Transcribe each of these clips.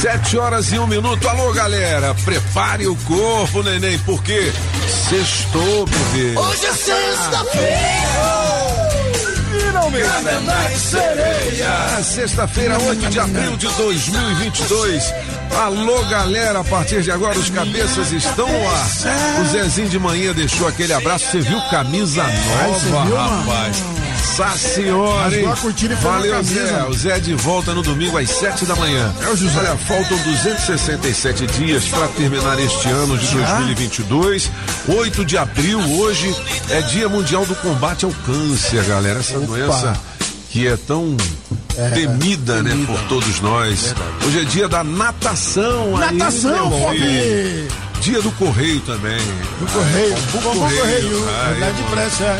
Sete horas e um minuto. Alô, galera. Prepare o corpo, neném, porque sextou, bebê. Hoje é sexta-feira. Finalmente. Sereia. Sexta-feira, 8 de abril de 2022. Alô, galera. A partir de agora, os cabeças estão no ar. O Zezinho de manhã deixou aquele abraço. Você viu camisa nova, rapaz. E foi Valeu. Zé. O Zé de volta no domingo às 7 da manhã. É o José. Olha, faltam 267 dias para terminar este ano de 2022. 8 de abril, hoje é Dia Mundial do Combate ao Câncer, galera. Essa doença que é tão temida, né, por todos nós. Hoje é dia da natação. aí, Natação, filho. Dia do correio também. Do correio. Bom Bom correio. correio. Ai, Verdade depressa.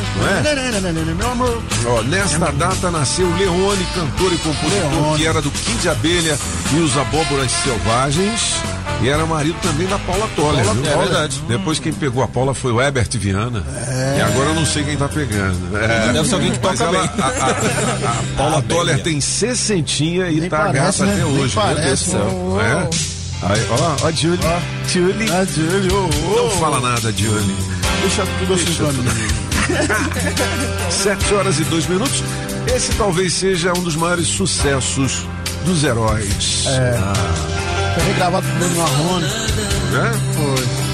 Não Meu amor. Ó, nesta data nasceu Leone, cantor e compositor, Leone. que era do Kid de Abelha e os Abóboras Selvagens. E era marido também da Paula Toller. Paula viu? É verdade. Depois quem pegou a Paula foi o Herbert Viana. E agora eu não sei quem tá pegando. É, Deve ser alguém que toca ela- bem. A, a- a- a Paula Toller tem sessentinha e Nem tá parece, gata né? até Nem hoje. Meu Deus do parece. céu. É? Aí, ó, ó, Julie. Julie. Ah, Júlio. Não fala nada, Julie. Deixa tudo assim pra mim. Sete horas e dois minutos. Esse talvez seja um dos maiores sucessos dos heróis. É. Foi regravado Bruno Marrone. Né?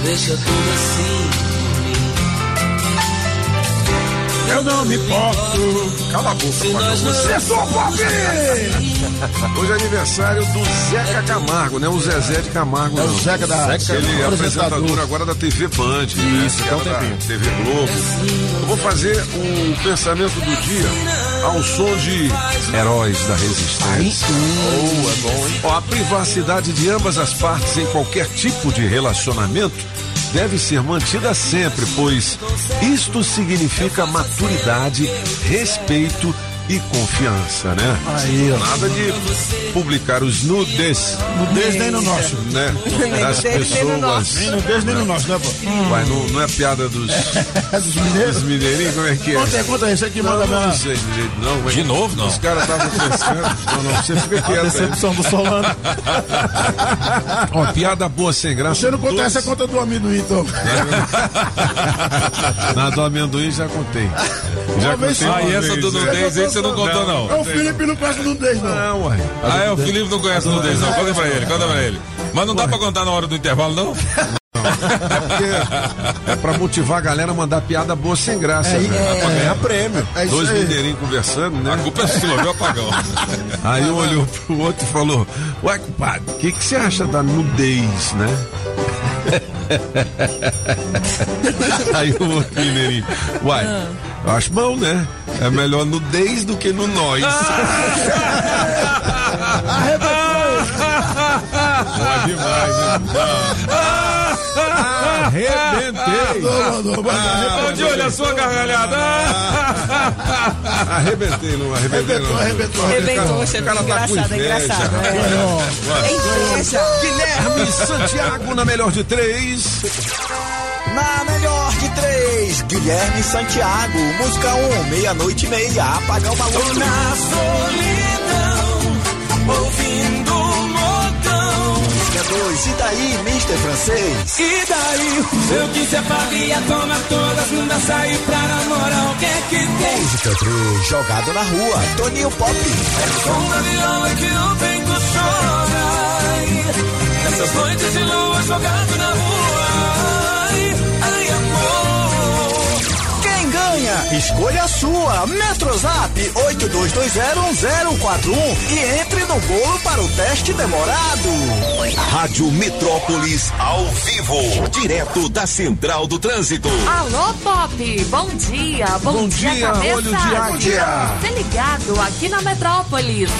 Deixa tudo assim. Eu não me importo. Cala a boca, Pagão. Você é só Pop! Hoje é aniversário do Zeca Camargo, não é o Zezé de Camargo, É o. Zeca da- Ele é apresentador. apresentador agora da TV Band. né? Isso, tem um era da tempinho. TV Globo. Eu vou fazer o pensamento do dia ao som de Heróis da Resistência. Oh, é bom, hein? Ó, a privacidade de ambas as partes em qualquer tipo de relacionamento deve ser mantida sempre, pois isto significa maturidade, respeito e confiança, né? Aí, ó. Nada de publicar os nudes, Nudez nem no nosso. né? Das pessoas. Nem nudez nem no nosso, né, pô? Vai, não, não é piada dos, É dos mineiros. dos mineirinhos, como é que é? Conta aí, conta aí. Você que Não, manda não mesmo. sei direito, não. mas De novo, não? Os caras estavam pensando. Não, não, você fica A quieto. aí. decepção do Solano. Ó, piada boa sem graça. Você não conta essa conta do amendoim, então. Na do amendoim já contei. Já contei. Ah, e essa vez, do né? nudez aí você não contou, não. É o Felipe não conhece nudez, não. Não, ué. Ah, é, o Felipe não conhece nudez, não. Conta pra ele, conta pra ele. Mas não dá pra contar na hora do intervalo, não? Porque é pra motivar a galera a mandar piada boa sem graça. É, né? é, Pra ganhar prêmio. é isso Dois mineirinhos conversando, né? A culpa é sua, viu, apagão? Aí um olhou pro outro e falou: Ué, compadre, o que, que você acha da nudez, né? Aí o outro mineirinho: Uai, eu acho bom, né? É melhor nudez do que no nós. Boa demais, né? Arrebentei! Mandou, mandou. Ô, Júlio, a sua gargalhada. Arrebentei, não arrebentei. Arrebentou, arrebentou. Arrebentou, cara tá engraçado, é inveja. engraçado. Guilherme Santiago na melhor de três. Na melhor de três, Guilherme Santiago, música 1, um, meia-noite e meia, apagar uma luz. Na solidão, ouvindo 2, e daí, Mr. Francês? E daí, eu quis a farria, toma todas, não dá sair pra namorar, o que é que tem? Música 3, jogado na rua, Toninho Pop. Com da viola que o vento chora. Nessas noites de lua jogado na rua. Ai, amor. Quem ganha? Escolha a sua. Metrozap 82201041 e entre no bolo para o teste demorado. Rádio Metrópolis ao vivo, direto da Central do Trânsito. Alô, Pop! Bom dia! Bom, Bom dia, cabeça! olho de águia. Se ligado aqui na Metrópolis.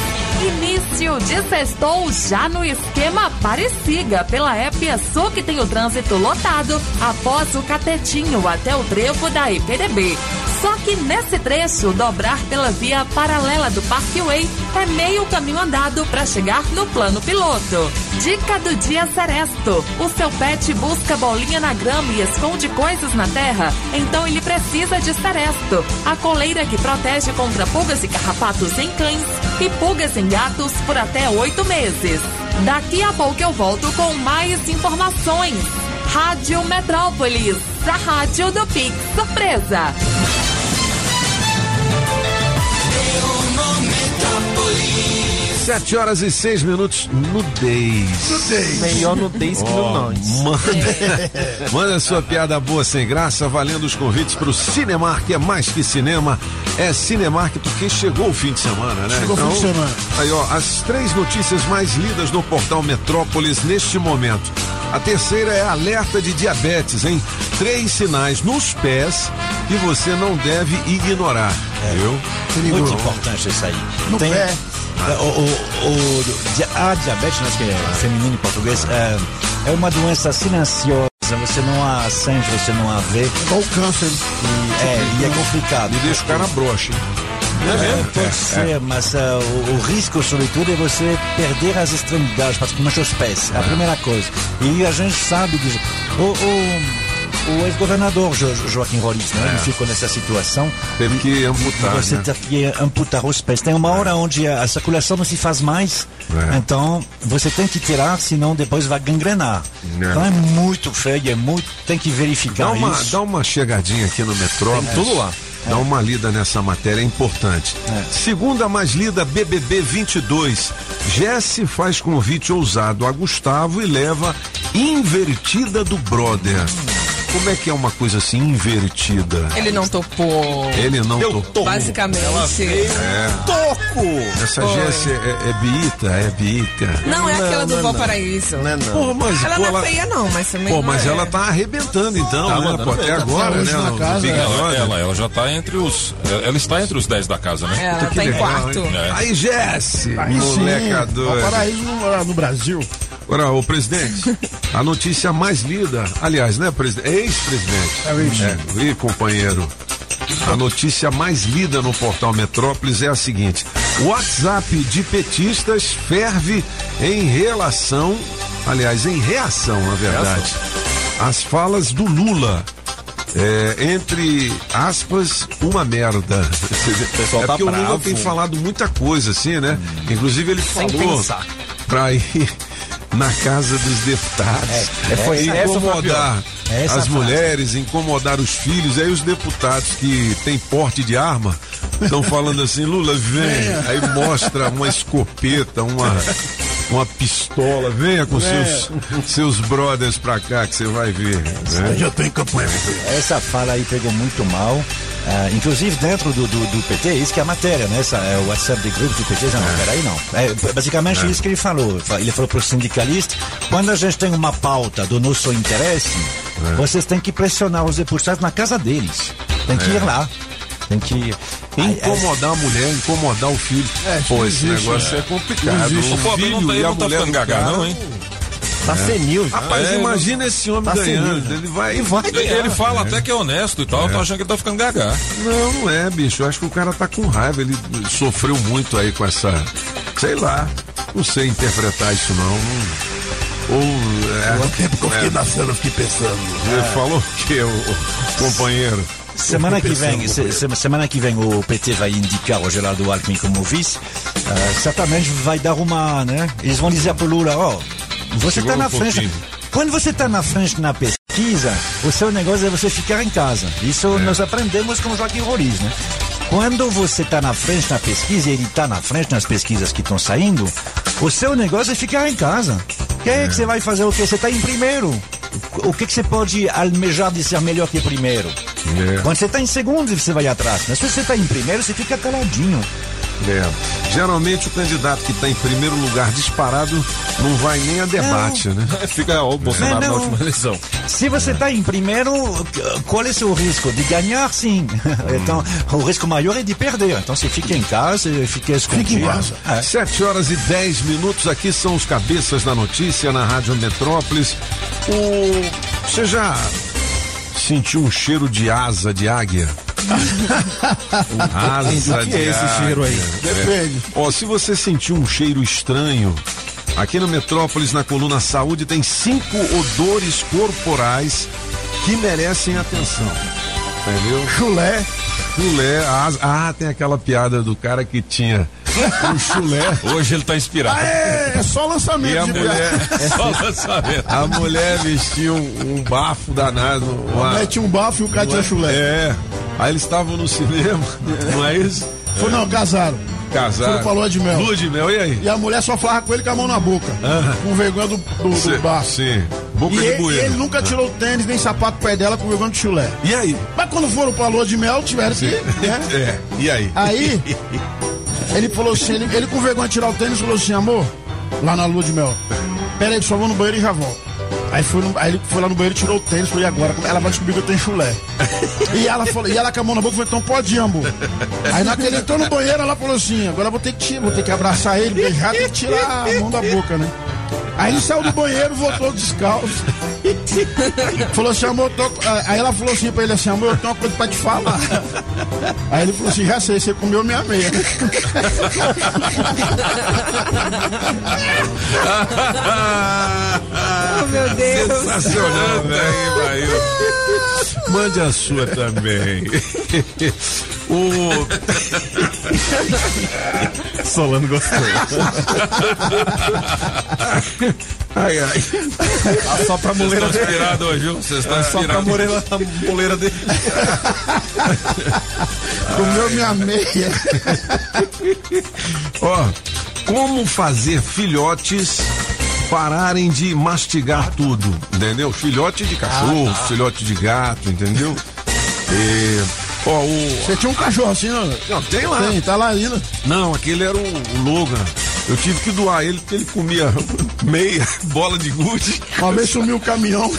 Início de sextou já no esquema Parecida pela Épia Sul que tem o trânsito lotado após o catetinho até o trevo da IPDB. Só que nesse trecho, dobrar pela via paralela do Parkway é meio caminho andado para chegar no plano piloto. Dica do dia Seresto. O seu pet busca bolinha na grama e esconde coisas na terra, então ele precisa de Seresto, a coleira que protege contra pulgas e carrapatos em cães e pulgas em gatos por até oito meses. Daqui a pouco eu volto com mais informações. Rádio Metrópolis, a rádio do Pix Surpresa. Sete horas e seis minutos, nudez. Melhor nudez que no nós. Manda, manda sua piada boa sem graça, valendo os convites para o Cinemark, é mais que cinema, é Cinemark porque chegou o fim de semana, né? Chegou o fim de semana. Aí, ó, as três notícias mais lidas no portal Metrópolis neste momento. A terceira é alerta de diabetes, hein? Três sinais nos pés que você não deve ignorar, viu? Muito importante isso aí. No Tem- pé. É, O, o, o- a diabetes, né, que é feminino em português, é, é uma doença silenciosa. Você não a sente, você não a vê. Igual o câncer. E, é, e é complicado. E deixa o cara broxa, hein? É, pode ser, mas ah, o, o risco, sobretudo, é você perder as extremidades, particularmente os pés. É a primeira coisa. E a gente sabe disso. O, o, o ex-governador Jo- Joaquim Roriz, né, ele ficou nessa situação. Teve que amputar, Você né? tem que amputar os pés. Tem uma hora onde a, a circulação não se faz mais, É. então você tem que tirar, senão depois vai gangrenar. É. Então é muito feio, é muito. Tem que verificar Dá uma, isso. dá uma chegadinha aqui no Metrópolis. Tudo lá. Dá uma lida nessa matéria, é importante. Segunda mais lida, BBB 22. Jesse faz convite ousado a Gustavo e leva invertida do brother. Como é que é uma coisa assim, invertida? Ele não topou. Ele não topou. Basicamente. Toco! Essa Foi. Jesse é, é biita, é biita. Não é aquela do Valparaíso. Não é não. Pô, mas, Ela pô, não é ela- feia, não, mas também. Pô, não mas é. ela tá arrebentando então, Tá né? Pô, até tá agora, né? na no casa, Big Ela, ela, ela já tá entre os. Ela está entre os 10 da casa, né? É, ela tá em legal, quarto. hein? É. Aí, Jesse, Aí moleca doida. Paraíso no, no Brasil. Agora, ô presidente, a notícia mais lida, aliás, né, presidente? Ex-presidente. É. É, e companheiro. A notícia mais lida no portal Metrópolis é a seguinte: WhatsApp de petistas ferve em relação, aliás, em reação, na verdade, às falas do Lula. É, entre aspas, uma merda. O é tá porque o Lula bravo. tem falado muita coisa, assim, né? Inclusive ele falou pensar. pra ir na casa dos deputados. É, foi- essa foi incomodar pior. Essa as frase. mulheres, incomodar os filhos. Aí os deputados que têm porte de arma estão falando assim, Lula, vem. Aí mostra uma escopeta, uma, uma pistola. Venha com seus, seus brothers pra cá que você vai ver. né? Já tô em campanha. Essa fala aí pegou muito mal. Ah, inclusive dentro do, do, do PT, isso que é a matéria, né? Essa, é o WhatsApp de grupo do PT, já não, peraí não. É basicamente isso que ele falou. Ele falou para os sindicalistas, quando a gente tem uma pauta do nosso interesse, vocês têm que pressionar os deputados na casa deles. Tem que ir lá. Tem que. Incomodar a mulher, incomodar o filho. É, Pô, esse existe, negócio né? é complicado. Existe. O pobre não filho tá, e a não tá mulher ficando não, hein? Tá senil já. Rapaz, É, imagina esse homem tá ganhando. senil, Ele vai, vai Ele, ganhar. ele fala até que é honesto e tal, eu tô achando que ele tá ficando gaga. Não, não é, bicho. Eu acho que o cara tá com raiva. Ele sofreu muito aí com essa. Sei lá. Não sei interpretar isso, não. Não- Ou. É, O tempo que eu fiquei é, na cena, eu fiquei pensando. Ele falou o quê, o, o companheiro? Semana que vem, semana que vem o PT vai indicar o Geraldo Alckmin como vice. Ah, certamente vai dar uma, né? Eles vão dizer pro Lula, ó, você Segura está na um frente. pouquinho. Quando você está na frente na pesquisa, o seu negócio é você ficar em casa. Isso nós aprendemos com o Joaquim Roriz, né? Quando você está na frente na pesquisa e ele está na frente nas pesquisas que estão saindo, o seu negócio é ficar em casa. Que é. que você vai fazer o quê? Você está em primeiro. O que, que você pode almejar de ser melhor que primeiro? É. Quando você está em segundo, você vai atrás. Mas se você está em primeiro, você fica caladinho. É. Geralmente o candidato que está em primeiro lugar disparado não vai nem a debate, né? Fica ó, o Bolsonaro Não, na não. última eleição. Se você está em primeiro, qual é o seu risco? De ganhar, sim. Então, o risco maior é de perder. Então, você fica em casa, fica escondido. É. Sete horas e 10 minutos, aqui são os cabeças da notícia na Rádio Metrópolis. O... Você já sentiu um cheiro de asa de águia? Asa O que é esse cheiro aí? Depende. Ó, se você sentiu um cheiro estranho, aqui no Metrópolis, na coluna Saúde, tem cinco odores corporais que merecem atenção. Entendeu? Chulé. Chulé, asa. Ah, tem aquela piada do cara que tinha um chulé. Hoje ele tá inspirado. É, é só lançamento E a de mulher, É só lançamento. a mulher vestia um, um bafo danado. Uma, Mete um bafo e o cara tinha chulé. É. Aí eles estavam no cinema, não é isso? Foi, não, casaram. Casaram. Foram pra lua de mel. Lua de mel, e aí? E a mulher só falava com ele com a mão na boca. Com vergonha do, do, Cê- do bafo. Sim. Boca E de ele, ele nunca tirou tênis nem sapato do pé dela com vergonha de chulé. E aí? Mas quando foram pra lua de mel, tiveram que. Né? É, e aí? Aí, ele falou assim, ele, ele com vergonha de tirar o tênis falou assim, amor, lá na lua de mel, pera aí, só vou no banheiro e já volto. Aí, foi no- aí ele foi lá no banheiro, tirou o tênis, falou, e agora? Ela vai descobrir que eu tenho chulé. E ela, falou, e ela com a mão na boca falou, então pode amor. Aí na que ele entrou no banheiro, ela falou assim, agora vou ter que tirar, vou ter que abraçar ele, beijar, tem que tirar a mão da boca, né? Aí ele saiu do banheiro, voltou descalço. Falou assim, amor, tô... aí ela falou assim pra ele assim, amor, eu tenho uma coisa pra te falar. Aí ele falou assim, já sei, você comeu minha meia. né? Oh, meu Deus. Sensacional, velho. Mande a sua também. o. Solano gostou. Ai, ai. Só pra estão dele. inspirados hoje, viu? Vocês estão Só pra muleira, a muleira dele. Comeu minha meia. Ó, como fazer filhotes pararem de mastigar tudo, entendeu? Filhote de cachorro, filhote de gato, entendeu? E, ó, o. Você tinha um cachorro assim, não? Não, tem lá. Tem, tá lá ainda. Não, aquele era o, o Logan. Eu tive que doar ele porque ele comia meia bola de gude. Uma vez sumiu o caminhão.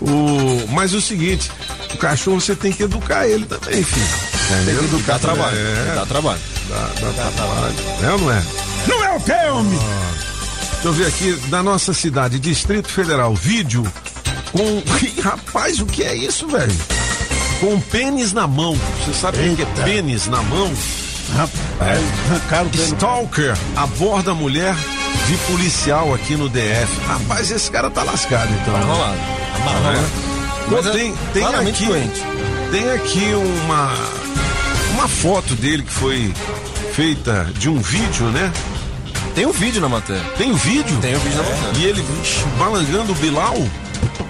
O, mas o seguinte, o cachorro você tem que educar ele também, filho. Tem que educar trabalho. É, Dá trabalho. dá, dá trabalho. É ou não é? Não é o quê, homem? Deixa eu ver aqui, da nossa cidade, Distrito Federal, vídeo com. Ih, Rapaz, o que é isso, velho? Com pênis na mão. Você sabe o que é Eita. pênis na mão? Rapaz, arrancaram o pênis. Stalker aborda mulher de policial aqui no DF. Rapaz, esse cara tá lascado, então. Enrolado. É. Mas é tem, tem aqui, doente. tem aqui uma uma foto dele que foi feita de um vídeo, né? Tem um vídeo na matéria. Tem o vídeo? Tem o vídeo na matéria. E ele balangando o Bilal?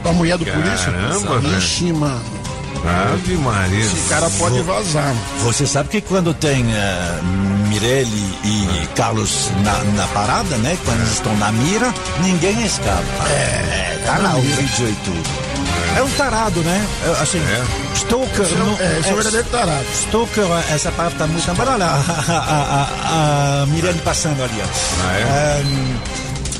A mulher do polícia. Caramba, velho. Ixi, mano. Ave Maria. Esse cara pode vazar, mano. Você sabe que quando tem Mirelli e Carlos na, na parada, né? Quando eles estão na mira, ninguém escapa. É, tá lá o vídeo e tudo. É um tarado, né? É, Assim, Stoker. não- É, esse é o verdadeiro tarado. Stoker, essa palavra tá muito. Olha lá, a, a, a, a Mirelle passando ali, ó. Ah, é? Ahn,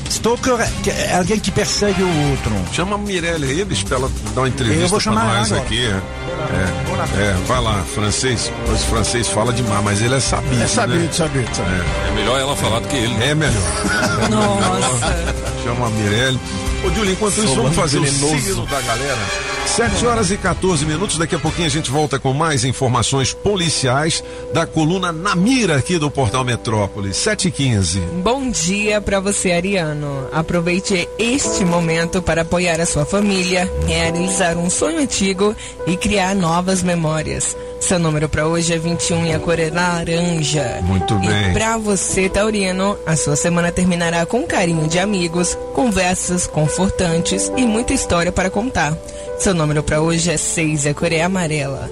Stoker é- é alguém que persegue o outro. Chama a Mirelle aí, bicho, pra ela dar uma entrevista Eu vou pra chamar nós ela aqui. É, é, é, vai lá, francês. Os francês fala demais, mas ele é sabido. É sabido, né? sabido, sabido. É melhor ela falar do que ele. É melhor. Nossa. Chama a Mirelle. Ô, Júlio, enquanto isso, vamos fazer o signo da galera. 7 horas e 14 minutos. Daqui a pouquinho a gente volta com mais informações policiais da coluna Na Mira aqui do Portal Metrópolis. 7 e 15 Bom dia para você, Ariano. Aproveite este momento para apoiar a sua família, realizar um sonho antigo e criar novas memórias. Seu número para hoje é 21 e a cor é laranja. Muito bem. E para você, Taurino, a sua semana terminará com carinho de amigos, conversas confortantes e muita história para contar. Seu número para hoje é 6 e a cor é amarela.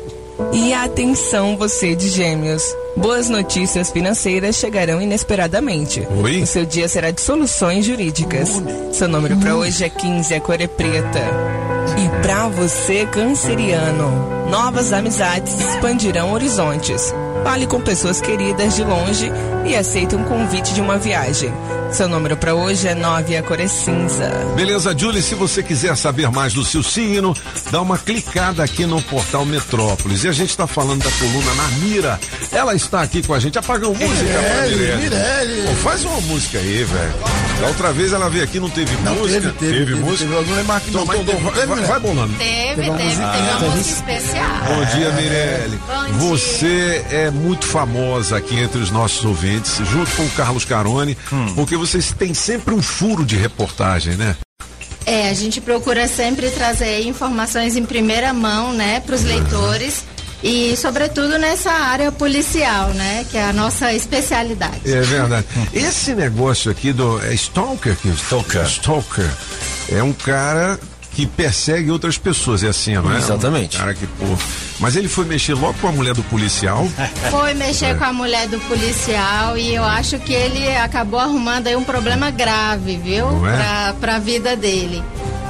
E atenção você de gêmeos. Boas notícias financeiras chegarão inesperadamente. Oi? O seu dia será de soluções jurídicas. Seu número para hoje é 15, a cor é preta. E para você, canceriano, novas amizades expandirão horizontes. Fale com pessoas queridas de longe e aceite um convite de uma viagem. Seu número para hoje é 9, a cor é cinza. Beleza, Julie, se você quiser saber mais do seu signo, dá uma clicada aqui no portal Metrópolis. E a gente está falando da coluna na mira. Ela está aqui com a gente. Apagão música Mirelle. Mirelle. Pô, faz uma música aí, velho. Da outra vez ela veio aqui, não teve música. teve, teve, teve, música. teve. Não lembro aqui, Então, não, mas então, teve, vai, teve, vai, vai bolando. Teve, teve, uma teve uma teve música especial. Bom dia, Mirelle. Bom dia. Você é muito famosa aqui entre os nossos ouvintes, junto com o Carlos Carone, porque vocês têm sempre um furo de reportagem, né? É, a gente procura sempre trazer informações em primeira mão, né, para os leitores e, sobretudo, nessa área policial, né, que é a nossa especialidade. É verdade. Esse negócio aqui do é Stalker, que Stalker. Stalker é um cara que persegue outras pessoas, é assim, não é? Exatamente. Um cara que, pô. Mas ele foi mexer logo com a mulher do policial. Foi mexer com a mulher do policial e eu acho que ele acabou arrumando aí um problema grave, viu? Não é? Pra, pra vida dele.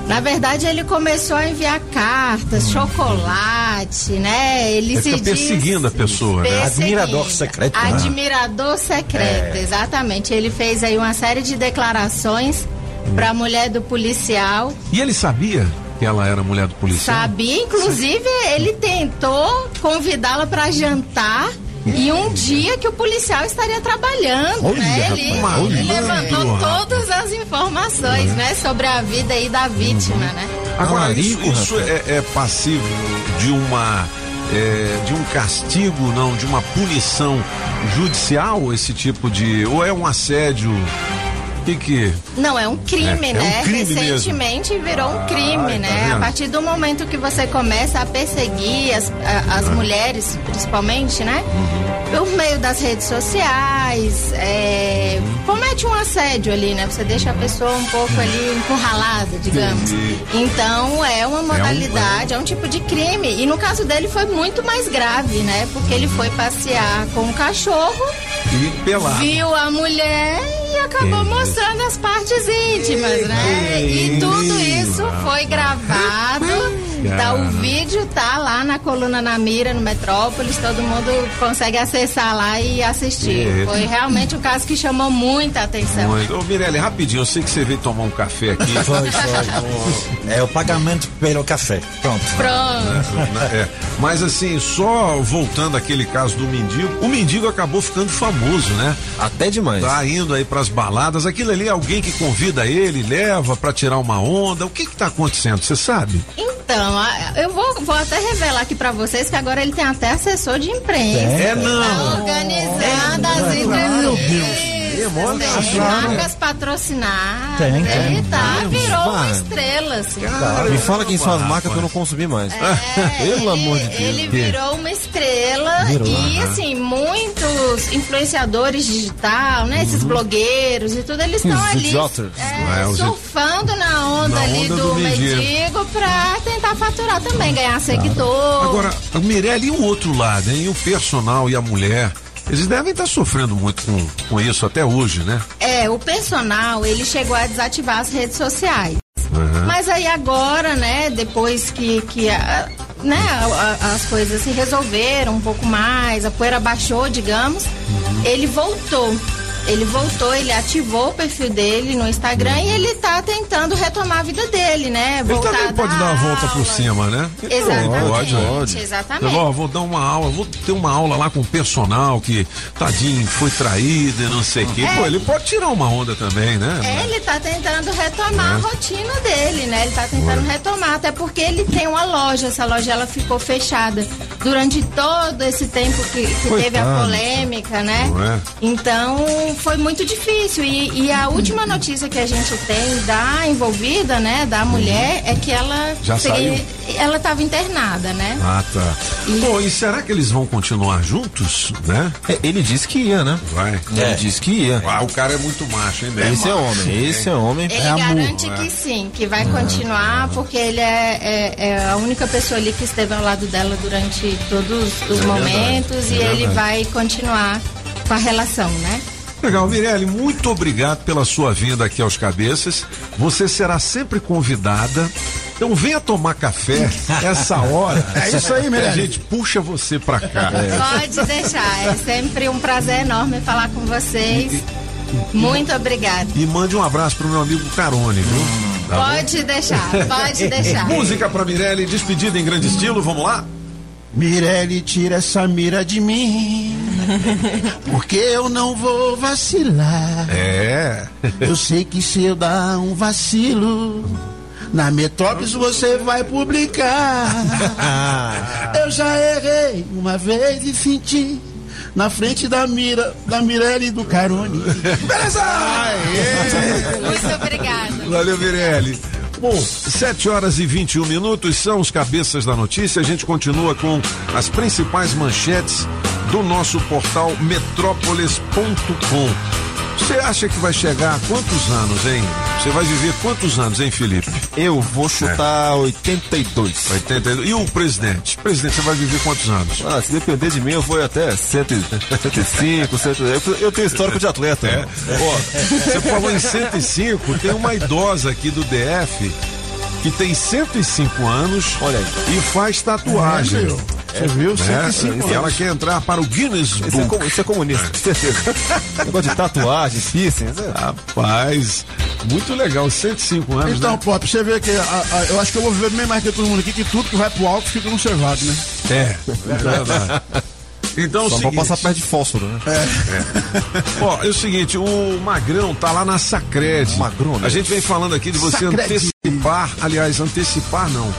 Na verdade, ele começou a enviar cartas, chocolate, né? Ele Ele se fica diz perseguindo a pessoa, né? Admirador secreto, né? Admirador secreto, exatamente. Ele fez aí uma série de declarações para a mulher do policial. E ele sabia que ela era mulher do policial? Sabia, inclusive, ele tentou convidá-la para jantar. E um dia que o policial estaria trabalhando, Olha, né? Ele, rapaz, ele olha. levantou Rapaz. todas as informações, né? Sobre a vida aí da vítima, né? Agora, Marico, isso, isso é, é passivo de uma. é, de um castigo, não, de uma punição judicial, esse tipo de. Ou é um assédio? O que. Não, é um crime, É, é um né? crime Recentemente virou um crime, tá né? vendo? a partir do momento que você começa a perseguir as, a- as mulheres, principalmente, né? Uhum. Por meio das redes sociais, é, comete um assédio ali, né? Você deixa a pessoa um pouco ali encurralada, digamos. Entendi. Então é uma modalidade, é um tipo de crime. E no caso dele foi muito mais grave, né? Porque ele foi passear com o cachorro E pelado. viu a mulher e acabou mostrando as partes íntimas, né? E tudo isso foi gravado. Tá, o vídeo tá lá na coluna na mira, no Metrópolis, todo mundo consegue acessar lá e assistir. É. Foi realmente um caso que chamou muita atenção. Ô, Mirelle, rapidinho, eu sei que você veio tomar um café aqui. Foi, foi. É o pagamento pelo café. Pronto. Pronto. É, mas assim, só voltando àquele caso do mendigo, o mendigo acabou ficando famoso, né? Até demais. Tá indo aí pras baladas, aquilo ali é alguém que convida ele, leva pra tirar uma onda. O que que tá acontecendo, você sabe? Então, a- eu vou, vou até revelar aqui pra vocês que agora ele tem até assessor de imprensa. É, não. Tá organizando as entrevistas. Tem marcas patrocinadas. Tem, tem. Ele tá, virou uma estrela, assim. Me fala quem são as marcas que eu não consumi mais. É, Pelo amor de ele- Deus. Ele virou uma estrela Virou. e assim, muitos influenciadores digital, né? Esses blogueiros e tudo, eles estão ali é, É, surfando na onda Na ali onda do, do mendigo. mendigo pra tentar faturar também, ganhar seguidor. Agora, a Mirelle e o outro lado, hein? E o personal e a mulher. Eles devem estar sofrendo muito com, com isso até hoje, né? É, o personal, ele chegou a desativar as redes sociais. Uhum. Mas aí agora, né, depois que, que a- né, a- a- as coisas se resolveram um pouco mais, a poeira baixou, digamos, Uhum. ele voltou. Ele voltou, ele ativou o perfil dele no Instagram e ele tá tentando retomar a vida dele, né? Ele Voltar também a pode dar uma volta por aula. cima, né? Exatamente, Pode, pode. exatamente. Ó, vou dar uma aula, vou ter uma aula lá com o personal que, tadinho, foi traído e não sei o quê. É. Pô, ele pode tirar uma onda também, né? É, ele tá tentando retomar a rotina dele, né? Ele tá tentando retomar, até porque ele tem uma loja, essa loja ela ficou fechada durante todo esse tempo que, que teve a polêmica, né? É? Então, Foi muito difícil. E, e a última notícia que a gente tem da envolvida, né, da mulher, é que ela Já saiu? ela estava internada, né? Ah, tá. Pô, e será que eles vão continuar juntos, né? É, ele disse que ia, né? Vai. Ele disse que ia. Ah, o cara é muito macho, hein, mesmo? Esse é homem, esse é homem. Ele garante que sim, que vai continuar, porque ele é, é- é a única pessoa ali que esteve ao lado dela durante todos os É momentos verdade, e é ele verdade. vai continuar com a relação, né? Legal, Mirelle, muito obrigado pela sua vinda aqui aos Cabeças. Você será sempre convidada. Então venha tomar café essa hora. É isso aí, A Mirelle. gente puxa você pra cá. Pode deixar, é sempre um prazer enorme falar com vocês. Muito obrigada. E mande um abraço pro meu amigo Carone, viu? Tá bom? Pode deixar, pode deixar. Música pra Mirelle, despedida em grande estilo, vamos lá? Mirelle, tira essa mira de mim. Porque eu não vou vacilar. É. Eu sei que se eu dar um vacilo, na Metrópolis você vai publicar. Eu já errei uma vez e senti na frente da mira, da Mirelle e do Carone. Beleza? Muito obrigada. Valeu, Mirelle. Bom, 7 horas e 21 minutos são os cabeças da notícia. A gente continua com as principais manchetes do nosso portal metrópolis.com. Você acha que vai chegar a quantos anos, hein? Você vai viver quantos anos, hein, Felipe? Eu vou chutar 82. 82. E o presidente? Presidente, você vai viver quantos anos? Ah, se depender de mim, eu vou até 105, 100, eu- eu tenho histórico de atleta. É. Ó, você falou em 105, tem uma idosa aqui do DF que tem 105 anos Olha aí. e faz tatuagem. É, meu. Você viu? Né? 105 E ela quer entrar para o Guinness Isso é, Book. comu- isso é comunista, certeza. Negócio de tatuagem, piercings. É. Rapaz, muito legal, 105 anos, Então, né? pô, pra você ver que a- a- eu acho que eu vou viver bem mais que todo mundo aqui, que tudo que vai pro alto fica conservado, né? É, verdade. Então, é o Só seguinte, pode passar perto de fósforo, né? ó, é o seguinte, o Magrão tá lá na Sacred. Magrão, né? A gente vem falando aqui de você Sacred. antecipar, aliás, antecipar não,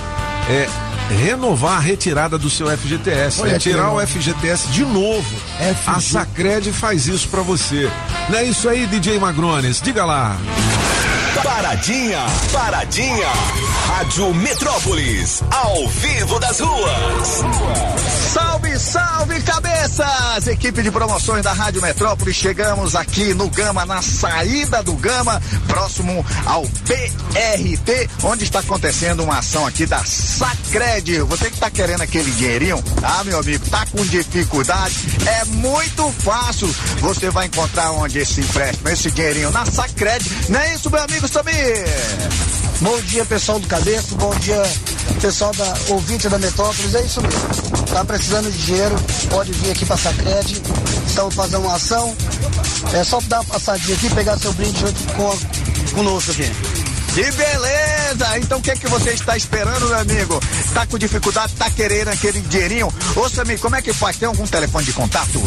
é renovar a retirada do seu FGTS, Olha que tirar legal. o FGTS de novo. FG. A Sacred faz isso pra você. Não é isso aí, DJ Magrones? Diga lá. Paradinha, paradinha. Rádio Metrópolis, ao vivo das ruas. Salve, salve, cabeças! Equipe de promoções da Rádio Metrópole, chegamos aqui no Gama, na saída do Gama, próximo ao BRT, onde está acontecendo uma ação aqui da Sacred. Você que está querendo aquele dinheirinho, ah, meu amigo, tá com dificuldade, é muito fácil. Você vai encontrar onde esse empréstimo, esse dinheirinho na Sacred. Não é isso, meu amigo Samir? Bom dia, pessoal do Cabeço. Bom dia, pessoal da ouvinte da Metrópolis. É isso mesmo. Tá precisando de dinheiro? Pode vir aqui pra Sacred. Estamos fazendo uma ação. É só dar uma passadinha aqui pegar seu brinde junto com, conosco aqui. Que beleza! Então o que é que você está esperando, meu amigo? Tá com dificuldade, tá querendo aquele dinheirinho? Ô Samir, como é que faz? Tem algum telefone de contato?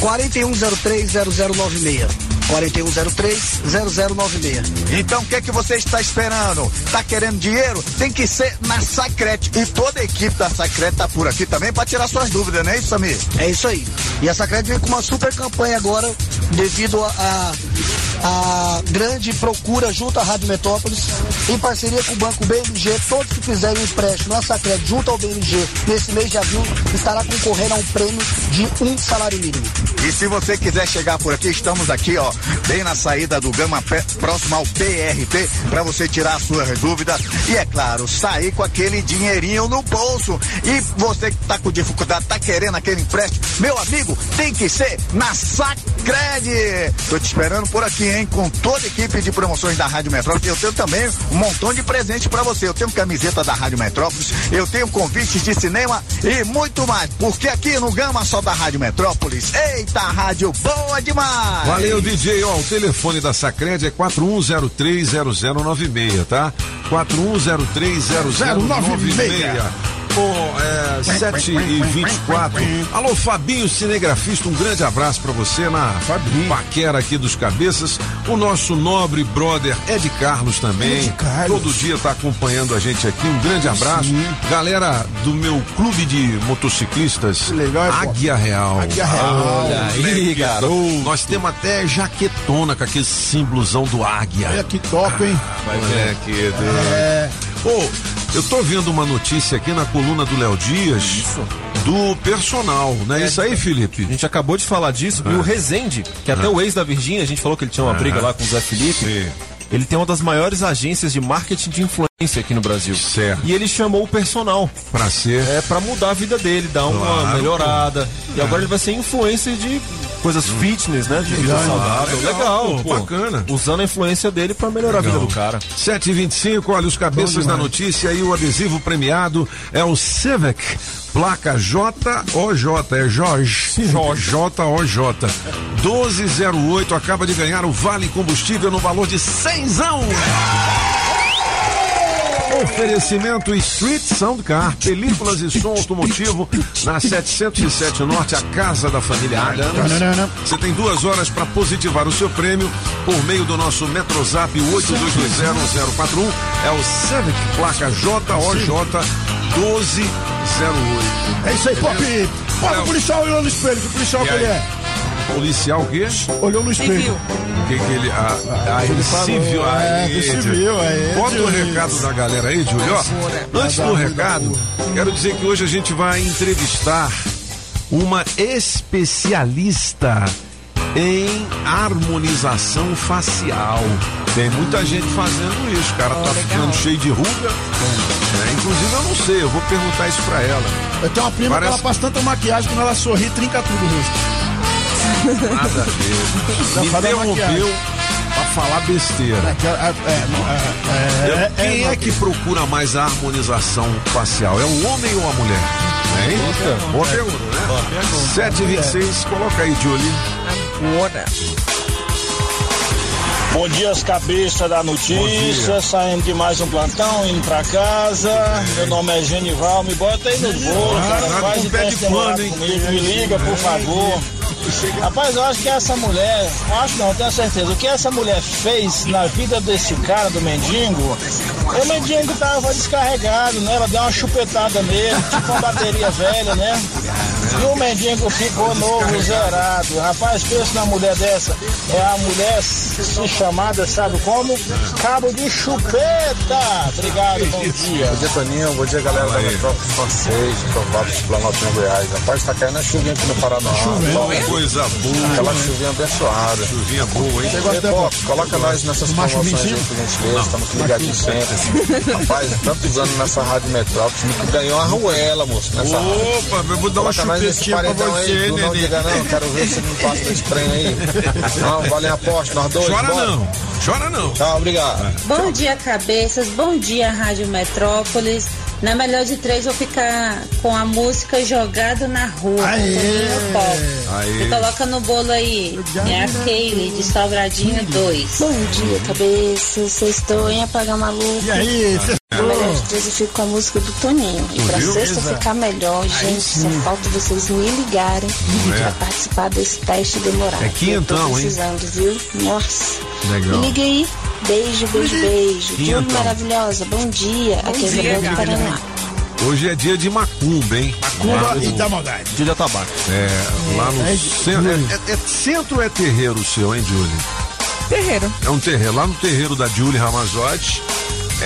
4103-0096. 4103-0096. Então o que é que você está esperando? Tá querendo dinheiro? Tem que ser na Sacrete. E toda a equipe da Sacrete tá por aqui também para tirar suas dúvidas, não é isso, Samir? É isso aí. E a Sacred vem com uma super campanha agora, devido a, a- a grande procura junto à Rádio Metrópolis, em parceria com o Banco BMG. Todos que fizerem empréstimo na Sacred junto ao BMG nesse mês de abril estará concorrendo a um prêmio de um salário mínimo. E se você quiser chegar por aqui, estamos aqui, ó, bem na saída do Gama, próximo ao PRT, para você tirar as suas dúvidas e, é claro, sair com aquele dinheirinho no bolso. E você que tá com dificuldade, tá querendo aquele empréstimo, meu amigo, tem que ser na Sacred. Tô te esperando por aqui, hein, com toda a equipe de promoções da Rádio Metrópolis. Eu tenho também um montão de presentes para você. Eu tenho camiseta da Rádio Metrópolis, eu tenho convites de cinema e muito mais. Porque aqui no Gama só da Rádio Metrópolis. Eita, rádio boa demais! Valeu, DJ. Ó, o telefone da Sacred é 41030096, tá? 41030096. Bom, é 7 e 24 Alô, Fabinho, cinegrafista, um grande abraço pra você na paquera aqui dos cabeças. O nosso nobre brother Ed Carlos também. Ed Carlos. Todo dia tá acompanhando a gente aqui. Um grande abraço. Galera do meu clube de motociclistas, legal, pô. Águia Real. Águia Real. Olha aí, garoto. Nós temos até jaquetona com aquele símbolozão do águia. Olha que top, hein? Vai ver aqui. É. Ô, eu tô vendo uma notícia aqui na coluna do Léo Dias do personal, não é, isso aí, Felipe? A gente acabou de falar disso. E o Rezende, que é até o ex da Virgínia, a gente falou que ele tinha uma briga lá com o Zé Felipe. Ele tem uma das maiores agências de marketing de influência aqui no Brasil. Certo. E ele chamou o personal. Pra ser. É, pra mudar a vida dele, dar uma Claro, melhorada. E É. agora ele vai ser influencer de coisas fitness, né? De vida Legal, saudável. legal, Legal, pô, pô. bacana. Usando a influência dele pra melhorar a vida do cara. 725, olha os cabeças da notícia e o adesivo premiado é o Civic, placa JOJ, é Jorge. JOJ. 1208 acaba de ganhar o Vale Combustível no valor de 100 Oferecimento Street Soundcar, películas e som automotivo na 707 Norte, a casa da família Adams. Você tem duas horas para positivar o seu prêmio por meio do nosso Metrozap 82201041. É o Civic, placa JOJ 1208. É isso aí, Pop. Pop, o policial olhou no espelho. Que policial que ele é? Policial o quê? Olhou no espelho. O que que ele. Ah, ah, ele falou, se viu é, aí. que se viu aí, Bota o recado da galera aí, Júlio. Ó, Antes do recado, quero dizer que hoje a gente vai entrevistar uma especialista em harmonização facial. Tem muita gente fazendo isso, o cara tá ficando cheio de ruga. né? Inclusive eu não sei, eu vou perguntar isso pra ela. Eu tenho uma prima Parece- que ela faz tanta maquiagem que quando ela sorri, trinca tudo o rosto. Nada a ver. Me interrompeu pra falar besteira. É, é, é, é, é, Quem é, que procura mais a harmonização facial? É o homem ou a mulher? É, hein? Boa pergunta, né? 726, coloca aí, Julie. Agora. Bom dia, as cabeças da notícia, saindo de mais um plantão, indo pra casa. Meu nome é Genival, me bota aí no bolo, Ah, cara. tá Faz pé de pano, hein? comigo, me liga, por favor. Rapaz, eu acho que essa mulher, eu acho não, eu tenho certeza, o que essa mulher fez na vida desse cara, do mendigo, o mendigo tava descarregado, né? Ela deu uma chupetada nele, tipo uma bateria velha, né? E o mendigo ficou novo, zerado. Rapaz, pensa na mulher dessa. É a mulher se chamada, sabe como? Cabo de chupeta. Obrigado, bom dia. Bom dia, Toninho. Bom dia, galera da Metrópole Francês, Prováveis, Planalto Goiás. Rapaz, tá caindo a chuvinha aqui no Paraná. Bom, Coisa boa. Aquela chuvinha abençoada. Chuvinha boa, hein? Ei, Pop, coloca nós nessas promoções aí, por gentileza. Estamos ligadinhos sempre. Rapaz, tantos anos nessa Rádio Metrópole, que ganhou uma ruela, moço, nessa rádio. Opa, eu vou dar uma Coloca nós nesse chupetinha pra aí, você, tu Não diga não, quero ver se me passa desse prêmio aí. Não, vale a aposta, nós dois. Chora bora. Não, chora não. Tá, obrigado. Bom dia, cabeças. Bom dia, Rádio Metrópolis. Na melhor de três, vou ficar com a música Jogado na Rua. Aê! com Toninho Pop. Aê! Você coloca no bolo aí. É a Keile, de Salvadinho 2. Bom dia, cabeças. Vocês estão em apagar maluco. E aí, cê- De três, eu fico com a música do Toninho. E Tu pra viu? sexta Exato. ficar melhor, gente, só falta vocês me ligarem É. pra participar desse teste demorado. É quinhentão, Eu tô hein? precisando, viu? Nossa. Legal. Me liga aí. Beijo, beijo, beijo. Quinhentão. Júlia maravilhosa. Bom dia. Aqui é do Gabi. Paraná. Hoje é dia de macumba, hein? Lá e no- Tamagotchi. Dia de tabaco. É, lá no É, centro. É, é- é centro é terreiro seu, hein, Julie? Terreiro. É um terreiro. Lá no terreiro da Julie Ramazotti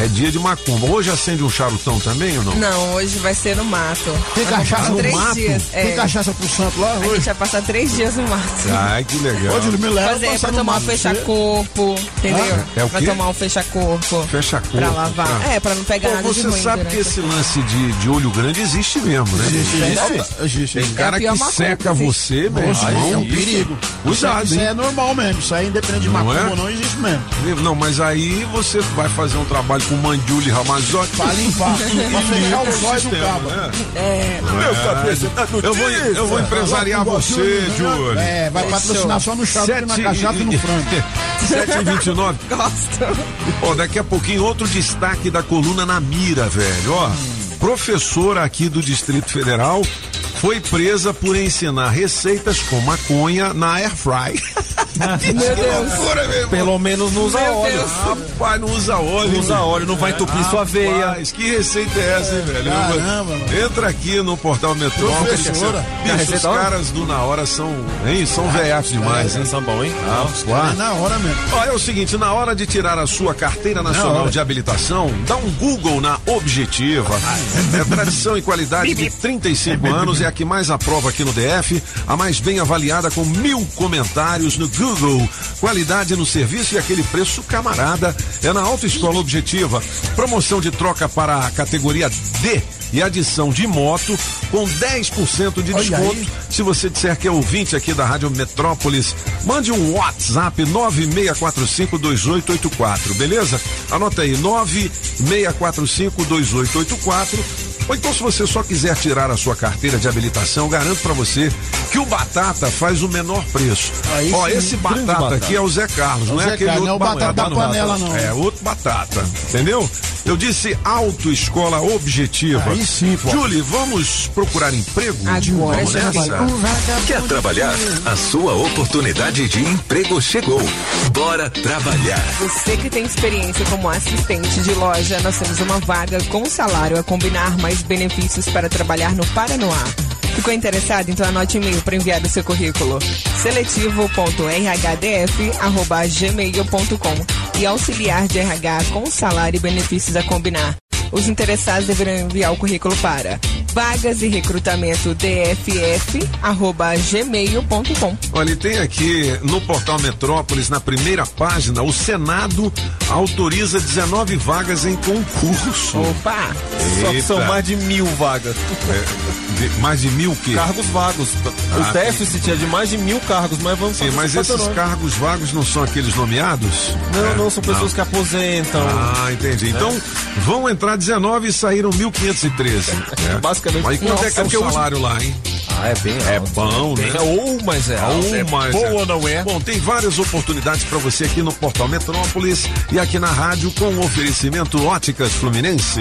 é dia de macumba. Hoje acende um charutão também ou não? Não, hoje vai ser no mato. Tem Vai cachaça no três mato? Dias. Tem É. cachaça pro santo lá A gente hoje? vai passar três dias no mato. Ai, que legal. Ô, Júlio, me leva Fazer pra tomar um fecha-corpo, entendeu? É o Vai quê? tomar um fecha-corpo. Fecha a cor. Pra lavar. É, pra não pegar Pô, nada de você sabe que durante esse lance de, de olho grande existe mesmo, né? Existe, existe. Existe. Tem cara É que macumba seca que você, meu irmão. é um perigo. Cuidado, isso, aí- isso aí hein? é normal mesmo. Isso aí, independente de Não macumba é? ou não, existe mesmo. Não, mas aí você vai fazer um trabalho com Mandjuli Ramazotti Pra limpar, pra fechar o zóio do cabo. né? É. Meu cabeça tá eu vou, eu vou empresariar você, Júlio. É, vai patrocinar só no charuto, na cachaça e no frango. 7 e 29 Gosto. Ó, daqui a pouquinho outro destaque da coluna na mira, velho, ó. professora aqui do Distrito Federal, foi presa por ensinar receitas com maconha na air fry. Meu Deus. Pelo menos não usa Meu óleo. Deus. Rapaz, não usa óleo. Não usa meu. óleo, não vai entupir sua veia. Rapaz, que receita é essa, hein, velho? Caramba, Entra aqui no portal Metrópolis. Professora. Bicho, os caras do Na Hora são, hein? São velhatos demais, hein? São bom, hein? Ah. É na hora mesmo. Ó, é o seguinte, na hora de tirar a sua carteira nacional de habilitação, dá um Google na Objetiva. É tradição e qualidade de 35 anos, é a que mais aprova aqui no DF, a mais bem avaliada com mil comentários no Google. Qualidade no serviço e aquele preço camarada. É na Autoescola Objetiva. Promoção de troca para a categoria D e adição de moto com 10% de Olha desconto. aí. Se você disser que é ouvinte aqui da Rádio Metrópolis, mande um WhatsApp 96452884, beleza? Anota aí, 96452884. Ou então, se você só quiser tirar a sua carteira de habilitação, garanto pra você que o Batata faz o menor preço. Aí Ó, sim, esse batata, batata. aqui é o Zé Carlos, É o não é aquele Carlos, outro não é o batata da batata, panela, não. É outro batata, entendeu? Eu disse autoescola objetiva. Aí sim, pô. Julie, vamos procurar emprego? Agora Vamos nessa? Quer trabalhar? A sua oportunidade de emprego chegou. Bora trabalhar. Você que tem experiência como assistente de loja, nós temos uma vaga com salário a combinar mais benefícios para trabalhar no Paranoá. Ficou interessado? Então anote e-mail para enviar o seu currículo. seletivo.rhdf@gmail.com e auxiliar de RH com salário e benefícios a combinar. Os interessados deverão enviar o currículo para vagas e recrutamento dff@gmail.com. Olha, e tem aqui no portal Metrópolis, na primeira página, o Senado autoriza 19 vagas em concurso. Opa! Só que são Eita. mais de mil vagas. É, de- mais de mil que? Cargos vagos. O Ah, déficit é de mais de mil cargos, mas vamos Sim, mas esses 59. cargos vagos não são aqueles nomeados? Não, É, não, são pessoas que aposentam. Ah, entendi. Então, vão entrar 19 e saíram 1.513. né? Basicamente. Mas quanto é que é o salário lá, hein? Ah, é bem É bom, né? É ou, mas é alto. Ou É mais, bom é. ou não é? Bom, tem várias oportunidades para você aqui no Portal Metrópolis e aqui na rádio com o oferecimento Óticas Fluminense.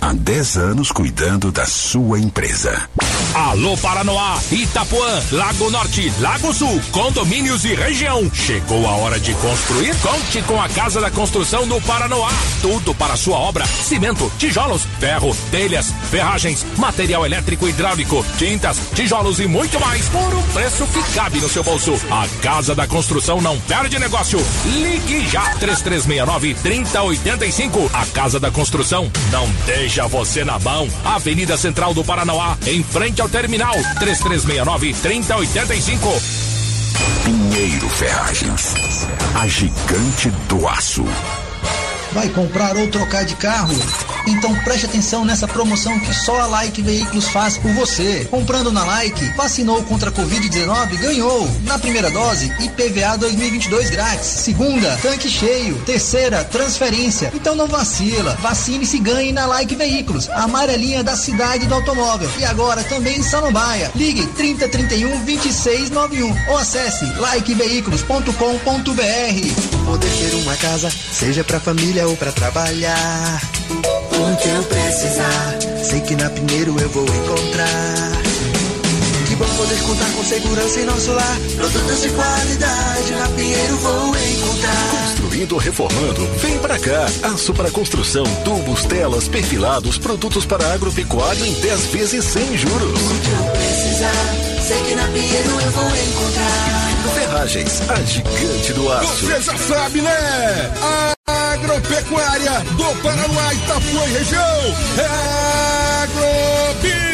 Há 10 anos cuidando da sua empresa. Alô Paranoá, Itapuã, Lago Norte, Lago Sul, condomínios e região. Chegou a hora de construir? Conte com a Casa da Construção do Paranoá. Tudo para sua obra: cimento, tijolos, ferro, telhas, ferragens, material elétrico e hidráulico, tintas, tijolos e muito mais por um preço que cabe no seu bolso. A Casa da Construção não perde negócio. Ligue já 3369 3085. A Casa da Construção não deixa você na mão. Avenida Central do Paranoá, em frente ao terminal 3369 3085. Pinheiro Ferragens, a gigante do aço. Vai comprar ou trocar de carro? Então preste atenção nessa promoção que só a Like Veículos faz por você. Comprando na Like, vacinou contra a Covid-19, ganhou. Na primeira dose, IPVA 2022 grátis. Segunda, tanque cheio. Terceira, transferência. Então não vacila. Vacine-se e ganhe na Like Veículos, a amarelinha da cidade do automóvel. E agora também em Samambaia. Ligue 3031 2691 ou acesse likeveículos.com.br. Poder ter uma casa, seja pra família ou pra trabalhar. O que eu precisar, sei que na Pinheiro eu vou encontrar. Que bom poder contar com segurança em nosso lar. Produtos de qualidade na Pinheiro vou encontrar. Construindo ou reformando, vem pra cá. Aço para construção, tubos, telas, perfilados, produtos para agropecuária em 10 vezes sem juros. O que eu precisar, sei que na Pinheiro eu vou encontrar. Ferragens, a gigante do aço. Você já sabe, né? A agropecuária do Paraná, Itapuã e região. É Agrobinha.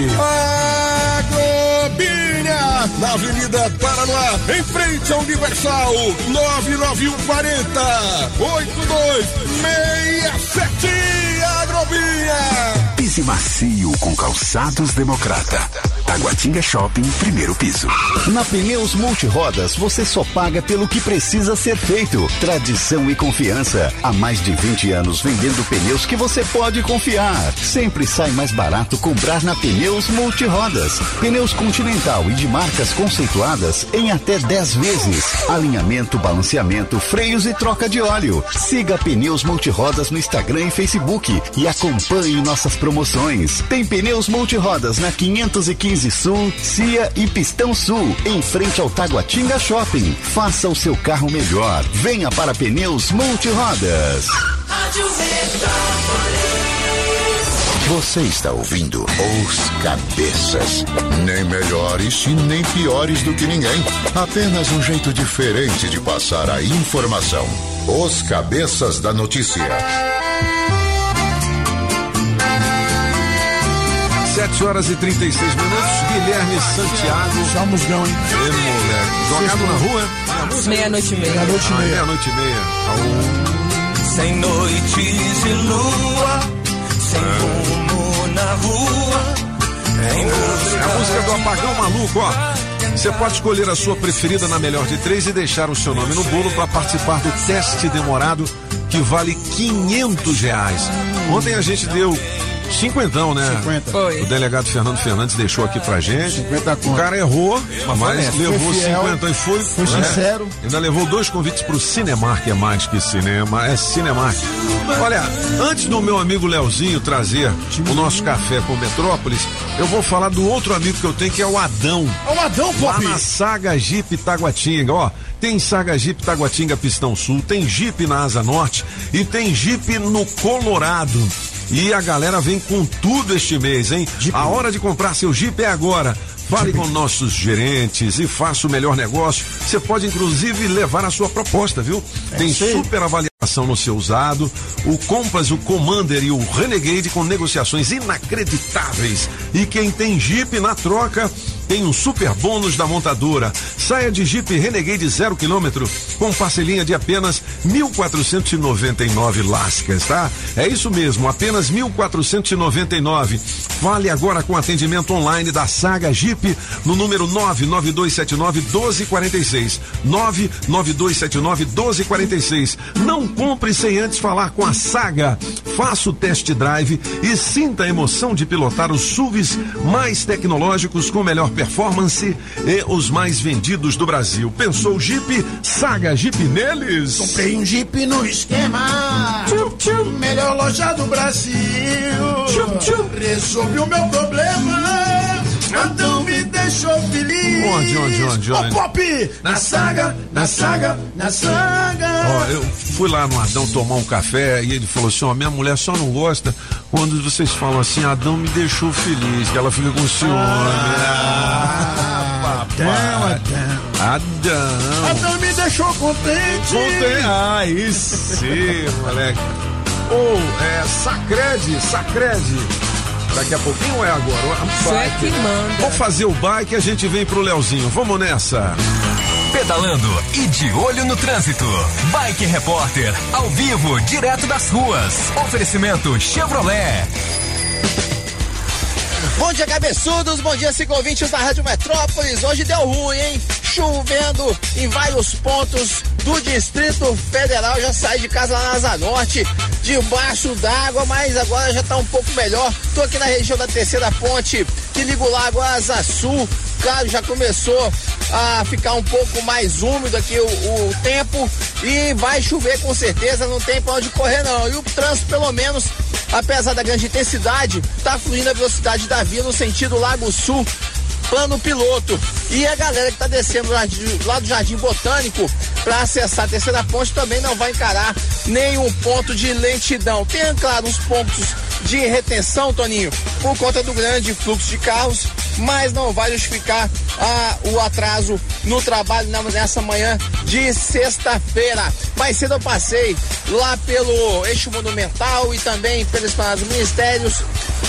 Agrobinha, na Avenida Paranoá, em frente ao Universal, 99140 8267. Agrobinha. Pise macio com calçados democrata. Taguatinga Shopping, primeiro piso. Na Pneus Multirodas, você só paga pelo que precisa ser feito. Tradição e confiança. Há mais de 20 anos vendendo pneus que você pode confiar. Sempre sai mais barato comprar na Pneus Multirodas. Pneus Continental e de marcas conceituadas em até 10 vezes. Alinhamento, balanceamento, freios e troca de óleo. Siga Pneus Multirodas no Instagram e Facebook e acompanhe nossas promoções. Tem Pneus Multirodas na 515 Sul, Cia e Pistão Sul, em frente ao Taguatinga Shopping. Faça o seu carro melhor. Venha para Pneus Multirodas. Rádio Você está ouvindo Os Cabeças. Nem melhores e nem piores do que ninguém. Apenas um jeito diferente de passar a informação. Os Cabeças da Notícia. 7 horas e 36 minutos. Guilherme Santiago. Já musgão, hein? Ê, moleque. Jogado na rua? Meia-noite e meia. Meia-noite e meia. Meia-noite e meia. Sem noites de lua, sem rumo na rua. É a música do Apagão Maluco, ó. Você pode escolher a sua preferida na melhor de três e deixar o seu nome no bolo para participar do teste demorado que vale 500 reais. Ontem a gente deu cinquentão, né? 50. Foi. O delegado Fernando Fernandes deixou aqui pra gente. 50 O conto. cara errou, mas honesto. levou fiel, 50 e foi. foi né? sincero. Ainda levou dois convites pro Cinemark, é mais que cinema, é Cinemark. Olha, antes do meu amigo Leozinho trazer o nosso café com Metrópolis, eu vou falar do outro amigo que eu tenho, que é o Adão. É o Adão, Lá Pop. na Saga Jeep Taguatinga, ó. Tem Saga Jeep Taguatinga Pistão Sul, tem Jeep na Asa Norte e tem Jeep no Colorado. E a galera vem com tudo este mês, hein? A hora de comprar seu Jeep é agora. Fale com nossos gerentes e faça o melhor negócio. Você pode inclusive levar a sua proposta, viu? Tem isso aí. super avaliação no seu usado, o Compass, o Commander e o Renegade com negociações inacreditáveis. E quem tem Jeep na troca tem um super bônus da montadora. Saia de Jeep Renegade zero quilômetro com parcelinha de apenas 1.499 lascas, tá? É isso mesmo, apenas 1.499. Fale agora com atendimento online da Saga Jeep no número 99279 1246. 99279 1246. Não compre sem antes falar com a Saga. Faça o test drive e sinta a emoção de pilotar os SUVs mais tecnológicos com melhor performance e os mais vendidos do Brasil. Pensou Jeep? Saga Jeep neles. Comprei um Jeep no esquema. Melhor loja do Brasil. Resolvi o meu problema. Então deixou feliz. Onde, onde, onde, onde? Ô, Pop! Na saga, na saga, na saga. Ó, eu fui lá no Adão tomar um café e ele falou assim: ó, minha mulher só não gosta quando vocês falam assim, Adão me deixou feliz, que ela fica com ciúme. Ah, papai. Adão. Adão me deixou contente. Contente. Aí sim, moleque. Ou, é, Sacrede, Sacrede. Daqui a pouquinho ou é agora? Você é bike. que manda. Vamos fazer o bike e a gente vem pro Leozinho. Vamos nessa. Pedalando e de olho no trânsito. Bike Repórter, ao vivo, direto das ruas. Oferecimento Chevrolet. Bom dia, cabeçudos. Bom dia, ciclovintes da Rádio Metrópolis. Hoje deu ruim, hein? Chovendo em vários pontos do Distrito Federal. Já saí de casa lá na Asa Norte, debaixo d'água, mas agora já tá um pouco melhor. Tô aqui na região da terceira ponte, que liga o Lago Asa Sul. Claro, já começou a ficar um pouco mais úmido aqui o, o tempo e vai chover com certeza, não tem pra onde correr não. E o trânsito, pelo menos, apesar da grande intensidade, tá fluindo a velocidade da via no sentido Lago Sul plano piloto. E a galera que tá descendo lá, de- lá do Jardim Botânico para acessar a terceira ponte também não vai encarar nenhum ponto de lentidão. Tem, claro, uns pontos de retenção, Toninho, por conta do grande fluxo de carros, mas não vai justificar ah, o atraso no trabalho nessa manhã de sexta-feira. Mais cedo eu passei lá pelo eixo monumental e também pela esplanada dos ministérios.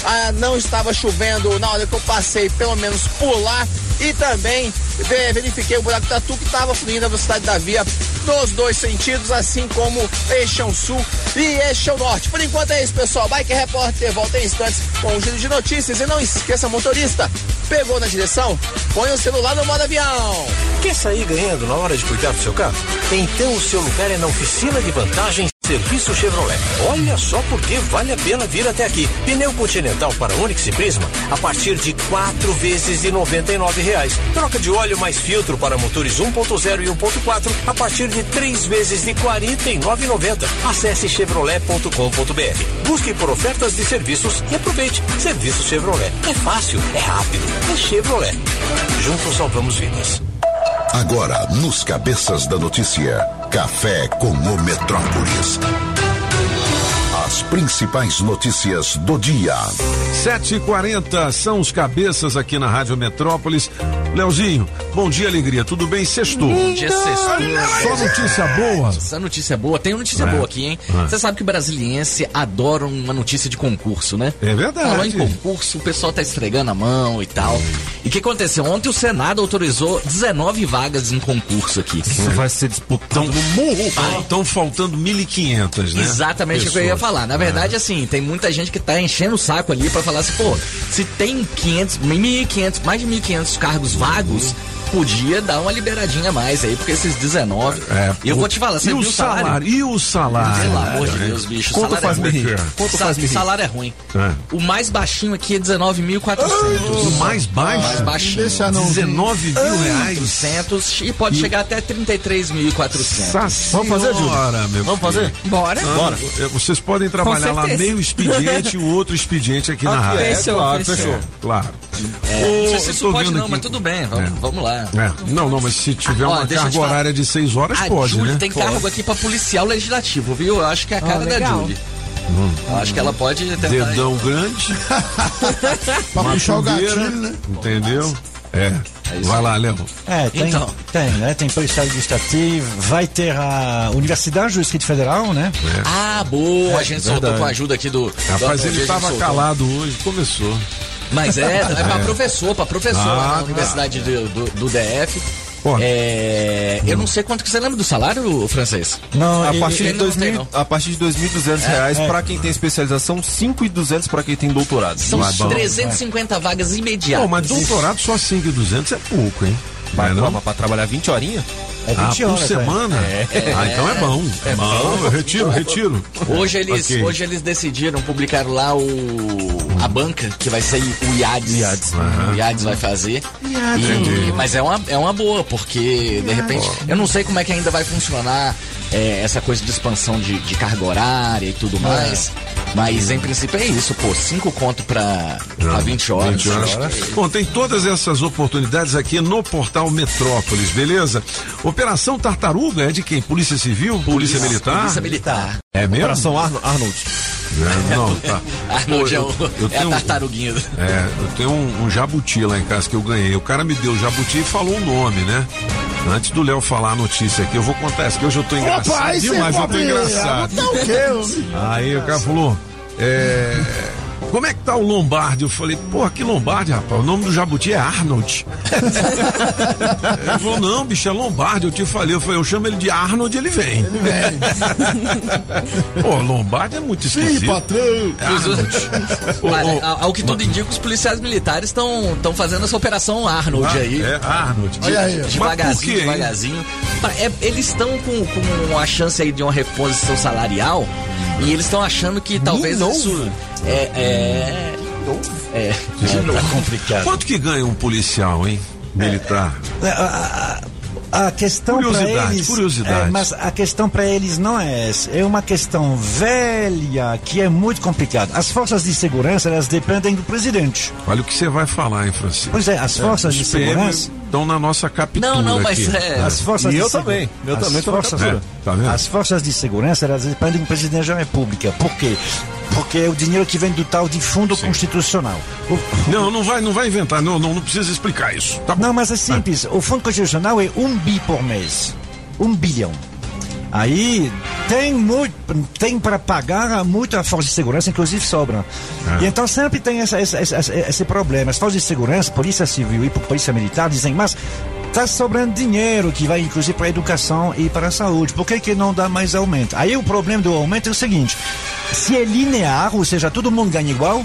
Ah, não estava chovendo na hora que eu passei, pelo menos por lá. E também ve- verifiquei o buraco tatu que estava fluindo a velocidade da via nos dois sentidos, assim como eixão sul e eixão norte. Por enquanto é isso, pessoal. Bike Repórter volta em instantes com o giro de notícias. E não esqueça, motorista, pegou na direção? Põe o celular no modo avião. Quer sair ganhando na hora de cuidar do seu carro? Então o seu lugar é na oficina de vantagens Serviço Chevrolet. Olha só porque vale a pena vir até aqui. Pneu Continental para Onix e Prisma a partir de quatro vezes de 99 reais. Troca de óleo mais filtro para motores 1.0 e 1.4 a partir de três vezes de R$ 49,90. Acesse chevrolet.com.br. Busque por ofertas de serviços e aproveite. Serviço Chevrolet. É fácil, é rápido, é Chevrolet. Juntos salvamos vidas. Agora, nos Cabeças da Notícia, Café com o Metrópolis. As principais notícias do dia. 7h40 são os cabeças aqui na Rádio Metrópolis. Leozinho, bom dia, alegria. Tudo bem? Sextou. Bom dia, sextou. Só notícia boa. Essa notícia boa. Tem uma notícia É. boa aqui, hein? É. Você sabe que o brasiliense adora uma notícia de concurso, né? É verdade. Falou em concurso, o pessoal tá esfregando a mão e tal. E o que aconteceu? Ontem o Senado autorizou 19 vagas em concurso aqui. Isso vai ser disputado no murro. Estão faltando 1.500, né? Exatamente o que eu ia falar. Na verdade, assim, tem muita gente que tá enchendo o saco ali pra falar assim, pô, se tem 500, 1.500, mais de 1.500 cargos vagos, podia dar uma liberadinha a mais aí, porque esses 19. É, e eu vou te falar, você e viu o salário? E o salário? Pelo amor de É. Deus, bicho. Salário faz é ruim. Conta Sa- faz salário é ruim. É. O mais baixinho aqui é 19.400. O mais baixo? Mais baixinho. Deixa não. 19 mil reais. 400 e pode E- chegar até 33.400. Vamos fazer, Júlio? meu Vamos fazer? Bora. Ah, Bora. Vocês podem trabalhar lá meio expediente e o outro expediente aqui na Ah, rádio. fechou, claro, fechou. Claro. É, não sei se isso pode não, aqui- mas tudo bem, vamos, É. vamos lá. É. Não, não, mas se tiver Ó, uma carga horária de 6 horas, A pode, Júlia né? tem cargo aqui pra policial legislativo, viu? Eu acho que é a Ó, cara da. Julie. Eu acho que ela pode tentar. Dedão grande. Pra puxar o gatilho, né? Entendeu? É. isso Vai lá, Léo. É, tem, Então. tem, né? Tem policial administrativo, vai ter a Universidade do Distrito Federal, né? Ah, boa, a gente soltou verdade. com a ajuda aqui do. do Rapaz, a ele gente tava soltou. calado hoje, começou. Mas é, é pra É. professor, pra professor lá Ah, na. Universidade do, do, do DF. É, eu não sei quanto que você lembra do salário, francês? Não, A partir, de ele não 2000, tem, a partir de 2.200 reais é. pra quem tem especialização, 5.200 pra quem tem doutorado. São bom. 350 vagas imediatas. Pô, mas doutorado só 5,200 é pouco, hein? É Mas, não? mas pra trabalhar 20 horinhas? é 20 ah, por horas, semana? É. Ah, então é bom. É bom. bom. Eu retiro, retiro. Hoje eles, Ok. hoje eles decidiram publicar lá o a banca que vai ser o IADS. IADS. O IADS vai fazer. E- mas é uma, é uma boa, porque de repente eu não sei como é que ainda vai funcionar é, essa coisa de expansão de, de carga horária e tudo mais. Mas em princípio é isso, pô. 5 conto pra, pra 20 horas. 20 horas. Bom, tem todas essas oportunidades aqui no portal Metrópolis, beleza? Operação Tartaruga é de quem? Polícia Civil? Polícia, Militar? Polícia Militar. É mesmo? Operação Arno- Arnold. É, não, tá. Arnold é, Pô, o- eu- eu é a tenho- tartaruguinha. É, eu tenho um, um jabuti lá em casa que eu ganhei. O cara me deu o jabuti e falou o nome, né? Antes do Léo falar a notícia aqui, eu vou contar essa que hoje eu tô engraçado Opa, demais, eu tô engraçado. Tá o quê? Aí o cara falou, é, como é que tá o Lombardi? Eu falei, porra, que Lombardi, rapaz? O nome do jabuti é Arnold. ele falou, não, bicho, é Lombardi. Eu te falei, eu falei, eu chamo ele de Arnold, ele vem. Ele vem. Pô, Lombardi é muito Sim, esquisito. patrão. É Arnold. Ô, Olha, ô, ao- que tudo indica, os policiais militares estão fazendo essa operação Arnold Ah, aí. É, Arnold. Olha aí, Devagarzinho, quê, devagarzinho. É- eles estão com, com a chance aí de uma reposição salarial e eles estão achando que talvez isso. É. É. É. De novo. complicado. Quanto que ganha um policial, hein? Militar. É, a- a- A questão para eles, curiosidade. é, mas a questão para eles não é essa. É uma questão velha que é muito complicada. As forças de segurança elas dependem do presidente. Olha o que você vai falar, hein, Francisco? Pois é, as forças de Os PM segurança estão na nossa captura Não, não, mas aqui. é- As forças E de eu também. Eu as também na forças, captura. É, tá vendo? As forças de segurança elas dependem do presidente da República. Por quê? Porque é o dinheiro que vem do tal de fundo constitucional. O- Não, não vai, não vai inventar, não, não, não precisa explicar isso. Tá bom. Não, mas é simples. O fundo constitucional é um bi por mês. Um bilhão. Aí tem muito, tem para pagar muita força de segurança, inclusive sobra. E então sempre tem essa, essa- essa- esse problema. As forças de segurança, polícia civil e polícia militar dizem, mas está sobrando dinheiro que vai inclusive para a educação e para a saúde. Por que, que não dá mais aumento? Aí o problema do aumento é o seguinte: se é linear, ou seja, todo mundo ganha igual,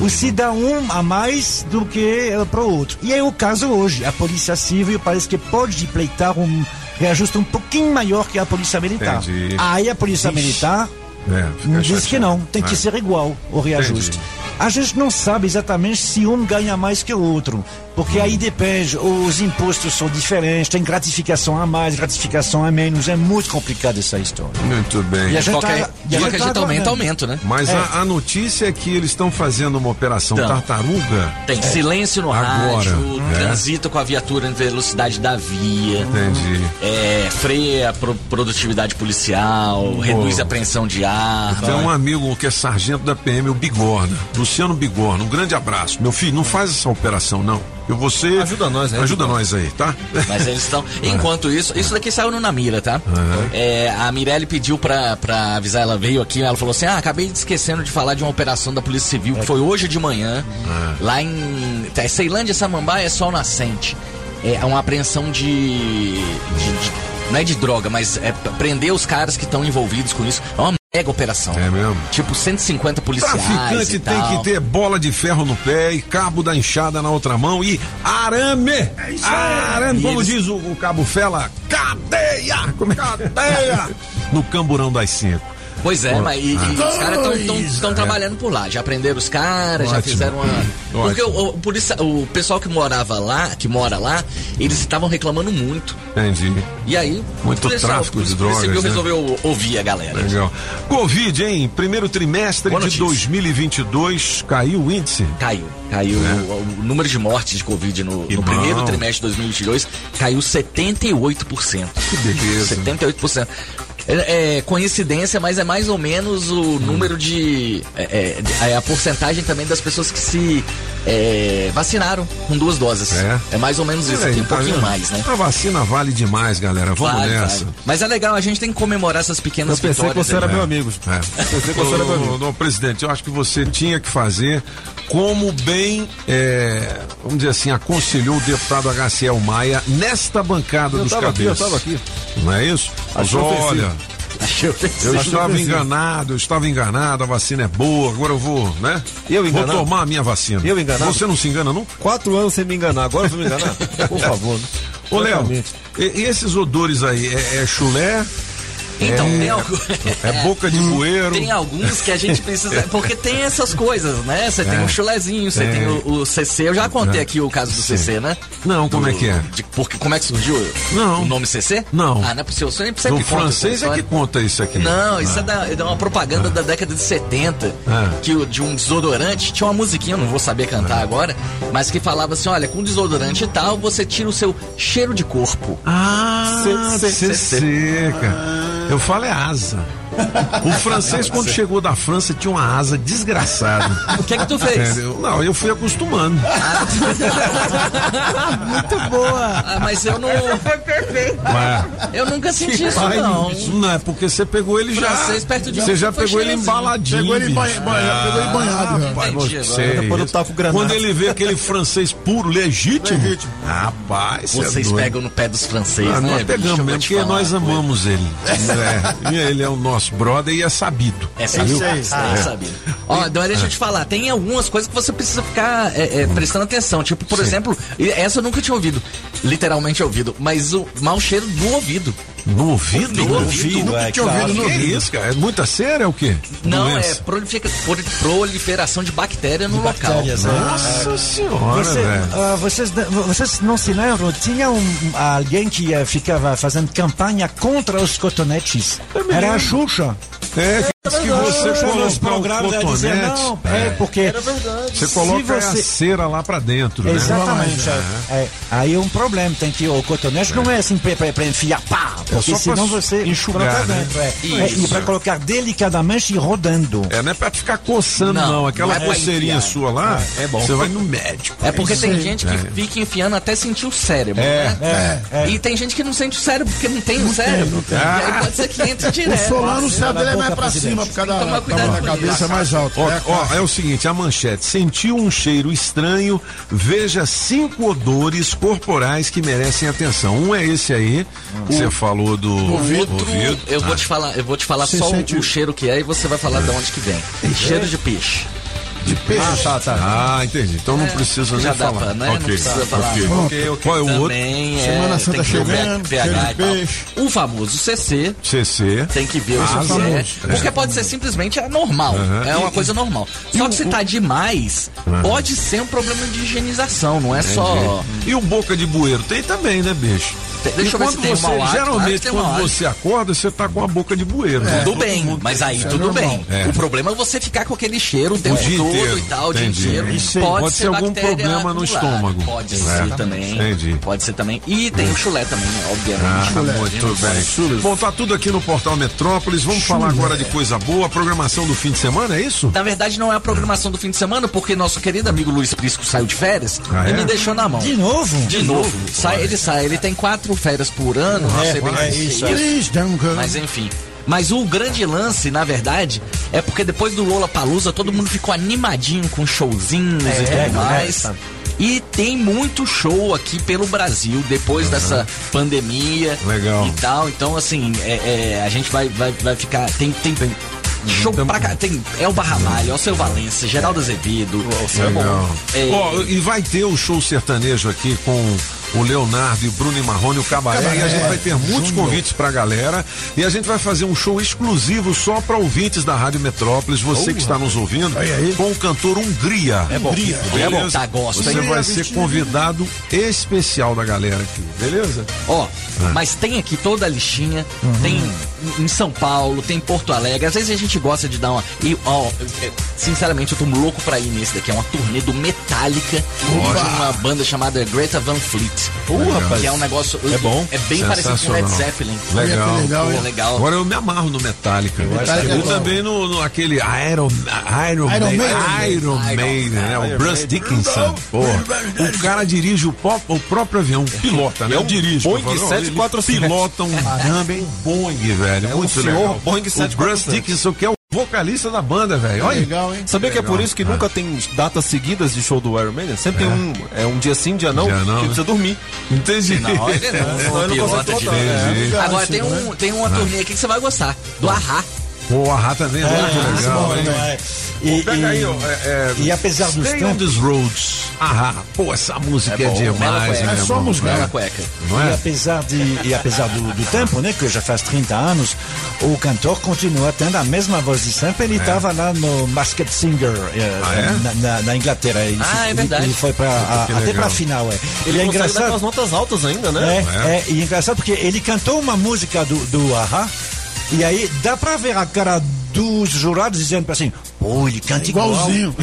o se dá um a mais do que para o outro. E é o caso hoje. A Polícia Civil parece que pode pleitar um reajuste um pouquinho maior que a Polícia Militar. Entendi. Aí a Polícia Ixi. Militar É, diz que chateado. não, tem que É. ser igual o reajuste. Entendi. A gente não sabe exatamente se um ganha mais que o outro, porque aí depende, os impostos são diferentes, tem gratificação a mais, gratificação a menos, é muito complicado essa história. Muito bem. E a gente qualquer- tá- e a qualquer tá aumenta, aumento, né? Mas É. a, a notícia é que eles estão fazendo uma operação Então. tartaruga. Tem silêncio no Agora, rádio, é. transita com a viatura em velocidade da via. Entendi. É, freia a pro- produtividade policial, reduz a apreensão de arma. Tem um amigo que é sargento da PM, o Bigorna, Luciano Bigorna. Um grande abraço. Meu filho, não faz essa operação, não. Eu você Ajuda nós, né? Ajuda nós aí, tá? Mas eles estão. Enquanto isso, isso daqui saiu no Namira, tá? É, a Mirelle pediu pra, pra avisar, ela veio aqui, ela falou assim: Ah, acabei de esquecendo de falar de uma operação da Polícia Civil que foi hoje de manhã, lá em é, Ceilândia, Samambaia, é Sol Nascente. É uma apreensão de. de- de- não é de droga, mas é prender os caras que estão envolvidos com isso. É uma mega operação. É mesmo? Tipo, 150 policiais. Traficante e tem tal. que ter bola de ferro no pé e cabo da enxada na outra mão e arame! arame, E como eles- diz o, o Cabo Fela, cadeia! Como é? Cadeia! no camburão das cinco. Pois é, mas e, e os caras estão É. trabalhando por lá. Já prenderam os caras, já fizeram uma. Porque o, o, polícia- o pessoal que morava lá, que mora lá, eles estavam reclamando muito. Entendi. E aí. Muito policial- tráfico de drogas, né? resolveu ouvir a galera. Legal. Covid, hein? Primeiro trimestre Boa de notícia. 2022 caiu o índice. Caiu. Caiu o, o número de mortes de Covid no, no primeiro trimestre de 2022 caiu 78%. Que beleza. 78%. É, é coincidência, mas é mais ou menos o número de. É, é, a porcentagem também das pessoas que se é, vacinaram com duas doses. É. mais ou menos isso, aqui, um tá pouquinho vendo? mais, né? A vacina vale demais, galera. Vamos Vale, nessa. vale. Mas é legal, a gente tem que comemorar essas pequenas Eu pensei que vitórias. você era meu amigo. É. Pensei que você era meu amigo. Ô, presidente, eu acho que você tinha que fazer como bem, é, vamos dizer assim, aconselhou o deputado HCL Maia nesta bancada Eu dos tava aqui, eu cabeças. tava aqui. Não é isso? Mas olha, eu. Achei estava enganado, eu estava enganado, a vacina é boa, agora eu vou, né? Eu Vou enganado? tomar a minha vacina. Eu enganado? Você não se engana, não? Quatro anos sem me enganar, agora eu vou me enganar? Por favor. né? Ô, Léo, esses odores aí, é, é chulé? Então, é, tem algo. é boca de bueiro? Tem alguns que a gente precisa. Porque tem essas coisas, né? Você tem É. o chulezinho, você Tem. tem o, o CC. Eu já contei É. aqui o caso do Sim. CC, né? Não, como Do- é que é? de- porque, como é que surgiu Não. o nome CC? Não. Ah, não é possível. Você sempre, O francês é que conta isso aqui. Não, isso Ah. é, da, é uma propaganda da década de 70, Ah. que, o- de um desodorante, tinha uma musiquinha, eu não vou saber cantar agora, mas que falava assim, olha, com desodorante e tal, você tira o seu cheiro de corpo. Ah, C- C- CC, cara. Eu falo é asa. O francês, quando chegou da França, tinha uma asa desgraçada. O que é que tu fez? Não, eu fui acostumando. Muito boa. Ah, mas eu não. Foi perfeito. Eu nunca senti isso, Pai, não. isso não é porque você pegou ele já. Francês perto de Você já foi pegou ele embaladinho. Pegou ele bicho. banha- banha- pegou ele banhado, já. Rapaz, Entendi você. Depois eu granada. Quando ele vê aquele francês puro, legítimo. Legítimo. Rapaz, cê é Vocês doido. pegam no pé dos franceses, Ah, né? nós bicho? pegamos Eu vou mesmo, te porque falar nós amamos ele. É, e ele é o nosso brother e é sabido. É sabido. isso aí. É sabido. Ó, então deixa eu te falar, tem algumas coisas que você precisa ficar é, é, prestando atenção. Tipo, por exemplo, e essa eu nunca tinha ouvido, literalmente ouvido, mas o mau cheiro do ouvido. No ouvido? No ouvido, Nunca é tinha claro. ouvido no Que ouvido. isso, cara? É muita séria ou o quê? Não, Doença. é prolifica- proli- proliferação de bactéria no local. bactérias, é. Nossa senhora, Você- ah, vocês, vocês não se lembram? Tinha um, alguém que eh, ficava fazendo campanha contra os cotonetes. Era a Xuxa. É, que diz que você o programas dizia, cotonete. Não, é porque... Você coloca a você- cera lá pra dentro, né? Exatamente. É. É, aí é um problema, tem que o cotonete não é assim pra enfiar pá, porque só pra senão você enxugar, né? dentro, é. É, e para colocar delicadamente e rodando. É, não é pra ficar coçando, não. Não, Aquela não é coceirinha enfiar. sua lá, É, é bom. você vai no médico. É porque Isso tem gente que É. fica enfiando até sentir o cérebro, É, né? é, E tem gente que não sente o cérebro porque não tem o cérebro. não tem. E aí pode ser que entre direto. O solano, o céu dele é mais presidente. cima, por causa da, cabeça é mais alta. Ó, É, ó, é o seguinte, a manchete. Sentiu um cheiro estranho, veja cinco odores corporais que merecem atenção. Um é esse aí, que você falou do ouvido. eu vou Ah. te falar, eu vou te falar Você só o o- cheiro que é e você vai falar de onde que vem. Cheiro de peixe. De peixe? Ah, tá, tá. Ah, entendi. Então não É, precisa nem já dá falar. pra, né? Não Ok, precisa falar. ok. Ok, ok. Qual é o outro? É, Semana Santa chegando, pH peixe. O famoso CC. CC. Tem que ver o Ah, CC. Porque É. pode ser simplesmente é normal. É uma coisa normal. Só que se tá demais, pode ser um problema de higienização, não é só. E o boca de bueiro? Tem também, né, bicho? Tem- deixa E eu ver se tem você. Claro Geralmente, quando você acorda, você tá com a boca de bueiro. né? Tudo Todo bem, mas aí é tudo bem. É. O problema é você ficar com aquele cheiro o tempo todo inteiro. e tal, dia Entendi. Isso aí. Pode ser algum bactéria problema no estômago. Pode É. ser também. Entendi. Pode ser também. E tem o chulé também, né? Obviamente. Ah, Chulé. muito bem. Bom, tá tudo aqui no Portal Metrópolis. Vamos falar agora de coisa boa. A programação do fim de semana, é isso? Na verdade, não é a programação do fim de semana, porque nosso querido amigo Luiz Prisco saiu de férias Ah, e é? me deixou na mão. De novo? De novo. Sai, ele sai, ele tem quatro férias por ano, não É, sei bem é isso. Mas enfim. Mas o grande lance, na verdade, é porque depois do Lola Palusa todo mundo ficou animadinho com showzinhos É, e tudo é, mais. é. E tem muito show aqui pelo Brasil depois dessa pandemia Legal. e tal. Então, assim, é, é, a gente vai, vai, vai ficar. Tem, tem, show pra cá. Tem El Barramalho, El Seu Valência, Geraldo Azevedo. Legal. É, e vai ter o show sertanejo aqui com o Leonardo e o Bruno e Marrone, o Cabaré, Cabaré, e a gente vai ter muitos Júnior. convites pra galera e a gente vai fazer um show exclusivo só pra ouvintes da Rádio Metrópolis, você que está nos ouvindo, Aí, aí. com o cantor Hungria. É bom. Hungria. É bom, tá, gosto, Você vai ser convidado especial da galera aqui, beleza? Ó, Ah. mas tem aqui toda a listinha, tem em- São Paulo, tem em Porto Alegre. Às vezes a gente gosta de dar uma. E, ó, é, sinceramente, eu tô louco pra ir nesse daqui. É uma turnê do Metallica de uma banda chamada Greta Van Fleet. Uh, rapaz. Que é um negócio. É bom. É bem parecido com Led. Zeppelin. Legal. legal, Pô, legal. Agora eu me amarro no Metallica. Metallica é e bom. também no, no aquele Iron, Iron, Iron Maiden. Iron Maiden, né? O Bruce Dickinson. Pô, o cara dirige o, pó- o próprio avião, pilota, né? É um dirige. Boeing pra falar, 747. ele Pilota um caramba, hein? Boeing, velho. É muito senhor legal. Boeing o Bruce 747. Dickinson, que é o vocalista da banda, velho. Olha. Legal, hein? Sabia que é por isso que nunca tem datas seguidas de show do Iron Maiden? Sempre tem um, é um dia sim, dia não, Dia não, que né? precisa dormir. Entendi. Não, ele não. Ele não pilota consegue de voltar. vez. Entendi. Agora tem, um, tem uma turnê aqui que você vai gostar. Do Ahá. Pô, o Arra também é muito legal, hein? é. E, Pega e- aí, ó. É, é, e apesar dos Stay on tempos- these roads. Ahá. Pô, essa música é, bom. Bela demais, né, É só música. Bela cueca. Não E é? apesar, de, e apesar do, do tempo, né, que já faz 30 anos, o cantor continua tendo a mesma voz de sempre. Ele estava lá no Masked Singer eh, Ah, é? na, na- na Inglaterra. Ele, Ah, é ele- verdade. Ele foi pra, a- Que até para a final. É. Ele E é dar engraçado. aquelas notas altas ainda, né? É, é, e é engraçado porque ele cantou uma música do, do Ahá, e aí dá pra ver a cara dos jurados dizendo assim, pô, ele canta igual. Igualzinho.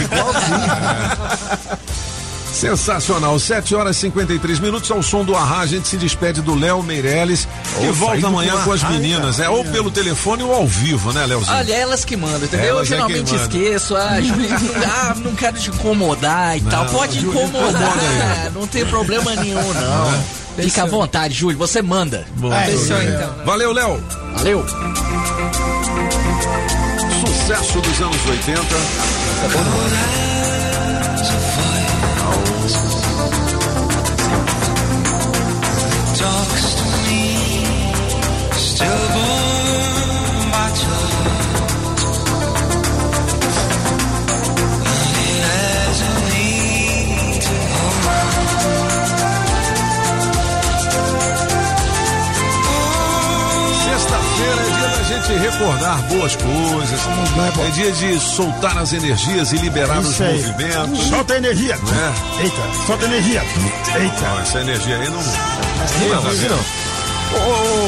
Sensacional, 7 horas e 53 minutos ao som do Arra. A gente se despede do Léo Meirelles, que Ô, volta amanhã com as meninas, é ou pelo telefone ou ao vivo, né, Léozinho? Olha, elas que mandam, entendeu? Elas eu é geralmente manda. esqueço. Ah, ah, não quero te incomodar e tal. Pode incomodar, incomoda não tem problema nenhum, não. Fica à vontade, Júlio, você manda. Bom, Fechou, tudo bem. então, né? Valeu, Léo. Valeu. Sucesso dos anos 80. talks de recordar boas coisas. É dia de soltar as energias e liberar os Isso aí. movimentos. Solta a energia. Né? Eita, solta energia. Eita. Não, essa energia aí não. Não, não. Ô,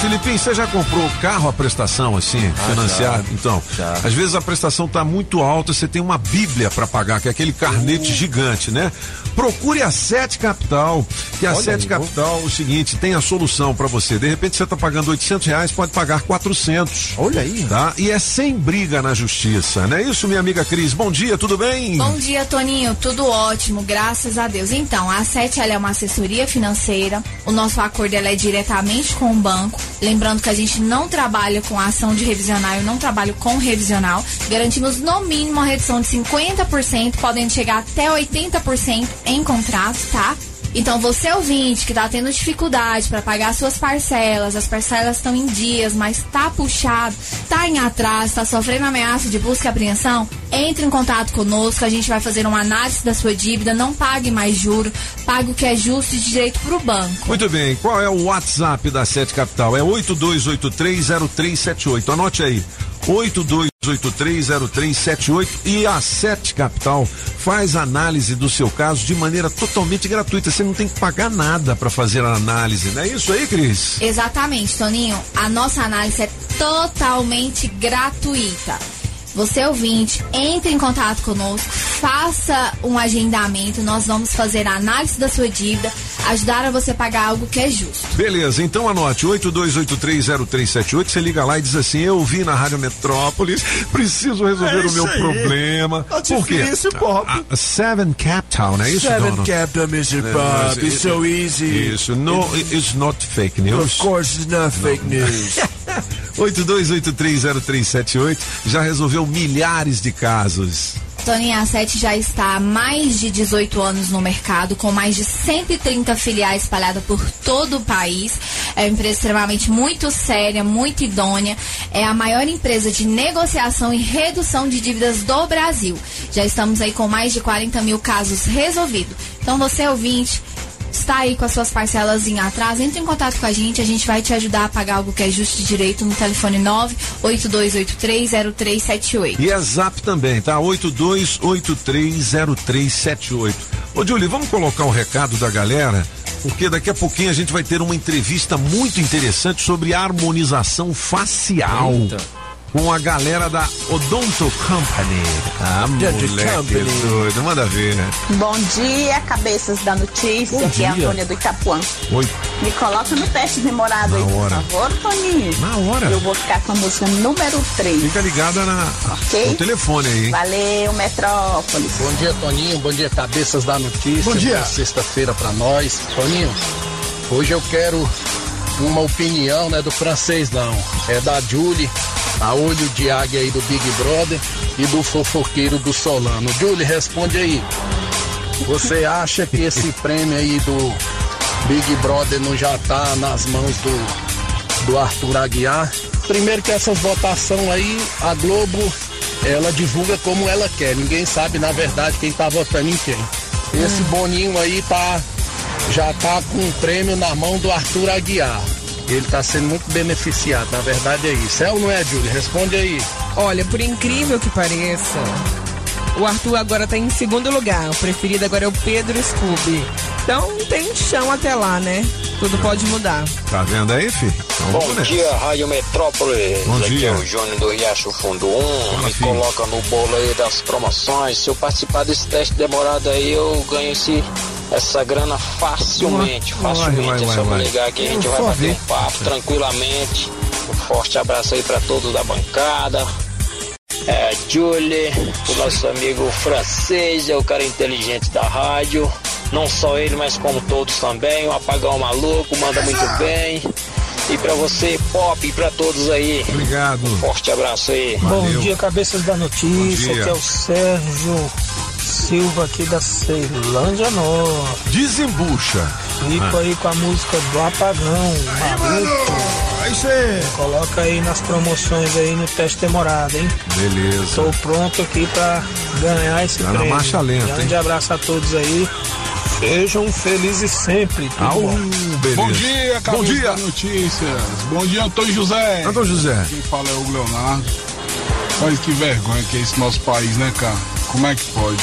Filipinho, você já comprou carro à prestação assim, Ah, financiado? já. Então, às vezes a prestação tá muito alta, você tem uma bíblia para pagar, que é aquele carnete gigante, né? Procure a Sete Capital, que a Olha Sete aí, Capital, o seguinte, tem a solução para você. De repente você tá pagando 800 reais, pode pagar 400. Olha aí. Tá? E é sem briga na justiça, não é isso, minha amiga Cris? Bom dia, tudo bem? Bom dia, Toninho. Tudo ótimo, graças a Deus. Então, a SET ela é uma assessoria financeira. O nosso acordo ela é diretamente com o banco. Lembrando que a gente não trabalha com ação de revisional, eu não trabalho com revisional. Garantimos no mínimo uma redução de 50%, podendo chegar até 80% em contrato, tá? Então, você ouvinte que tá tendo dificuldade para pagar suas parcelas, as parcelas estão em dias, mas tá puxado, tá em atraso, tá sofrendo ameaça de busca e apreensão, entre em contato conosco, a gente vai fazer uma análise da sua dívida, não pague mais juro, pague o que é justo e direito pro banco. Muito bem, qual é o WhatsApp da Sete Capital? É 82830378. Anote aí. 82830378 e a Sete Capital faz análise do seu caso de maneira totalmente gratuita. Você não tem que pagar nada para fazer a análise, não é isso aí, Cris? Exatamente, Toninho. A nossa análise é totalmente gratuita. Você ouvinte, entre em contato conosco, faça um agendamento, nós vamos fazer a análise da sua dívida, ajudar a você pagar algo que é justo. Beleza, então anote 82830378. Você liga lá e diz assim: Eu vi na Rádio Metrópolis, preciso resolver É o meu aí. problema. Tá Por quê? A- a Seven Capital, não é isso, Seven dono? Capital, Mr. Bob. It's so easy. Isso, no, it's not fake news. Of course it's not fake news. 82830378 já resolveu milhares de casos. Toninho, a Sete já está há mais de 18 anos no mercado, com mais de 130 filiais espalhadas por todo o país. É uma empresa extremamente muito séria, muito idônea. É a maior empresa de negociação e redução de dívidas do Brasil. Já estamos aí com mais de 40 mil casos resolvidos. Então, você ouvinte, está aí com as suas parcelas em atraso, entre em contato com a gente, a gente vai te ajudar a pagar algo que é justo e direito no telefone 982830378. E é zap também, tá? 82830378. Ô, Julie, vamos colocar o recado da galera, porque daqui a pouquinho a gente vai ter uma entrevista muito interessante sobre harmonização facial. Com a galera da Odonto Company. Ah, moleque Company. doido, manda ver, né? Bom dia, cabeças da notícia. Bom Aqui é a dia. Antônia do Itapuã. Oi. Me coloca no teste demorado aí, Na por hora. favor, Toninho. Na hora. Eu vou ficar com a música número 3. Fica ligada na, Ok. no telefone aí. Valeu, Metrópolis. Bom dia, Toninho. Bom dia, cabeças da notícia. Bom dia. Boa Sexta-feira pra nós. Toninho, hoje eu quero uma opinião, né, do francêsão. É da Julie, a olho de águia aí do Big Brother e do fofoqueiro do Solano. Julie, responde aí. Você acha que esse prêmio aí do Big Brother não já tá nas mãos do, do Arthur Aguiar? Primeiro que essas votações aí, a Globo, ela divulga como ela quer. Ninguém sabe, na verdade, quem tá votando em quem. Esse Boninho aí tá já tá com um prêmio na mão do Arthur Aguiar. Ele tá sendo muito beneficiado, na verdade é isso. É ou não é, Júlio? Responde aí. Olha, por incrível que pareça, o Arthur agora tá em segundo lugar. O preferido agora é o Pedro Scooby. Então tem chão até lá, né? Tudo pode mudar. Tá vendo aí, filho? Então, Bom nessa. dia, Rádio Metrópole. Bom Aqui dia. é o Jônio do Riacho Fundo 1. Me coloca no bolo aí das promoções. Se eu participar desse teste demorado aí, eu ganho esse, essa grana facilmente. Vai, facilmente. vai, é vai, só me vai. ligar que a gente vai bater vi. um papo tranquilamente. Um forte abraço aí pra todos da bancada. É, Julie, o nosso amigo francês, é o cara inteligente da rádio. Não só ele, mas como todos também. O apagão maluco, manda muito bem. E pra você, Pop, e pra todos aí. Obrigado. Um forte abraço aí. Bom dia, cabeças da notícia. Aqui é o Sérgio Silva aqui da Ceilândia Norte. Desembucha. Fico Ah. aí com a música do Apagão, aí. Coloca aí nas promoções aí no teste demorado, hein? Beleza. Tô pronto aqui pra ganhar esse Tá na prêmio. marcha lenta, Grande hein? abraço a todos aí. Sejam felizes sempre. tudo Au, bom. beleza. Bom dia, Bom Cabeça dia. Notícias. Bom dia, Antônio José. Antônio José. Quem fala é o Leonardo. Olha que vergonha que é esse nosso país, né, cara? Como é que pode?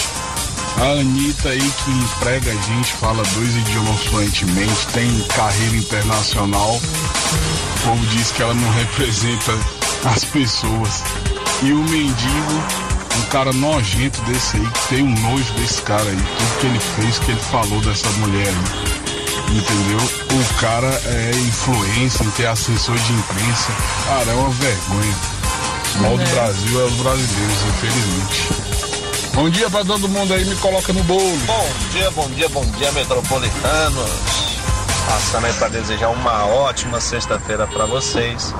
A Anitta aí que emprega a gente, fala dois idiomas fluentemente, tem carreira internacional. O povo diz que ela não representa as pessoas. E o mendigo, um cara nojento desse aí, que tem um nojo desse cara aí, tudo que ele fez, que ele falou dessa mulher aí. Entendeu? O cara é influência em ter assessor de imprensa. Cara, é uma vergonha. O mal do É. Brasil é os brasileiros, infelizmente. Bom dia pra todo mundo aí, me coloca no bolo. Bom dia, bom dia, bom dia, metropolitanos. Passando aí para desejar uma ótima sexta-feira para vocês.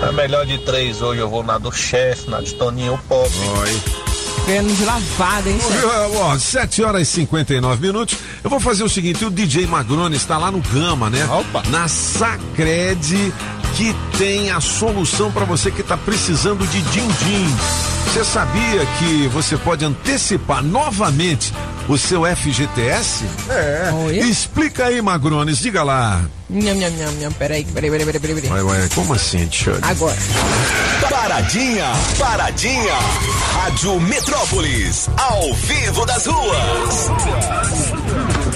A melhor de três hoje eu vou na do chefe, na de Toninho Pop. Oi. Ganhando de lavada, hein, chefe? Ó, 7 horas e 59 minutos. Eu vou fazer o seguinte: o DJ Magrone está lá no Gama, né? Na Sacred, que tem a solução para você que está precisando de din-din. Você sabia que você pode antecipar novamente o seu FGTS? É. Explica aí, Magrones, diga lá. Nham, nham, nham, nham. Peraí, peraí, peraí, peraí, peraí. Vai, vai, como assim, Tchê? Agora. Paradinha, paradinha. Rádio Metrópolis, ao vivo das ruas.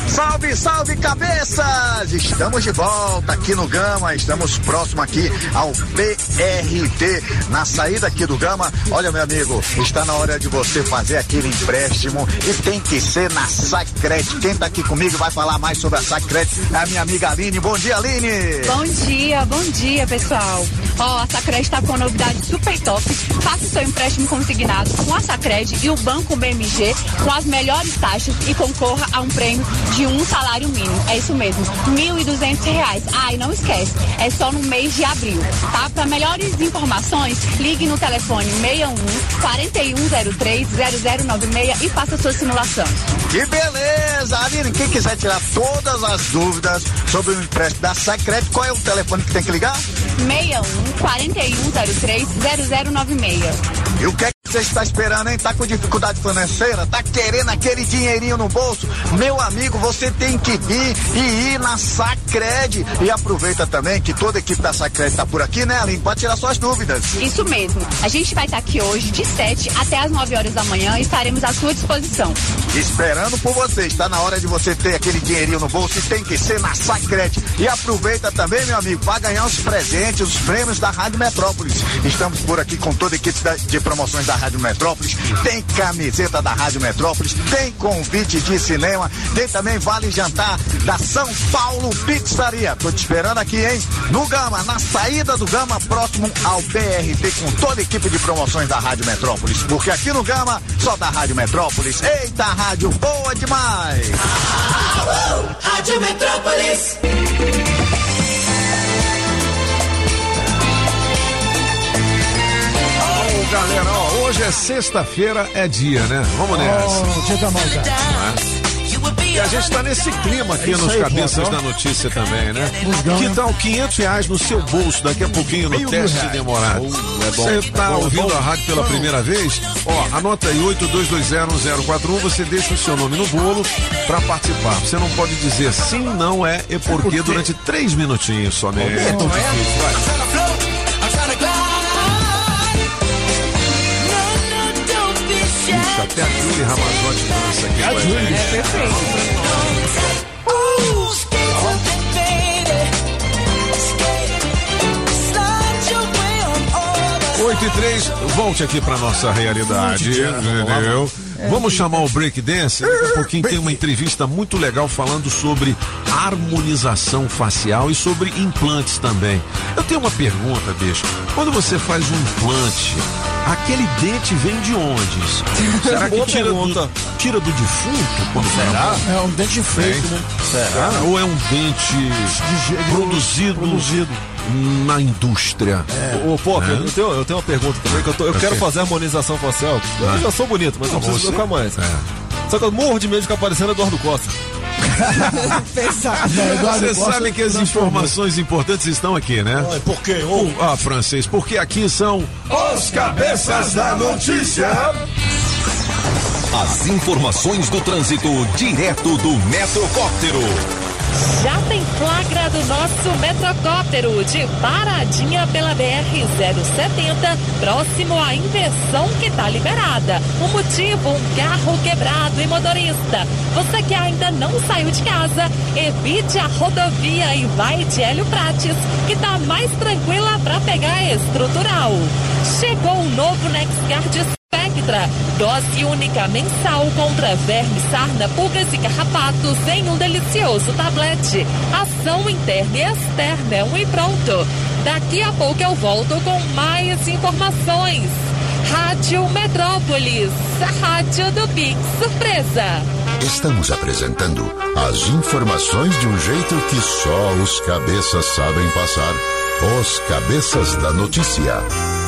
Salve, salve cabeças! Estamos de volta aqui no Gama, estamos próximo aqui ao BRT, na saída aqui do Gama. Olha, meu amigo, está na hora de você fazer aquele empréstimo e tem que ser na Sacred. Quem tá aqui comigo vai falar mais sobre a Sacred é a minha amiga Aline. Bom dia, Aline! Bom dia, bom dia, pessoal. Ó, a Sacred está com uma novidade super top. Faça o seu empréstimo consignado com a Sacred e o Banco BMG com as melhores taxas e concorra a um prêmio de um salário mínimo. É isso mesmo, 1.200 reais. Ah, e não esquece, é só no mês de abril, tá? Para melhores informações, ligue no telefone 61 4103 0096 e faça sua simulação. Que beleza! Aline, quem quiser tirar todas as dúvidas sobre o empréstimo da Sacred, qual é o telefone que tem que ligar? 61 4103 0096. E o que é você está esperando, hein? Tá com dificuldade financeira? Tá querendo aquele dinheirinho no bolso? Meu amigo, você tem que ir e ir na Sacred. E aproveita também que toda a equipe da Sacred tá por aqui, né, Aline? Pode tirar suas dúvidas. Isso mesmo. A gente vai estar aqui hoje de 7 até as 9 horas da manhã e estaremos à sua disposição. Esperando por você. Está na hora de você ter aquele dinheirinho no bolso e tem que ser na Sacred. E aproveita também, meu amigo, para ganhar os presentes, os prêmios da Rádio Metrópolis. Estamos por aqui com toda a equipe de promoções da Rádio Metrópolis. Tem camiseta da Rádio Metrópolis, tem convite de cinema, tem também vale jantar da São Paulo Pizzaria. Tô te esperando aqui, hein? No Gama, na saída do Gama, próximo ao BRT, com toda a equipe de promoções da Rádio Metrópolis. Porque aqui no Gama, só da Rádio Metrópolis. Eita, rádio boa demais! Rádio Metrópolis. Ô, galera, ó, hoje é sexta-feira, é dia, né? Vamos nessa. Oh, dia da maldade. E a gente tá nesse clima aqui É nos aí, cabeças da notícia também, né? Busgão, Que tal 500 reais no seu bolso daqui a pouquinho no teste reais. demorado? Oh, é. Você tá É bom, é ouvindo bom. a rádio pela primeira vez? Ó, anota aí 82201041, você deixa o seu nome no bolo pra participar. Você não pode dizer sim, não é e por quê durante três minutinhos somente. É tão difícil, Puxa, até a Julie Ramazotti dança aqui a gente. É perfeito. 8 e 3, volte aqui pra nossa realidade, entendeu? Vamos chamar o break dance. Daqui a pouquinho tem uma entrevista muito legal falando sobre harmonização facial e sobre implantes também. Eu tenho uma pergunta, bicho. Quando você faz um implante, aquele dente vem de onde? Será que tira do, tira do defunto? Quando Será? É um dente feito, né? Será? Ou é um dente produzido, na indústria? Ô, pô, É. eu, tenho, eu tenho uma pergunta também, que eu, tô- eu Ok. quero fazer harmonização facial. Eu Ah. já sou bonito, mas eu Não, preciso você- colocar mais. É. Só que eu morro de medo de ficar parecendo Eduardo Costa. Você sabe que as informações importantes estão aqui, né? por quê? Ah, francês, porque aqui são Os cabeças da notícia. As informações do trânsito direto do Metrocóptero. Já tem flagra do nosso metrocóptero de paradinha pela BR-070, próximo à inversão que tá liberada. O motivo, um carro quebrado e motorista. Você que ainda não saiu de casa, evite a rodovia e vai de Hélio Prates, que tá mais tranquila para pegar estrutural. Chegou o novo Nexguard Spectra, dose única mensal contra vermes, sarna, pulgas e carrapatos em um delicioso tablete. Ação interna e externa é um e pronto. Daqui a pouco eu volto com mais informações. Rádio Metrópolis, a rádio do Big Surpresa. Estamos apresentando as informações de um jeito que só os cabeças sabem passar. Os cabeças da notícia.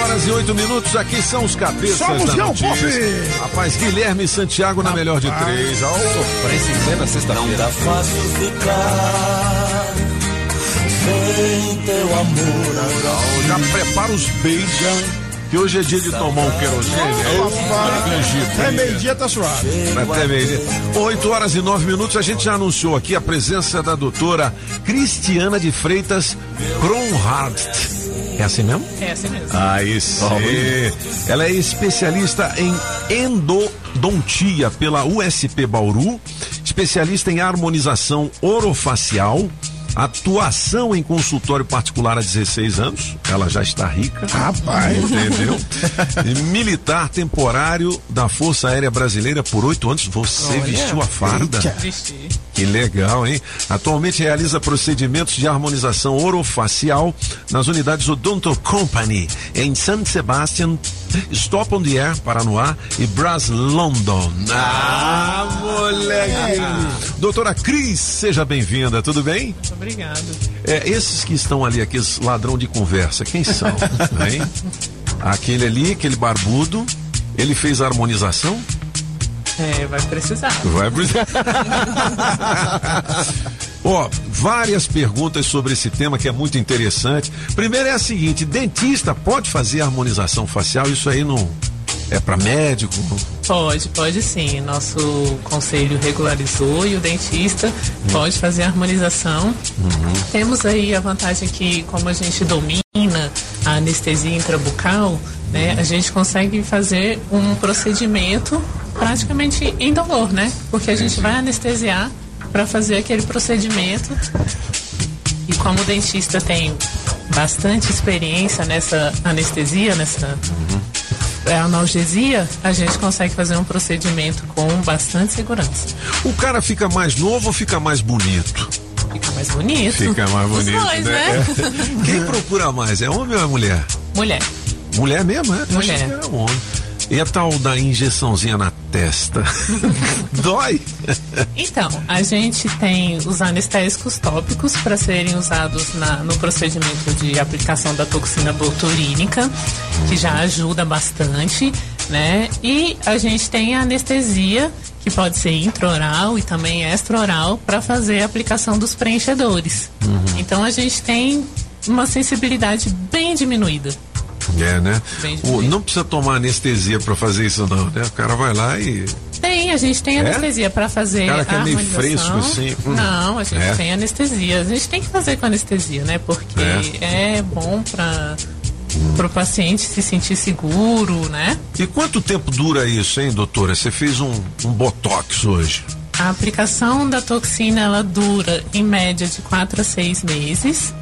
Horas e oito minutos, aqui são os cabeças Somos da não, notícia. Pop! Rapaz, Guilherme Santiago na melhor de três. Ó, Sofrência em plena sexta-feira. Tá fácil ficar sem teu amor agora. Já prepara os beijos, que hoje é dia de tomar um querosene. É, Até meio-dia tá suave. Até meio-dia. 8 horas e 9 minutos, a gente já anunciou aqui a presença da doutora Cristiana de Freitas Kronhardt. É assim mesmo? É assim mesmo. Aí sim. Ela é especialista em endodontia pela USP Bauru, especialista em harmonização orofacial, atuação em consultório particular há 16 anos. Ela já está rica. Rapaz. Entendeu? E militar temporário da Força Aérea Brasileira por oito anos. Você Olha, vestiu a farda? eita. Vesti. Que legal, hein? Atualmente realiza procedimentos de harmonização orofacial nas unidades Odonto Company em San Sebastian, Stop on the Air, Paranoá e Bras London. Ah, moleque! Doutora Cris, seja bem-vinda, tudo bem? Obrigado. É, esses que estão ali, aqueles ladrão de conversa, quem são? hein? Aquele ali, aquele barbudo, ele fez a harmonização? É, vai precisar. Vai precisar. Ó, várias perguntas sobre esse tema que é muito interessante. Primeiro é a seguinte: dentista pode fazer harmonização facial? Isso aí não é para médico? Pode, pode sim. Nosso conselho regularizou e o dentista pode fazer a harmonização. Temos aí a vantagem que, como a gente domina a anestesia intrabucal, né, a gente consegue fazer um procedimento praticamente indolor, né? Porque a gente vai anestesiar para fazer aquele procedimento. E como o dentista tem bastante experiência nessa anestesia, nessa é, analgesia, a gente consegue fazer um procedimento com bastante segurança. O cara fica mais novo ou fica mais bonito? Fica mais bonito. Fica mais bonito, dois, né? né? É. Quem procura mais? É homem ou é mulher? Mulher. Mulher mesmo, é? Mulher. que era homem. E a tal da injeçãozinha na testa? Dói? Então, a gente tem os anestésicos tópicos para serem usados na- no procedimento de aplicação da toxina boturínica, que já ajuda bastante, né? E a gente tem a anestesia, que pode ser intraoral e também extraoral, para fazer a aplicação dos preenchedores. Então, a gente tem uma sensibilidade bem diminuída. É, né? O- não precisa tomar anestesia pra fazer isso, não, né? O cara vai lá e. Tem, a gente tem É? anestesia para fazer Cara que é meio fresco, assim, hum. Não, a gente É? tem anestesia. A gente tem que fazer com anestesia, né? Porque é, bom para o paciente se sentir seguro, né? E quanto tempo dura isso, hein, doutora? Você fez um, um botox hoje. A aplicação da toxina ela dura em média de 4 a 6 meses.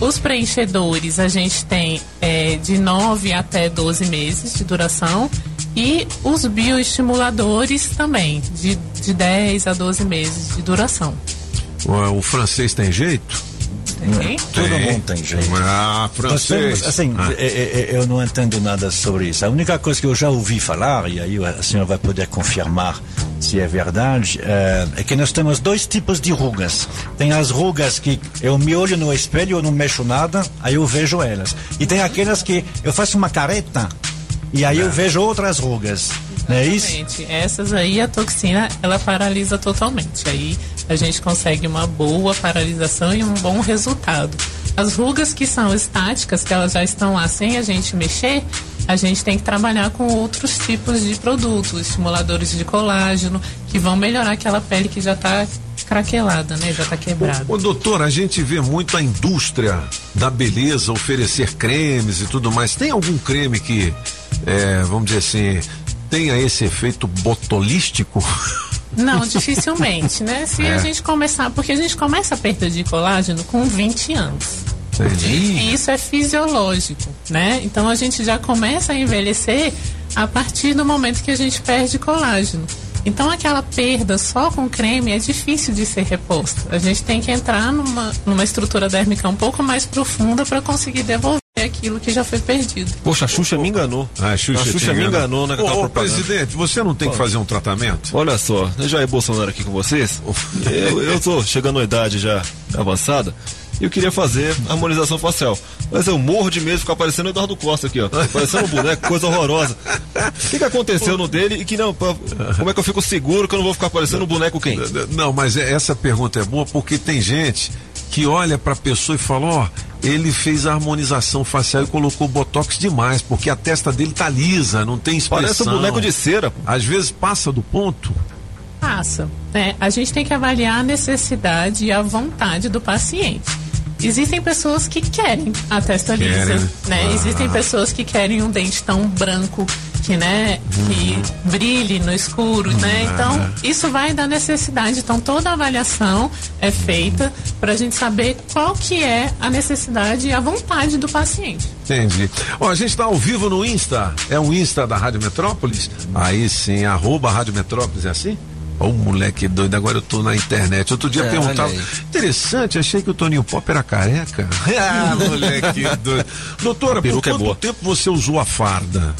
Os preenchedores a gente tem é, de 9 até 12 meses de duração. E os bioestimuladores também, de, de 10 a 12 meses de duração. O, o francês tem jeito? Tem. Todo mundo tem jeito. Ah, Nós francês. temos, assim, Ah. é- é- é- eu não entendo nada sobre isso. A única coisa que eu já ouvi falar, e aí a senhora vai poder confirmar se é verdade, é, é que nós temos dois tipos de rugas. Tem as rugas que eu me olho no espelho, eu não mexo nada, aí eu vejo elas. E tem aquelas que eu faço uma careta e aí eu vejo outras rugas. Não é isso? Exatamente. Essas aí, a toxina, ela paralisa totalmente. Aí a gente consegue uma boa paralisação e um bom resultado. As rugas que são estáticas, que elas já estão lá sem a gente mexer, a gente tem que trabalhar com outros tipos de produtos, estimuladores de colágeno, que vão melhorar aquela pele que já está craquelada, né? Já está quebrada. Ô, doutor, a gente vê muito a indústria da beleza oferecer cremes e tudo mais. Tem algum creme que, é, vamos dizer assim, tenha esse efeito botolístico? Não, dificilmente, né? Se É. a gente começar, porque a gente começa a perda de colágeno com 20 anos. Entendi. E isso é fisiológico, né? Então a gente já começa a envelhecer a partir do momento que a gente perde colágeno. Então aquela perda só com creme é difícil de ser reposta. A gente tem que entrar numa, numa estrutura dérmica um pouco mais profunda para conseguir devolver aquilo que já foi perdido. Poxa, a Xuxa me enganou. Ah, a Xuxa, a Xuxa me enganou né, Ô, ô, presidente, você não tem que fazer um tratamento? Olha só, já é Bolsonaro aqui com vocês. Eu, eu tô chegando a idade já avançada e eu queria fazer harmonização facial. Mas eu morro de medo de ficar parecendo o Eduardo Costa aqui, ó. Parecendo um boneco, coisa horrorosa. O que, que aconteceu no dele e que não. pra- Como é que eu fico seguro que eu não vou ficar parecendo um boneco quem? Não, mas é- essa pergunta é boa porque tem gente que olha pra pessoa e fala, ó, ele fez a harmonização facial e colocou botox demais, porque a testa dele tá lisa, não tem expressão. Parece um boneco de cera. Às vezes passa do ponto. Passa. né? A gente tem que avaliar a necessidade e a vontade do paciente. Existem pessoas que querem a testa Querem, lisa, né? né? Ah. Existem pessoas que querem um dente tão branco que, né, que brilhe no escuro, né? Ah. Então, isso vai da necessidade. Então, toda avaliação é feita para a gente saber qual que é a necessidade e a vontade do paciente. Entendi. Ó, a gente tá ao vivo no Insta. É o Insta da Rádio Metrópolis? Aí sim, arroba Rádio Metrópolis, é assim? Ô, moleque doido, agora eu tô na internet. Outro dia É, perguntava. Interessante, achei que o Toninho Pop era careca. ah, moleque doido. Doutora, por peruca é quanto boa. tempo você usou a farda?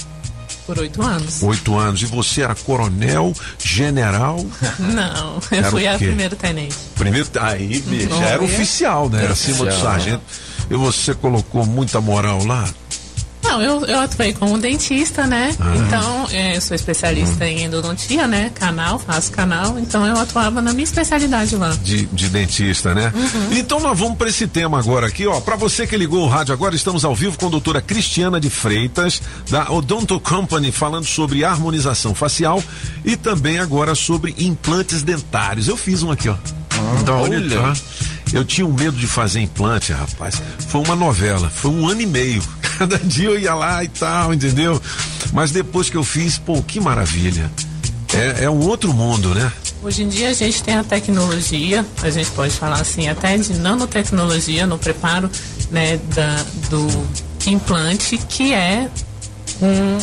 Por oito anos. Oito anos. E você era coronel, general? Não, eu Era fui a primeiro tenente. Primeiro, aí, bicho, já era oficial, né? Era Acima do sargento. E você colocou muita moral lá? Não, eu, eu atuei como dentista, né? Ah. Então, é, eu sou especialista em endodontia, né? Canal, faço canal. Então, eu atuava na minha especialidade lá. de, de dentista, né? Então nós vamos para esse tema agora aqui, ó. Para você que ligou o rádio agora, estamos ao vivo com a doutora Cristiana de Freitas, da Odonto Company, falando sobre harmonização facial e também agora sobre implantes dentários. Eu fiz um aqui, ó. Então, olha, olha. tá? Eu tinha um medo de fazer implante, rapaz. Foi uma novela, foi um ano e meio. Cada dia eu ia lá e tal, entendeu? Mas depois que eu fiz, pô, que maravilha. É, é um outro mundo, né? Hoje em dia a gente tem a tecnologia, a gente pode falar assim, até de nanotecnologia no preparo né, da, do implante, que é um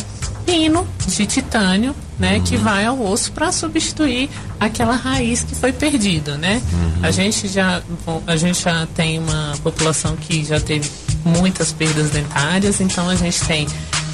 pino de titânio, né, que vai ao osso para substituir aquela raiz que foi perdida, né? A gente já bom, a gente já tem uma população que já teve muitas perdas dentárias, então a gente tem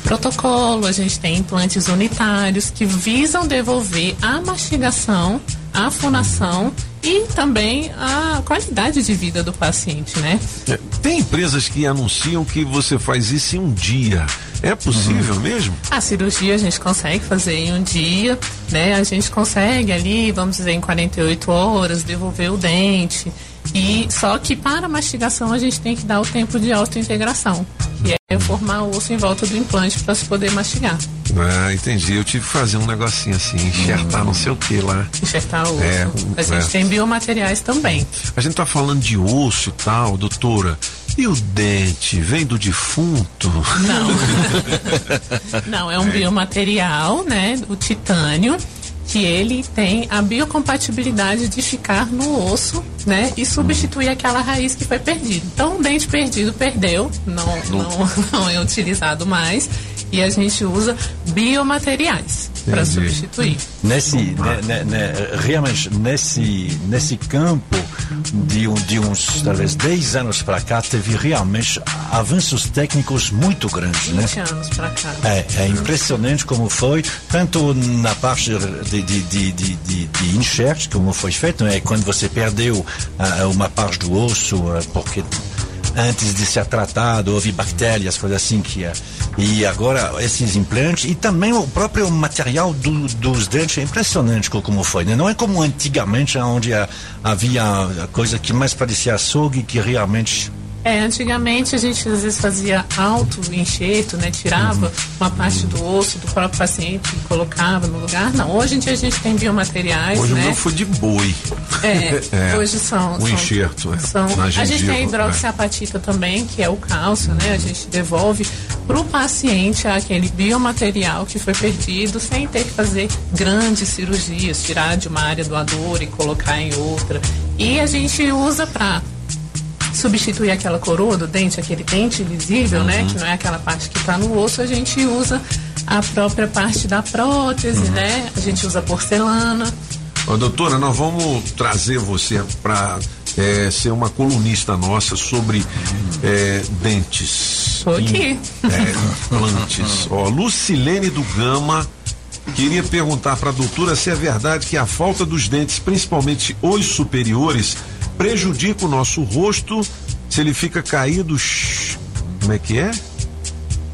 protocolo, a gente tem implantes unitários que visam devolver a mastigação, a fonação e também a qualidade de vida do paciente, né? É, Tem empresas que anunciam que você faz isso em um dia. É possível mesmo? A cirurgia a gente consegue fazer em um dia, né? A gente consegue ali, vamos dizer, em 48 horas, devolver o dente. E só que para a mastigação a gente tem que dar o tempo de autointegração, que é formar o osso em volta do implante para se poder mastigar. Ah, entendi. Eu tive que fazer um negocinho assim, enxertar não sei o que lá. Enxertar o osso. É, a gente é. tem biomateriais também. A gente tá falando de osso e tal, doutora. E o dente vem do defunto? Não, é um biomaterial, né? O titânio, que ele tem a biocompatibilidade de ficar no osso, né? E substituir aquela raiz que foi perdida. Então, o dente perdido perdeu, não, não, não é utilizado mais. E a gente usa biomateriais para substituir. Nesse, né, né, né, realmente, nesse, nesse campo, de, um- de uns, talvez, 10 anos para cá, teve realmente avanços técnicos muito grandes, né? 20 anos para cá. É, é impressionante como foi, tanto na parte de, de, de, de, de, de enxerto, como foi feito, é quando você perdeu ah, uma parte do osso, ah, porque antes de ser tratado houve bactérias, coisas assim que ah, e agora esses implantes e também o próprio material do, dos dentes é impressionante co- como foi, né? não é como antigamente onde havia coisa que mais parecia açougue que realmente É, antigamente a gente às vezes fazia alto enxerto, né? Tirava Uhum. uma parte do osso do próprio paciente e colocava no lugar. Não, hoje em dia a gente tem biomateriais, Hoje o né? meu foi de boi. É, hoje são. O são- enxerto, é. são- na a gente gengiva, tem a é. hidroxiapatita também, que é o cálcio, né? A gente devolve para o paciente aquele biomaterial que foi perdido sem ter que fazer grandes cirurgias, tirar de uma área doadora e colocar em outra. E a gente usa para substituir aquela coroa do dente, aquele dente visível, né? Que não é aquela parte que está no osso, a gente usa a própria parte da prótese, né? A gente usa porcelana. Ó, doutora, nós vamos trazer você para ser uma colunista nossa sobre é, dentes. Tô aqui. É, implantes. Ó, Lucilene do Gama queria perguntar para a doutora se é verdade que a falta dos dentes, principalmente os superiores, prejudica o nosso rosto se ele fica caído. Como é que é?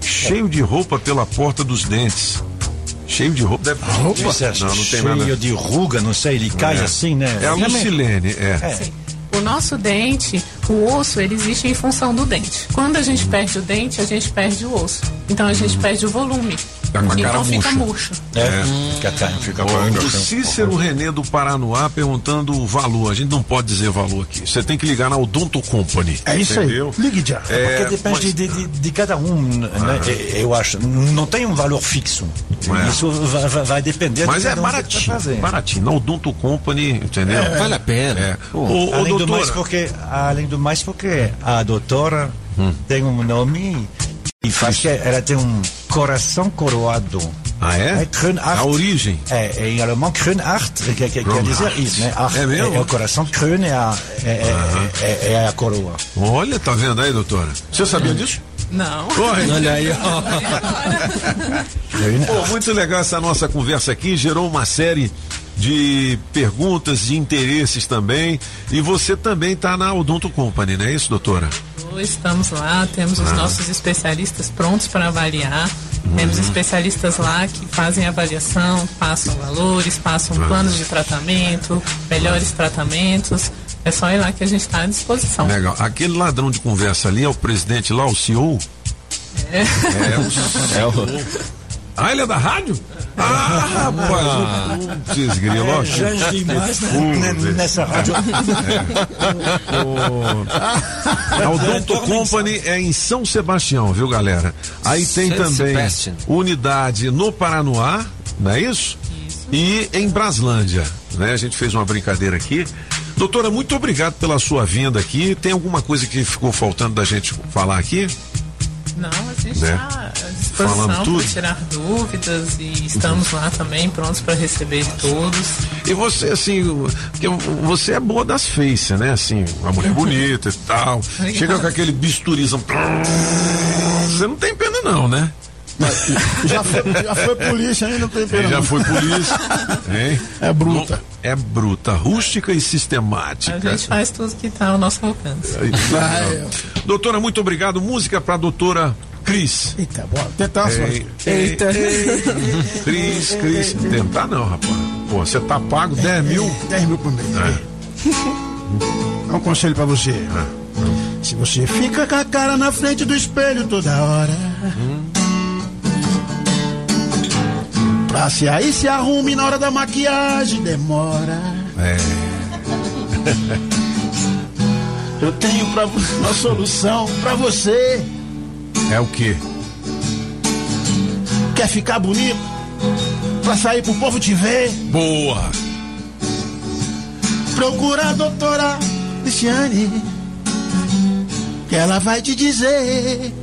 Cheio de roupa pela porta dos dentes. Cheio de roupa. Deve... É Não, não tem cheio nada. de ruga, não sei, ele cai É. assim, né? É a. Lucilene, é. Sim. O nosso dente, o osso, ele existe em função do dente. Quando a gente perde o dente, a gente perde o osso. Então a gente perde o volume. Tá com a cara então fica murcha. É, fica, tá, fica Ó, o Cícero Renê do Paranoá perguntando o valor. A gente não pode dizer valor aqui. Você tem que ligar na Odonto Company. É isso aí. entendeu? Ligue já. É, Porque depende mas- de, de, de cada um, né? Eu acho. Não tem um valor fixo. É. Isso vai, vai- vai depender Mas de é cada um que vai baratinho, fazer. baratinho. Na Odonto Company, entendeu? É. Vale a pena. É. Ô, ô, além, do doutora, mais porque, além do mais porque a doutora tem um nome e faz que ela tem um coração coroado. Ah, é? Krönart. A origem. É, em alemão, Krönart, que, que, quer Krönart. dizer isso, né? Art É mesmo? É, o coração, Krön é a, é, é- é- é a coroa. Olha, tá vendo aí, doutora? Você sabia disso? Não. Oi. Olha aí, Pô, muito legal essa nossa conversa aqui, gerou uma série de perguntas, de interesses também. E você também tá na Odonto Company, não é isso, doutora? Estamos lá, temos os Ah. nossos especialistas prontos para avaliar. Temos especialistas lá que fazem avaliação, passam valores, passam Ah. planos de tratamento, melhores tratamentos. É só ir lá que a gente está à disposição. Legal. Aquele ladrão de conversa ali é o presidente lá, o CEO? É. É o. Ah, ele é da rádio? Ah, rapaz, o putz, grilo, ó, É, já demais, né? nessa rádio. É. A Odonto Company é em São Sebastião, viu, galera? Aí tem também unidade no Paranoá, não é isso? E em Braslândia, né? A gente fez uma brincadeira aqui. Doutora, muito obrigado pela sua vinda aqui. Tem alguma coisa que ficou faltando da gente falar aqui? Não, a gente Né? está à Falando disposição tudo. para tirar dúvidas e estamos lá também prontos para receber todos. E você, assim, porque você é boa das faces, né? Assim, uma mulher bonita e tal. Obrigada. Chega com aquele bisturizão. Você não tem pena, não, né? Já foi, já foi polícia ainda, não tem pena. Ele já foi polícia. hein? É bruta. É bruta, rústica e sistemática. A gente faz tudo que está ao nosso alcance. Doutora, muito obrigado. Música pra doutora Cris. Eita, bora. Tentar, só. Ei, ei, ei. Cris, Cris. Tentar não, rapaz. Pô, você tá pago 10 mil? 10 mil por mês. É. Um conselho pra você. Se você fica com a cara na frente do espelho toda hora. Pra se aí se arrume na hora da maquiagem demora. É. Eu tenho pra uma solução pra você. É o quê? Quer ficar bonito? Pra sair pro povo te ver? Boa! Procura a doutora Cristiane. Que ela vai te dizer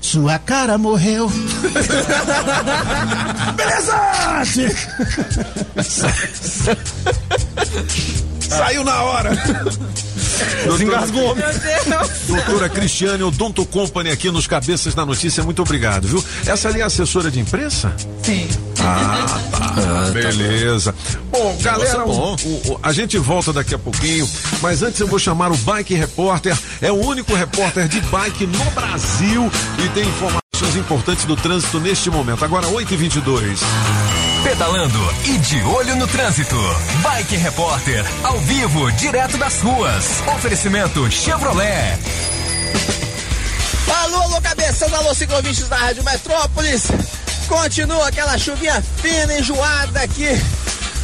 sua cara morreu. Beleza! Saiu na hora. Desengasgou. Meu Deus. Doutora Cristiane, Odonto Company aqui nos Cabeças da Notícia, muito obrigado, viu? Essa ali é a assessora de imprensa? Sim. Ah, tá. Beleza. Bom, galera, é bom. o- o- a gente volta daqui a pouquinho, mas antes eu vou chamar o Bike Repórter. É o único repórter de bike no Brasil e tem informações importantes do trânsito neste momento. Agora, 8h22. Pedalando e de olho no trânsito. Bike Repórter, ao vivo, direto das ruas. Oferecimento Chevrolet. Alô, alô, cabeças, alô, ciclovistas da Rádio Metrópolis. Continua aquela chuvinha fina, enjoada aqui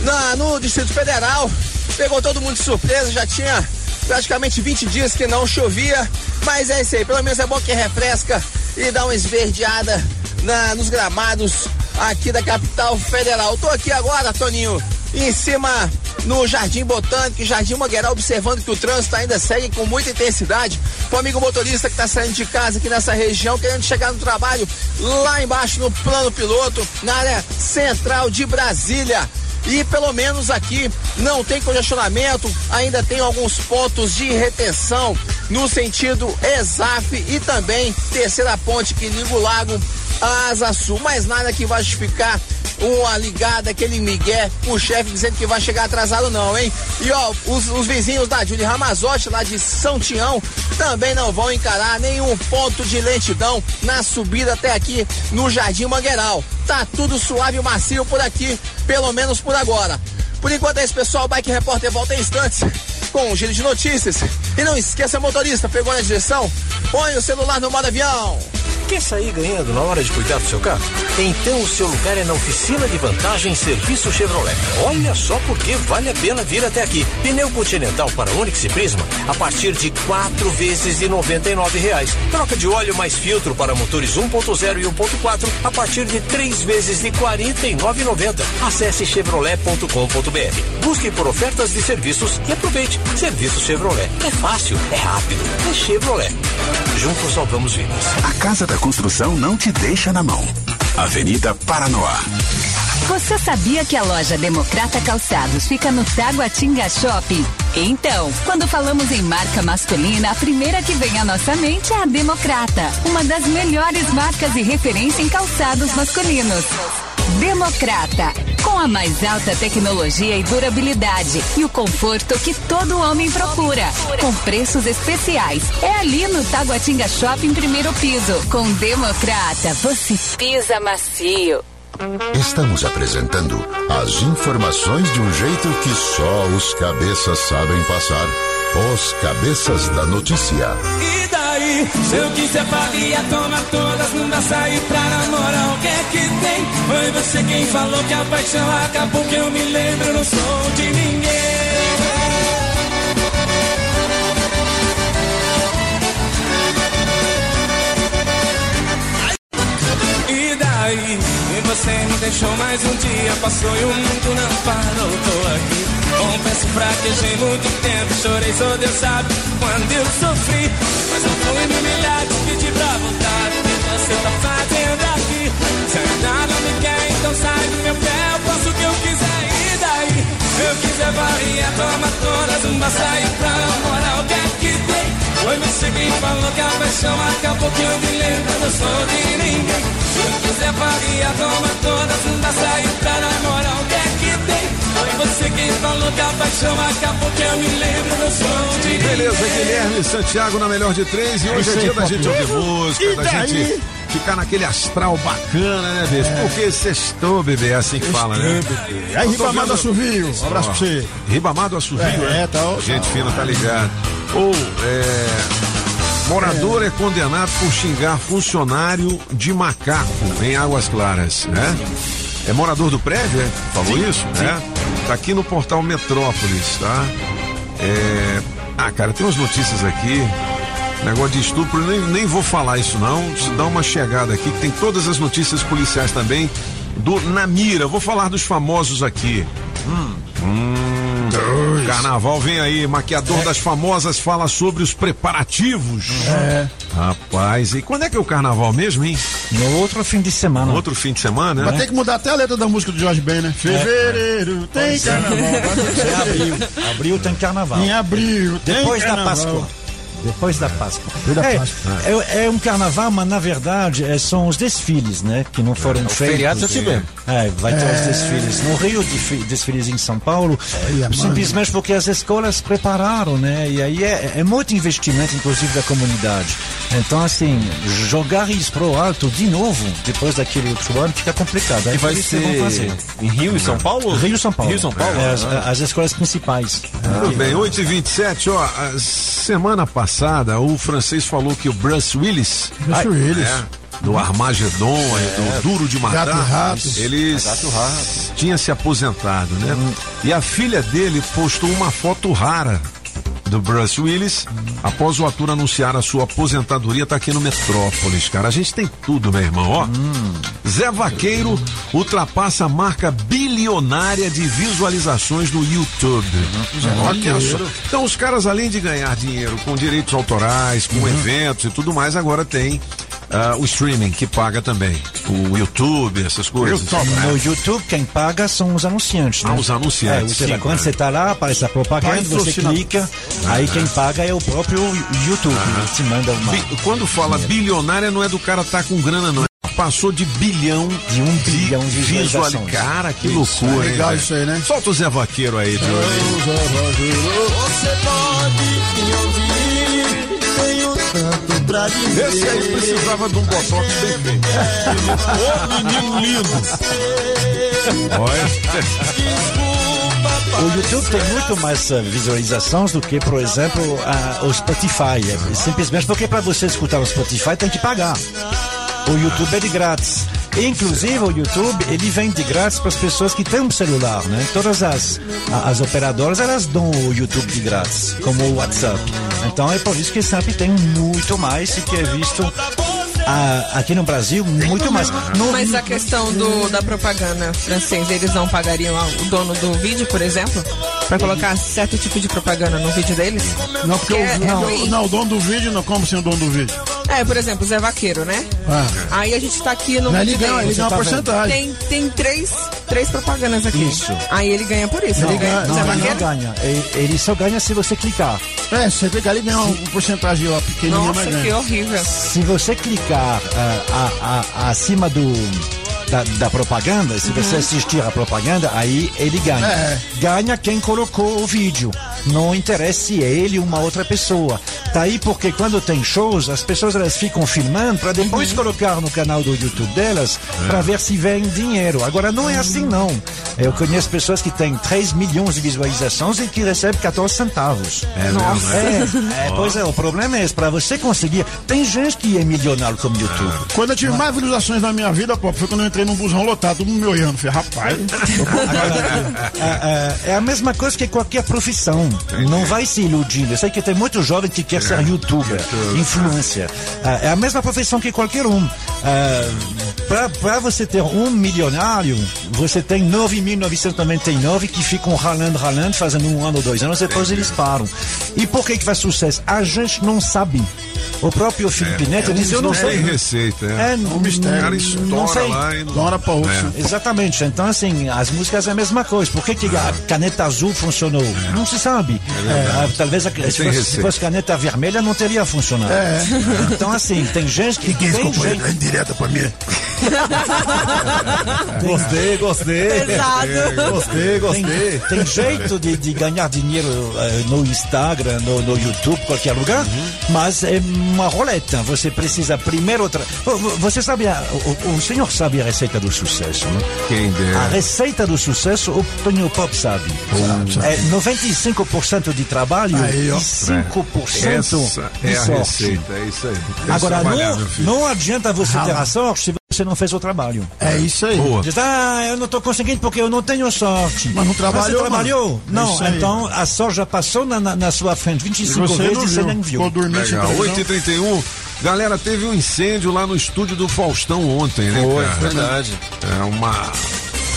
na, no Distrito Federal. Pegou todo mundo de surpresa, já tinha praticamente 20 dias que não chovia. Mas é isso aí, pelo menos é bom que refresca e dá uma esverdeada na, nos gramados aqui da capital federal. Tô aqui agora, Toninho, em cima no Jardim Botânico Jardim Mangueirão, observando que o trânsito ainda segue com muita intensidade. O amigo motorista que está saindo de casa aqui nessa região, querendo chegar no trabalho lá embaixo no plano piloto, na área central de Brasília. E pelo menos aqui não tem congestionamento, ainda tem alguns pontos de retenção no sentido ESAF e também terceira ponte que liga o lago a Asa Sul. Mas nada que vai justificar uma ligada, aquele migué, o chefe dizendo que vai chegar atrasado não, hein? E ó, os, os vizinhos da Júlia Ramazotti, lá de São Tião, também não vão encarar nenhum ponto de lentidão na subida até aqui no Jardim Mangueiral. Tá tudo suave e macio por aqui, pelo menos por agora. Por enquanto é isso, pessoal. Bike Repórter volta em instantes com um giro de notícias. E não esqueça, motorista, pegou na direção? Põe o celular no modo avião. Quer sair ganhando na hora de cuidar do seu carro? Então o seu lugar é na oficina de vantagem Serviço Chevrolet. Olha só porque vale a pena vir até aqui. Pneu Continental para Onix e Prisma a partir de quatro vezes de 99 reais. Troca de óleo mais filtro para motores 1.0 e 1.4 a partir de três vezes de R$ 49,90. Acesse chevrolet.com.br. Busque por ofertas de serviços e aproveite. Serviço Chevrolet. É fácil, é rápido, é Chevrolet. Juntos salvamos vidas. A Casa da Construção não te deixa na mão. Avenida Paranoá. Você sabia que a loja Democrata Calçados fica no Taguatinga Shopping? Então, quando falamos em marca masculina, a primeira que vem à nossa mente é a Democrata, uma das melhores marcas e referência em calçados masculinos. Democrata, com a mais alta tecnologia e durabilidade e o conforto que todo homem procura, com preços especiais. É ali no Taguatinga Shopping primeiro piso. Com Democrata, você pisa macio. Estamos apresentando as informações de um jeito que só os cabeças sabem passar. Os cabeças da notícia. Daí? Se eu quiser faria, toma todas, não dá sair pra namorar. O que é que tem? Foi você quem falou que a paixão acabou. Que eu me lembro, não sou de ninguém. E daí? E você me deixou mais um dia, passou e o mundo não parou, tô aqui. Confesso, fraquejei muito tempo, chorei, só Deus sabe quando eu sofri. Mas não fui me humilhar, pedi pra voltar, o que você tá fazendo aqui? Se ainda não me quer, então sai do meu pé, eu faço o que eu quiser, e daí? Eu quiser varia, toma todas, uma sair pra namorar, o que é que tem? Foi você quem falou que a paixão acabou, que eu me lembro, não sou de ninguém. Se eu quiser varia, toma todas, uma sair pra namorar, o que é que tem? Foi você quem falou que a paixão acabou, que eu me lembro, não sou de. Beleza, Guilherme Santiago na melhor de três. E hoje é dia da gente ouvir música, da gente ficar naquele astral bacana, né, bicho? Porque sextou, bebê, é assim que fala, né? bebê. Aí, Ribamar do Assovio, um abraço pra você. Ribamar do Assovio, É, é? tá, ó, Gente tá. fina, tá ligado. Ou, é... Morador é. condenado por xingar funcionário de macaco em Águas Claras, né? É morador do prédio, é? Falou Sim, isso? sim. né? Tá aqui no portal Metrópolis, tá? É... Ah, cara, tem umas notícias aqui. Negócio de estupro, nem, nem vou falar isso não. Se dá uma chegada aqui, que tem todas as notícias policiais também do Namira. Vou falar dos famosos aqui. Hum. Hum. Carnaval vem aí, maquiador das famosas fala sobre os preparativos. É. Rapaz, e quando é que é o carnaval mesmo, hein? No outro fim de semana. No outro fim de semana, Vai né? ter que mudar até a letra da música do Jorge Ben, né? Fevereiro tem carnaval. Em abril. Abril tem carnaval. Em abril tem Depois da carnaval. Páscoa. Depois da Páscoa. Depois da é, Páscoa. é, é um carnaval, mas na verdade é, são os desfiles, né? Que não foram É, feitos. feriado tivemos. É, vai ter os É. desfiles. No Rio, desfiles em São Paulo, simplesmente porque as escolas prepararam, né? E aí é, muito investimento, inclusive, da comunidade. Então, assim, jogar isso pro alto de novo, depois daquele outro ano, fica complicado. Aí E vai ser fazer. em Rio e São Paulo? Rio e São Paulo. Rio São Paulo? As, Ah. as escolas principais. Tudo bem, 8 e 27 ó, a semana passada o francês falou que o Bruce Willis, Bruce Ai, Willis. é, do Armagedon, É. do Duro de Matar, Gato Ratos. ele tinha se aposentado, né? E a filha dele postou uma foto rara do Bruce Willis após o ator anunciar a sua aposentadoria, tá aqui no Metrópolis, cara. A gente tem tudo, meu irmão, ó. Zé Vaqueiro ultrapassa a marca bilionária de visualizações no YouTube. Olha só. Então os caras, além de ganhar dinheiro com direitos autorais, com eventos e tudo mais, agora tem ah, o streaming que paga também. O YouTube, essas coisas. né? No YouTube, quem paga são os anunciantes. Né? Ah, os anunciantes, É, você, sim, quando né? você está lá, aparece a propaganda, você clica, aí quem paga é o próprio YouTube. Ele te manda uma. Bi- Quando fala bilionária, não é do cara tá com grana, não. Passou de bilhão de um bilhão de visual. visualizações. Cara, que Isso, loucura, é hein, legal velho? isso aí, né? Solta o Zé Vaqueiro aí, de Você pode pra dizer. Esse aí precisava de um botox bem feito. Ô, menino lindo. O YouTube tem muito mais eh, visualizações do que, por exemplo, a- o Spotify. É simplesmente porque para você escutar o Spotify tem que pagar. O YouTube é de grátis. Inclusive o YouTube ele vem de grátis para as pessoas que têm um celular, né? Todas as a- as operadoras elas dão o YouTube de grátis, como o WhatsApp. Então é por isso que sempre tem muito mais e que é visto ah, aqui no Brasil muito mais. No- Mas a questão do, da propaganda francês, eles não pagariam o dono do vídeo, por exemplo? Pra colocar certo tipo de propaganda no vídeo deles? Não, porque É, o, é não, o dono do vídeo, não, como assim o dono do vídeo? É, por exemplo, o Zé Vaqueiro, né? Ah. Aí a gente tá aqui no. Não, ele ganha- ele ganha uma tá porcentagem. Tem, tem três, três propagandas aqui. Isso. Aí ele ganha por isso. Não, ele ganha. não, Zé ele não ganha. Ele, ele só ganha se você clicar. É, se você clicar, ele ganha uma porcentagem ó, pequenininha, Nossa, mas que horrível. Se você clicar ah, a- a- acima do da, da propaganda, se você assistir a propaganda, aí ele ganha. É. Ganha quem colocou o vídeo. Não interessa se é ele ou uma outra pessoa. Tá aí porque quando tem shows, as pessoas elas ficam filmando para depois colocar no canal do YouTube delas para ver se vem dinheiro. Agora não é assim não. Eu conheço pessoas que têm 3 milhões de visualizações e que recebem 14 centavos. É mesmo, né? É, é, pois é, o problema é esse, para você conseguir. Tem gente que é milionário como YouTube. Quando eu tive mais visualizações na minha vida, pô, foi quando eu entrei num busão lotado, todo mundo me olhando. Falei, rapaz, É, é, é a mesma coisa que qualquer profissão. Não vai se iludindo. Eu sei que tem muito jovem que quer ser youtuber, influencer. É, é a mesma profissão que qualquer um. Para você ter um milionário, você tem 9.999 que ficam ralando, ralando, fazendo um ano, dois anos, depois eles param. E por que que faz sucesso? A gente não sabe. O próprio Felipe Neto diz, eu não sei. Tem receita, É, é. um mistério. Não sei. lá e não- de uma hora pra outra. É. Exatamente. Então, assim, as músicas é a mesma coisa. Por que, que a caneta azul funcionou? Não se sabe. É, talvez a, se, fosse, se fosse caneta vermelha não teria funcionado. É. Então, assim, tem gente que, tem jeito. direta pra mim. Gostei, gostei. Pesado. É, Gostei, gostei. Tem, tem jeito de, de ganhar dinheiro eh, no Instagram, no, no YouTube, qualquer lugar, mas é uma roleta. Você precisa primeiro. Tra... Vo- Você sabe, o, o senhor sabe a receita do sucesso, né? Quem A dera. receita do sucesso, o Tonho Pop sabe. É 95% de trabalho Aí, e 5% Essa de é a sorte. receita, é isso aí. Agora, não, não adianta você ter a sorte se você não fez o trabalho. É isso aí. Boa. Diz, ah, eu não estou conseguindo porque eu não tenho sorte. Mas não trabalhou, Você trabalhou? É Não, então a sorte já passou na, na, na sua frente 25 Você vezes não e você nem viu. Ficou dormindo sem Legal. televisão. 8h31. Galera, teve um incêndio lá no estúdio do Faustão ontem, né? Foi, cara? verdade. É uma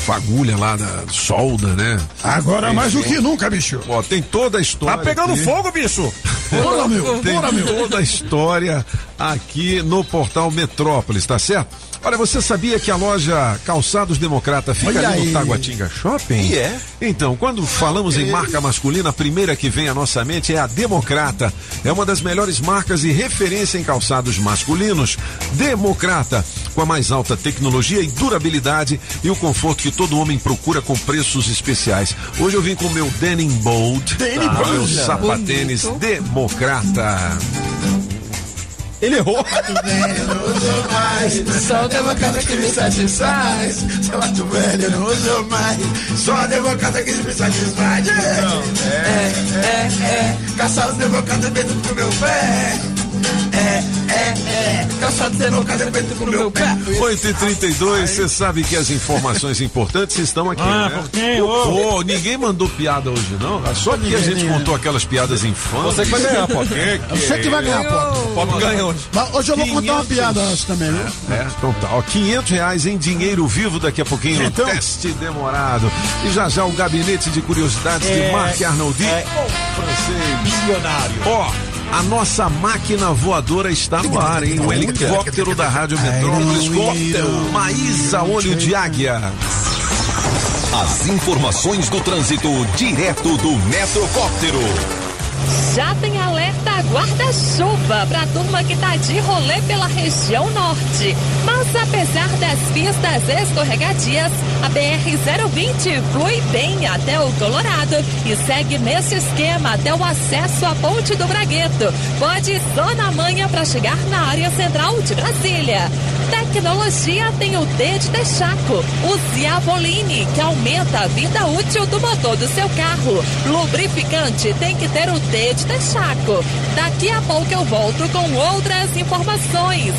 fagulha lá da solda, né? Agora Tem mais do que nunca, bicho. Ó, tem toda a história. Tá pegando aqui. fogo, bicho. Bora, meu. Tem Bora, meu. toda a história aqui no portal Metrópolis, tá certo? Olha, você sabia que a loja Calçados Democrata fica Olha ali no aí. Taguatinga Shopping? E é? Então, quando falamos em marca masculina, a primeira que vem à nossa mente é a Democrata. É uma das melhores marcas e referência em calçados masculinos. Democrata, com a mais alta tecnologia e durabilidade e o conforto que todo homem procura com preços especiais. Hoje eu vim com o meu Denim Bold, Denim tá? Bold. meu sapatênis Bonito. Democrata. Ele errou. Só o democrata que me satisfaz. Sapato velho, não uso mais. Só a democrata que me satisfaz. É, é, é. Calçado democrata dentro do meu pé. É, é, é. Calçado democrata dentro do meu pé. 8 e 32 você sabe que as informações importantes estão aqui. Ah, né? por quem? Ô, ninguém mandou piada hoje, não? Só que a gente contou aquelas piadas infames. Você que vai ganhar, pô. Que que Você que vai ganhar, é? pô. O Pop ganhou hoje. Mas hoje eu vou contar uma 500. piada antes também, viu? É, então tá. Ó, 500 reais em dinheiro vivo daqui a pouquinho no Então. teste demorado. E já já o gabinete de curiosidades de É, Marc Arnoldi, é. o francês. Milionário. Ó, a nossa máquina voadora está no ar, hein? O helicóptero da Rádio Metrópolis com Maísa Olho de Águia. As informações do trânsito direto do Metrocóptero. Já tem alerta guarda-chuva para a turma que tá de rolê pela região norte. Mas apesar das pistas escorregadias, a BR-020 flui bem até o Colorado e segue nesse esquema até o acesso à Ponte do Bragueto. Pode só na manhã para chegar na área central de Brasília. Tecnologia tem o D de Texaco. Use a Boline, que aumenta a vida útil do motor do seu carro. Lubrificante tem que ter o D de Texaco. Daqui a pouco eu volto com outras informações.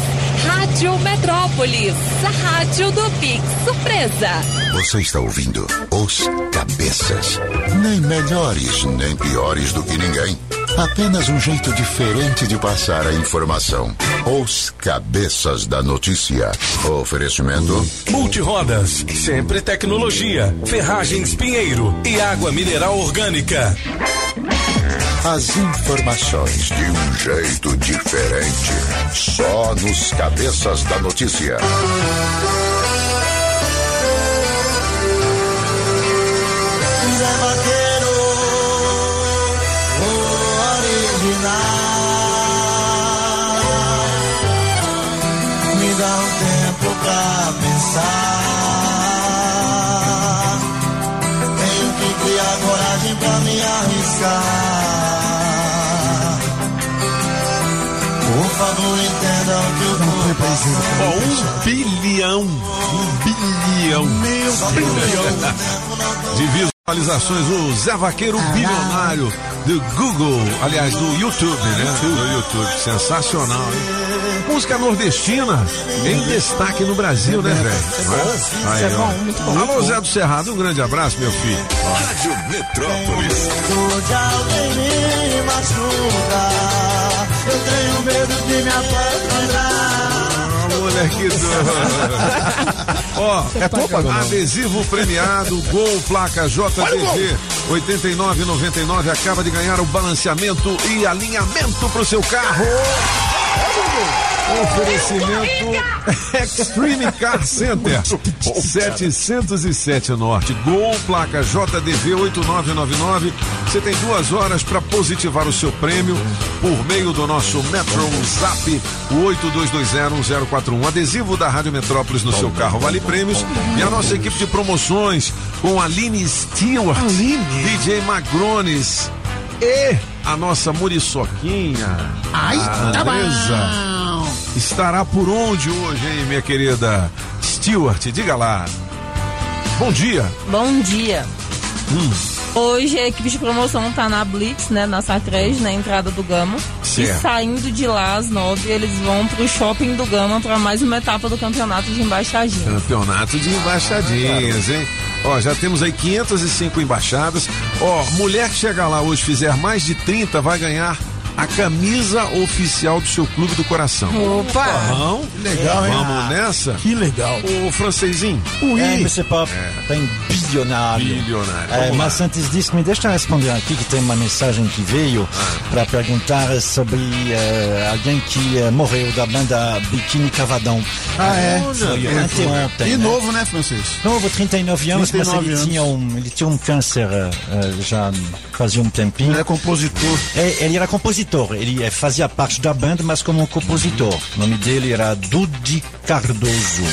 Rádio Metrópolis, a rádio do Pix Surpresa. Você está ouvindo Os Cabeças. Nem melhores, nem piores do que ninguém. Apenas um jeito diferente de passar a informação. Os Cabeças da Notícia. Oferecimento. Multirodas, sempre tecnologia, ferragens Pinheiro e água mineral orgânica. As informações de um jeito diferente. Só nos Cabeças da Notícia. Zé Me dá um tempo pra pensar. Tenho que criar coragem pra me arriscar. Por favor, entendam que eu tô Ó, um bilhão. Um bilhão. Meu bilhão. De visualizações, o Zé Vaqueiro bilionário do Google, aliás, do YouTube, né? Do YouTube. Sensacional, hein? Música nordestina em destaque no Brasil, né, velho? Aí, é ó. bom, muito bom. Alô, Zé do Cerrado, um grande abraço, meu filho. Rádio Metrópolis. Eu tenho medo de me apaixonar. moleque do. Ó, É tua, Pagão? adesivo premiado, Gol, placa JDV 8999 acaba de ganhar o balanceamento e alinhamento pro seu carro. Oferecimento Extreme Car Center. 707 Norte. Gol, placa JDV 8999 Você tem duas horas para positivar o seu prêmio por meio do nosso Metro Zap o 82201041 Adesivo da Rádio Metrópolis no seu carro vale prêmios. E a nossa equipe de promoções com Aline Stewart DJ Magrones e a nossa Muriçoquinha. Ai, a tá Andresa bom. Estará por onde hoje, hein, minha querida Stewart? Diga lá. Bom dia. Bom dia. Hum, Hoje a equipe de promoção tá na Blitz, né? Na Sacred, na entrada do Gama. Certo. E saindo de lá às nove, eles vão pro shopping do Gama para mais uma etapa do campeonato de embaixadinha. campeonato de embaixadinhas, hein? Ó, já temos aí 505 embaixadas. Ó, mulher que chegar lá hoje fizer mais de 30 vai ganhar a camisa oficial do seu clube do coração. Opa! Não? Que legal, hein? Vamos nessa? Que legal. O francesinho. Oui. É, Mr. Pop, tem bilionário. Bilionário. É, mas antes disso, me deixa responder aqui que tem uma mensagem que veio para perguntar sobre eh, alguém que eh, morreu da banda Biquíni Cavadão. Ah, é? Foi anteontem. E né? novo, né, Francisco? Novo, 39 anos, 39 mas ele anos. tinha, um, ele tinha um câncer eh, já fazia um tempinho. Ele é compositor. É, ele era compositor, ele fazia parte da banda, mas como um compositor. O nome dele era Dudi Cardoso.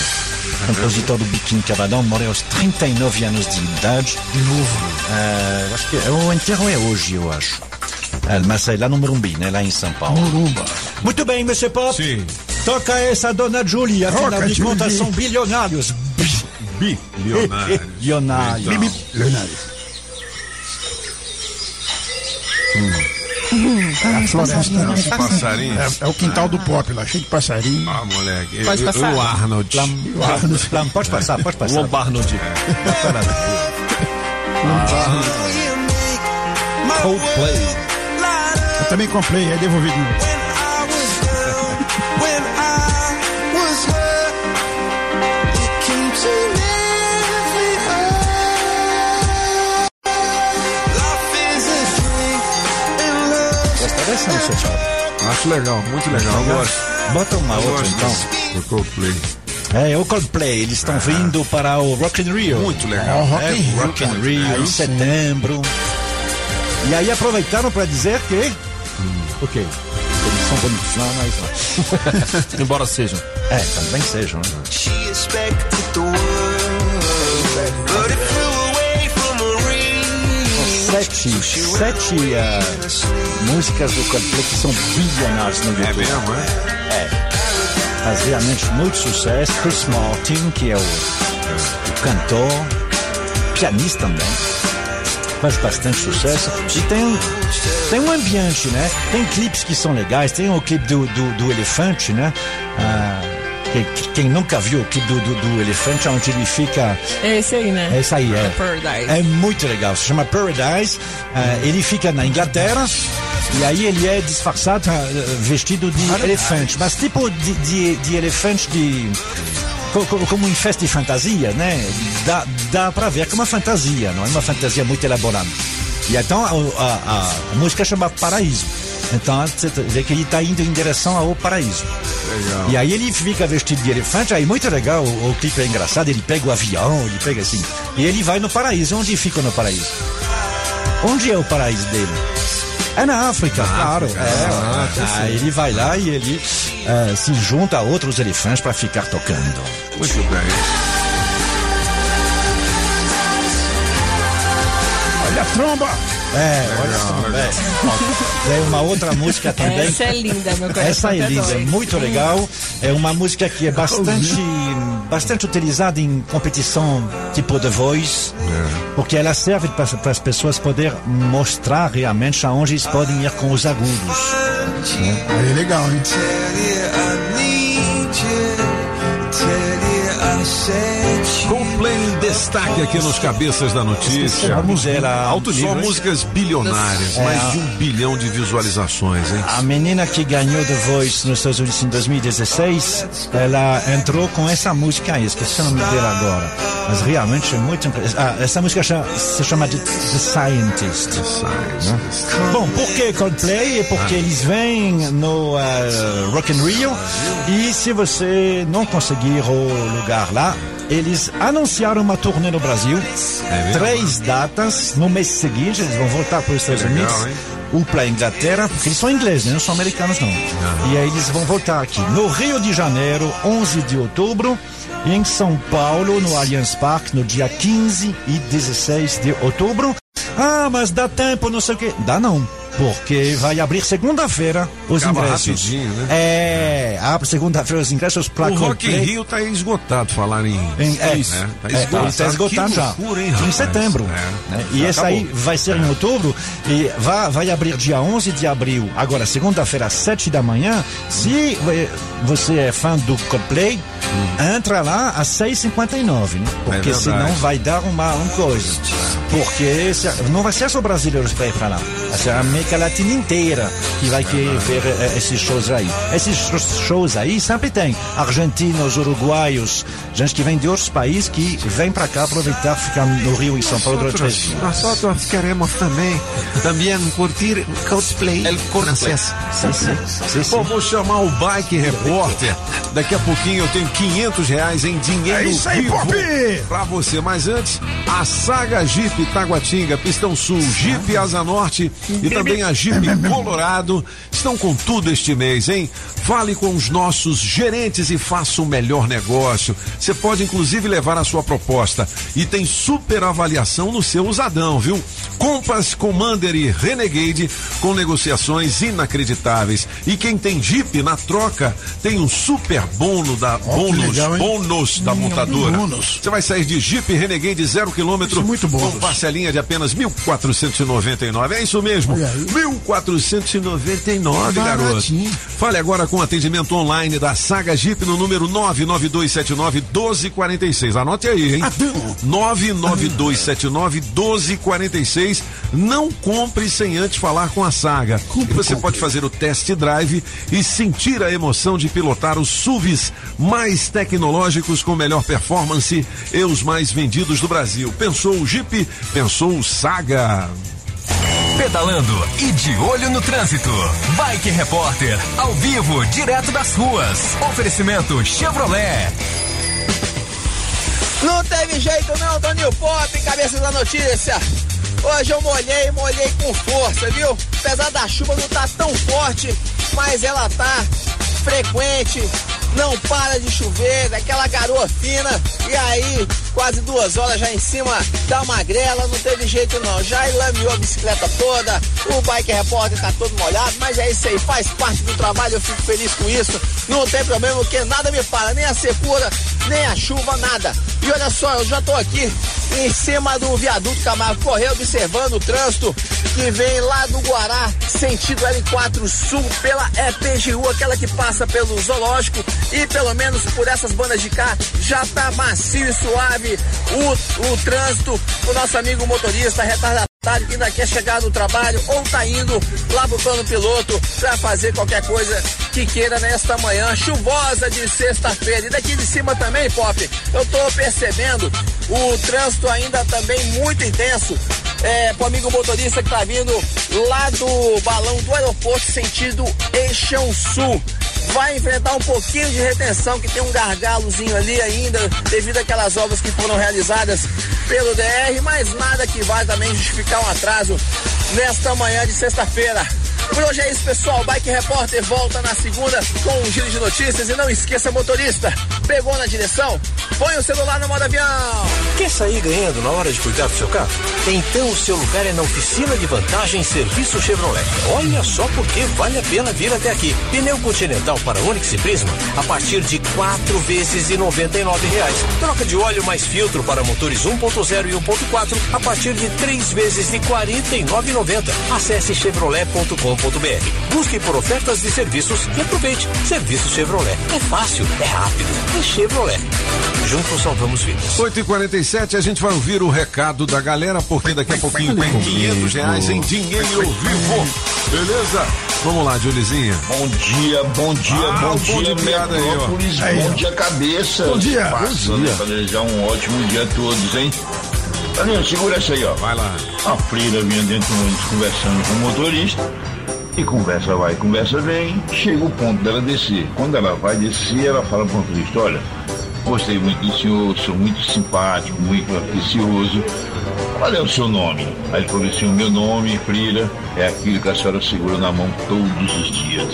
Compositor do Biquíni Cavadão, morreu aos 39 anos de idade. Novo. Eh, acho que o enterro é hoje, eu acho. Eh, mas é lá no Morumbi, né? Lá em São Paulo. Morumba. Muito bem, Mr. Pop. Sim. Toca essa, Dona Julie. Afinal Toca, de contas, são bilionários. Bilionário. Bilionários. Então. Leonardo. Ah, A floresta. né? Esse passarinho. É, é o quintal do pop lá, cheio de passarinho. Ah, moleque. Pode Eu- eu- passar. O Arnold. O Arnold. Lam, pode passar, pode passar. Lombardi. Coldplay. Eu também comprei, aí devolvi de novo. Mr. Pop? Acho legal, muito legal. Eu gosto. Bota uma Eu outra, gosto então. do Coldplay. É, o Coldplay, eles estão vindo para o Rock in Rio. Muito legal. É o Rock É, in Rock in. Rio, em setembro. E aí aproveitaram para dizer que... O quê? Eles são bonitos. Não, não é não. Embora sejam. É, também sejam, né? Sete, sete ah, músicas do Coldplay que são bilionários no YouTube. É mesmo, é? É. Faz realmente muito sucesso. Chris Martin, que é o, o cantor, pianista também. Faz bastante sucesso. E tem, um- tem um ambiente, né? Tem clipes que são legais. Tem o clipe do, do, do Elefante, né? Ah, que- que- quem nunca viu o clipe do, do, do Elefante, onde ele fica. É esse aí, né? É isso aí, é. Paradise. É muito legal. Se chama Paradise. Ah, ele fica na Inglaterra. E aí ele é disfarçado, ah, vestido de elefante. Mas tipo de, de, de elefante de. co- co- Como em festa de fantasia, né? Dá, dá pra ver que é uma fantasia, não é uma fantasia muito elaborada. E então a- a- a música chama Paraíso. Então você vê que ele está indo em direção ao paraíso. Legal. E aí ele fica vestido de elefante, aí muito legal, o, o clipe é engraçado, ele pega o avião, ele pega assim, e ele vai no paraíso. Onde fica no paraíso? Onde é o paraíso dele? É na África, claro. África. É, Ah, tá aí ele vai lá e ele eh, se junta a outros elefantes para ficar tocando. Muito bem. Tromba! É, olha só. é. Uma outra música também. Essa é linda, meu coração. Essa é linda, é muito legal. É uma música que é bastante, bastante utilizada em competição tipo The Voice, porque ela serve para as pessoas poder mostrar realmente aonde eles podem ir com os agudos. né? É legal, hein? Destaque aqui nos Cabeças da Notícia. Vamos ver a alto nível. Só músicas bilionárias, É, mais de um bilhão de visualizações, hein? A menina que ganhou The Voice nos Estados Unidos em 2016, ela entrou com essa música aí, esqueci o nome dela agora. Mas realmente é muito impressionante. Ah, essa música chama- se chama de The Scientist. né? Bom, por que Coldplay? É porque eles vêm no ah, Rock in Rio e se você não conseguir o lugar lá, eles anunciaram uma turnê no Brasil. mesmo? Três datas no mês seguinte, eles vão voltar para os Estados Unidos ou para a Inglaterra, porque eles são ingleses, né? não são americanos não. E aí eles vão voltar aqui no Rio de Janeiro, 11 de outubro, e em São Paulo, no Allianz Parque, no dia 15 e 16 de outubro. Ah, mas dá tempo, não sei o quê. Dá não. Porque vai abrir segunda-feira os Acaba ingressos. né? É, abre segunda-feira os ingressos para O Rock in. Rio tá esgotado, falar em. Em, é, Isso, né? Tá é, ele esgotado. está esgotado já. loucura, hein, em setembro. É. né? E esse acabou. aí vai ser em outubro e vai, vai abrir dia 11 de abril. Agora, segunda-feira, às 7 da manhã. Se eh, você é fã do Coldplay, entra lá a 6,59, né? Porque É senão vai dar uma, uma coisa. Porque se- não vai ser só brasileiros para ir para lá. Vai ser a América Latina inteira que vai querer ver eh, esses shows aí. Esses shows- aí sempre tem argentinos, uruguaios, gente que vem de outros países que vem para cá aproveitar, ficar no Rio e São Paulo durante três dias. Nosotros queremos também, também curtir cosplay francês. Sim, sim, sim, sim. Bom, vou chamar o Bike Repórter. Daqui a pouquinho eu tenho 500 reais em dinheiro É isso aí, vivo Pop! pra você. Mas antes, a Saga Jeep Taguatinga, Pistão Sul, Jeep Asa Norte e também a Jeep Colorado estão com tudo este mês, hein? Fale com os nossos gerentes e faça o melhor negócio. Você pode inclusive levar a sua proposta e tem super avaliação no seu usadão, viu? Compass, Commander e Renegade com negociações inacreditáveis. E quem tem Jeep na troca tem um super bônus da bônus, legal, hein? bônus da montadora. bônus. Você vai sair de Jeep Renegade zero quilômetro muito bom. com parcelinha de apenas 1.499. É isso mesmo. 1.499, garoto. Fale agora com atendimento online da Saga Jeep no número 99279-1246. Anote aí, hein? 99279-1246. Não compre sem antes falar com a Saga. e você pode fazer o test drive e sentir a emoção de pilotar os SUVs mais tecnológicos com melhor performance e os mais vendidos do Brasil. Pensou o Jeep? Pensou o Saga. Pedalando e de olho no trânsito. Bike Repórter, ao vivo, direto das ruas. Oferecimento Chevrolet. Não teve jeito não, Toninho Pop, cabeça da notícia. Hoje eu molhei, molhei com força, viu? Apesar da chuva não tá tão forte, mas ela tá frequente, não para de chover, daquela garoa fina, e aí quase duas horas já em cima da magrela, não teve jeito não. Já enlameou a bicicleta toda, o bike repórter tá todo molhado, mas é isso aí, faz parte do trabalho, eu fico feliz com isso. Não tem problema, porque nada me para, nem a secura, nem a chuva, nada. E olha só, eu já tô aqui em cima do viaduto Camargo Correia, observando o trânsito que vem lá do Guará, sentido L4 Sul, pela EPGU, aquela que passa pelo zoológico e pelo menos por essas bandas de cá já tá macio e suave o, o trânsito. O nosso amigo motorista retardatário que ainda quer chegar no trabalho ou tá indo lá pro plano piloto para fazer qualquer coisa que queira nesta manhã chuvosa de sexta-feira. E daqui de cima também, Pop, eu tô percebendo o trânsito ainda também muito intenso. É, pro amigo motorista que tá vindo lá do balão do aeroporto sentido Eixão Sul. Vai enfrentar um pouquinho de retenção, que tem um gargalozinho ali ainda, devido àquelas obras que foram realizadas pelo DR, mas nada que vai também justificar um atraso nesta manhã de sexta-feira. Por hoje é isso, pessoal. Bike Repórter volta na segunda com um giro de notícias. E não esqueça, motorista, pegou na direção? Põe o celular no modo avião. Quer sair ganhando na hora de cuidar do seu carro? Então o seu lugar é na oficina de vantagem Serviço Chevrolet. Olha só porque vale a pena vir até aqui. Pneu Continental para Onix e Prisma a partir de quatro vezes de 99 reais. Troca de óleo mais filtro para motores 1.0 e 1.4 a partir de três vezes de R$ 49,90. Acesse chevrolet.com.br. Busque por ofertas de serviços e aproveite. Serviço Chevrolet. É fácil, é rápido, é Chevrolet. Juntos salvamos vidas. 8h47, a gente vai ouvir o recado da galera, porque daqui a pouquinho tem 500 reais em dinheiro vivo. Beleza? Vamos lá, Julizinha. Bom dia, bom dia, Ah, bom, bom dia, piada aí, ó. Bom dia, cabeça. Bom dia, Passando bom dia. pra desejar um ótimo dia a todos, hein? Daniel, segura essa aí, ó. Vai lá. A freira vinha dentro do ônibus conversando com o motorista. E conversa vai, conversa vem. Chega o ponto dela descer. Quando ela vai descer, ela fala pro motorista, olha, gostei muito do senhor, sou muito simpático, muito atencioso. Qual é o seu nome? Aí ele falou assim, o meu nome, Freira, é aquilo que a senhora segura na mão todos os dias.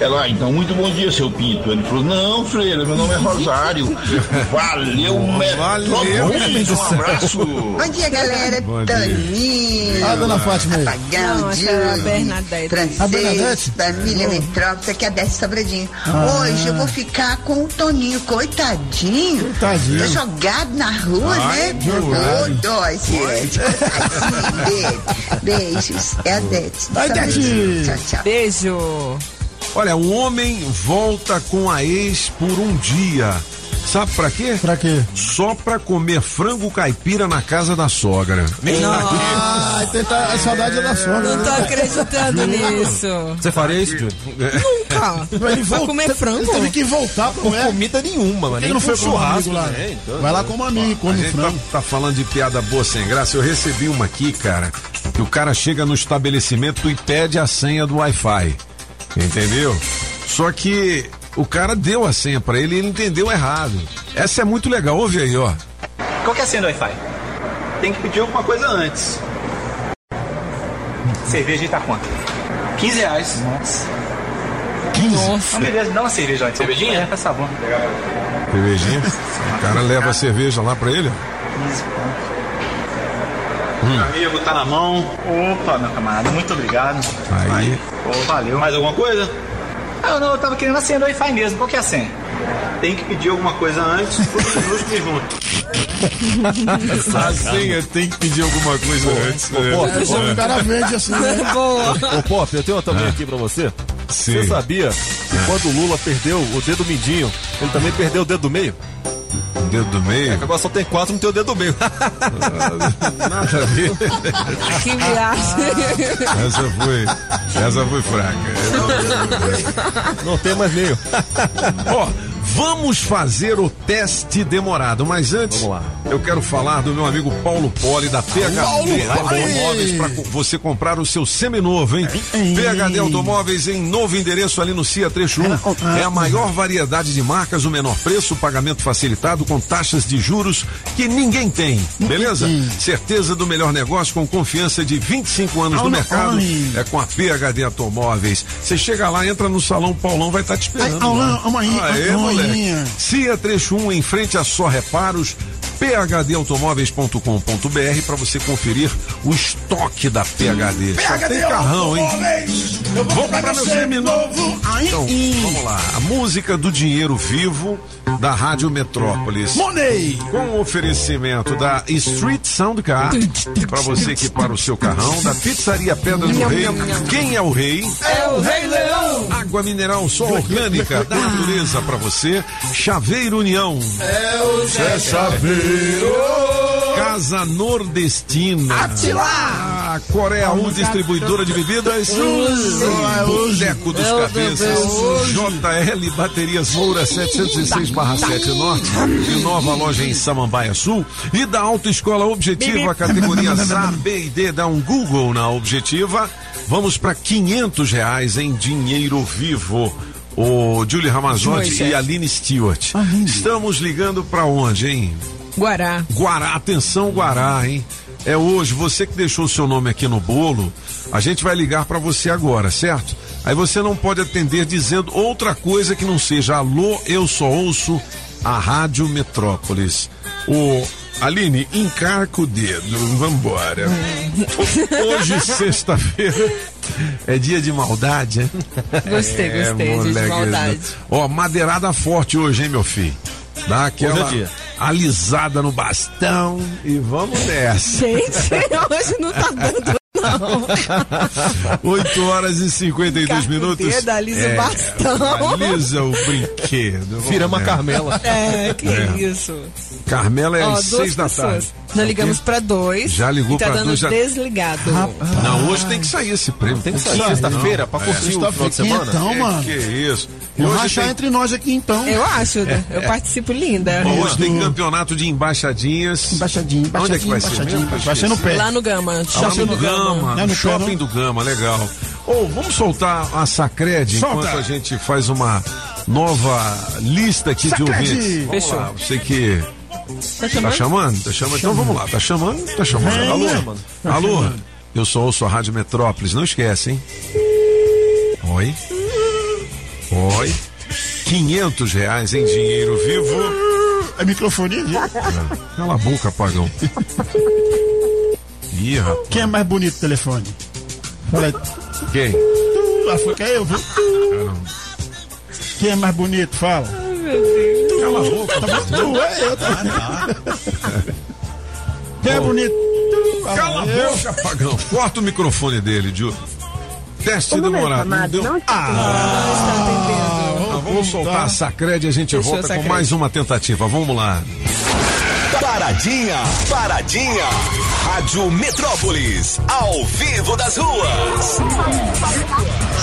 Ela, ah, então, muito bom dia, seu Pinto. Ele falou, não, Freira, meu nome é Rosário. Valeu, Metrópolis, um abraço. Bom dia, galera. Bom dia. Toninho. Ah, dona Fátima aí. Apagão, Não, é Júlio, Bernadette. Francês, A Bernadette? família Oh. Metrópolis, aqui é a Décio Sobradinho. Ah. Hoje eu vou ficar com o Toninho, coitadinho. Coitadinho. Tá jogado na rua, Ai, né? Ô, dói. Coitadinho. Beijos. É a Décio. Ai, Décio. Tchau, tchau. Beijo. Olha, um homem volta com a ex por um dia. Sabe pra quê? Pra quê? Só pra comer frango caipira na casa da sogra. Ah, tentar, a saudade é da sogra. Não tô acreditando nisso. Você faria isso, Júlio? Nunca. Ele volta- comer frango? Ele teve que voltar pra Com comer. comida nenhuma, mano. Nem não com foi com um churrasco lá? também, então, Vai lá como amigo, A come gente tá, frango. tá falando de piada boa sem graça. Eu recebi uma aqui, cara, que o cara chega no estabelecimento e pede a senha do Wi-Fi. Entendeu? Só que o cara deu a senha pra ele e ele entendeu errado. Essa é muito legal. Ouve aí, ó. Qual que é a senha do Wi-Fi? Tem que pedir alguma coisa antes. Cerveja tá quanto? 15 reais. Nossa. 15? Então, beleza, dá uma cerveja antes. Cervejinha? É, faz sabor. Cervejinha. O cara leva a cerveja lá pra ele. 15 Meu amigo, tá na mão. Opa, meu camarada, muito obrigado. Aí. Pô, valeu. Mais alguma coisa? Ah, não, eu tava querendo a senha do Wi-Fi mesmo. Qual que é a senha? Tem que pedir alguma coisa antes, todos juntos e junto. A senha tem que pedir alguma coisa antes. né? Pô, O cara vende assim, né? Boa. Ô, Pop, eu tenho uma também aqui pra você. Você sabia que quando o Lula perdeu o dedo mindinho, ele também perdeu o dedo do meio? O dedo do meio? É agora só tem quatro, não tem o dedo do meio. Nada a ver. Que viagem. Essa foi. Essa foi fraca. Não tem mais meio. Ó, vamos fazer o teste demorado, mas antes eu quero falar do meu amigo Paulo Poli da PHD Automóveis para você comprar o seu seminovo, hein? PHD Automóveis em novo endereço ali no CIA Trecho 1. É a maior variedade de marcas, o menor preço, pagamento facilitado com taxas de juros que ninguém tem, beleza? Certeza do melhor negócio com confiança de 25 anos no mercado. É com a PHD Automóveis. Você chega lá, entra no salão, Paulão vai estar te esperando. Ai, amanhã, Aê, amanhã. Moleque. CIA Trecho 1 em frente a Só Reparos, phdautomóveis.com.br para você conferir o estoque da PHD. Só tem carrão, hein? Comprar comprar meu seminovo. Então, vamos lá. A música do dinheiro vivo da Rádio Metrópolis. Money. Com o oferecimento da Street Sound Car, para você equipar o seu carrão, da Pizzaria Pedra do Rei. Quem é o rei? É o Rei Leão. Água mineral só orgânica da natureza para você. Chaveiro União. É o Zé Chaveiro. Casa Nordestina. Atila. Ah, Coreia 1, distribuidora de bebidas. Boteco dos Cabeças. JL Baterias Moura 706/7 Norte. E nova loja em Samambaia Sul. E da Autoescola Objetiva, categorias A, B e D. Dá um Google na Objetiva. Vamos para 500 reais em dinheiro vivo. O Julie Ramazotti e Aline Stewart. Estamos ligando para onde, hein? Guará. Guará, atenção Guará, hein? É hoje, você que deixou o seu nome aqui no bolo, a gente vai ligar para você agora, certo? Aí você não pode atender dizendo outra coisa que não seja alô, eu só ouço a Rádio Metrópolis. O Aline, encarca o dedo, vambora. Hoje, sexta-feira, é dia de maldade, hein? Gostei, É, gostei, dia de maldade. Ó, madeirada forte hoje, hein, meu filho? Dá aquela é dia. alisada no bastão e vamos nessa. Gente, hoje não tá dando, não. 8 horas e 52 Carca o minutos. dedo, alisa o bastão. Alisa o brinquedo. Vira uma Vamos nessa. Carmela. É, que É. isso. Carmela é Ó, às duas 6 da tarde. Nós ligamos pra dois. Já ligou tá pra dando dois, já- desligado. Não, hoje tem que sair esse prêmio. Tem que sair sexta-feira pra curtir o final de semana. Então, É, mano. que isso. E Vamos hoje rachar tem, entre nós aqui, então. Eu acho, né? eu participo linda. hoje tem campeonato de embaixadinhas. Embaixadinho, Onde é que vai ser embaixadinho, mesmo? Vai ser no pé. Lá no Gama. Lá no Gama. Gama, É no no shopping do Gama, legal. Ou vamos soltar a Sacred Solta. enquanto a gente faz uma nova lista aqui Sacred. de ouvintes. Vamos Fechou. lá, você que Tá tá chamando? chamando, tá chamando. Então vamos lá, tá chamando, tá chamando. Alô, mano. alô. Eu sou ouço a Rádio Metrópolis, não esquece, hein? Oi. Oi. 500 reais em dinheiro vivo. É microfone? Cala a boca, apagão. Ih, rapaz. Quem é mais bonito no telefone? Fala aí. Quem? Ah, foi que é eu, viu? Ah. Quem é mais bonito? Fala. Cala a boca. Tá tu é eu. Tá? Quem é bonito? Fala Cala a eu. boca, apagão. Corta o microfone dele, Ju. Teste O número demorado. Não deu. não Ah, Não está atendendo. vamos soltar tá- a Sacred e a gente Fechou volta com mais uma tentativa. Vamos lá. Paradinha, paradinha. Rádio Metrópolis, ao vivo das ruas.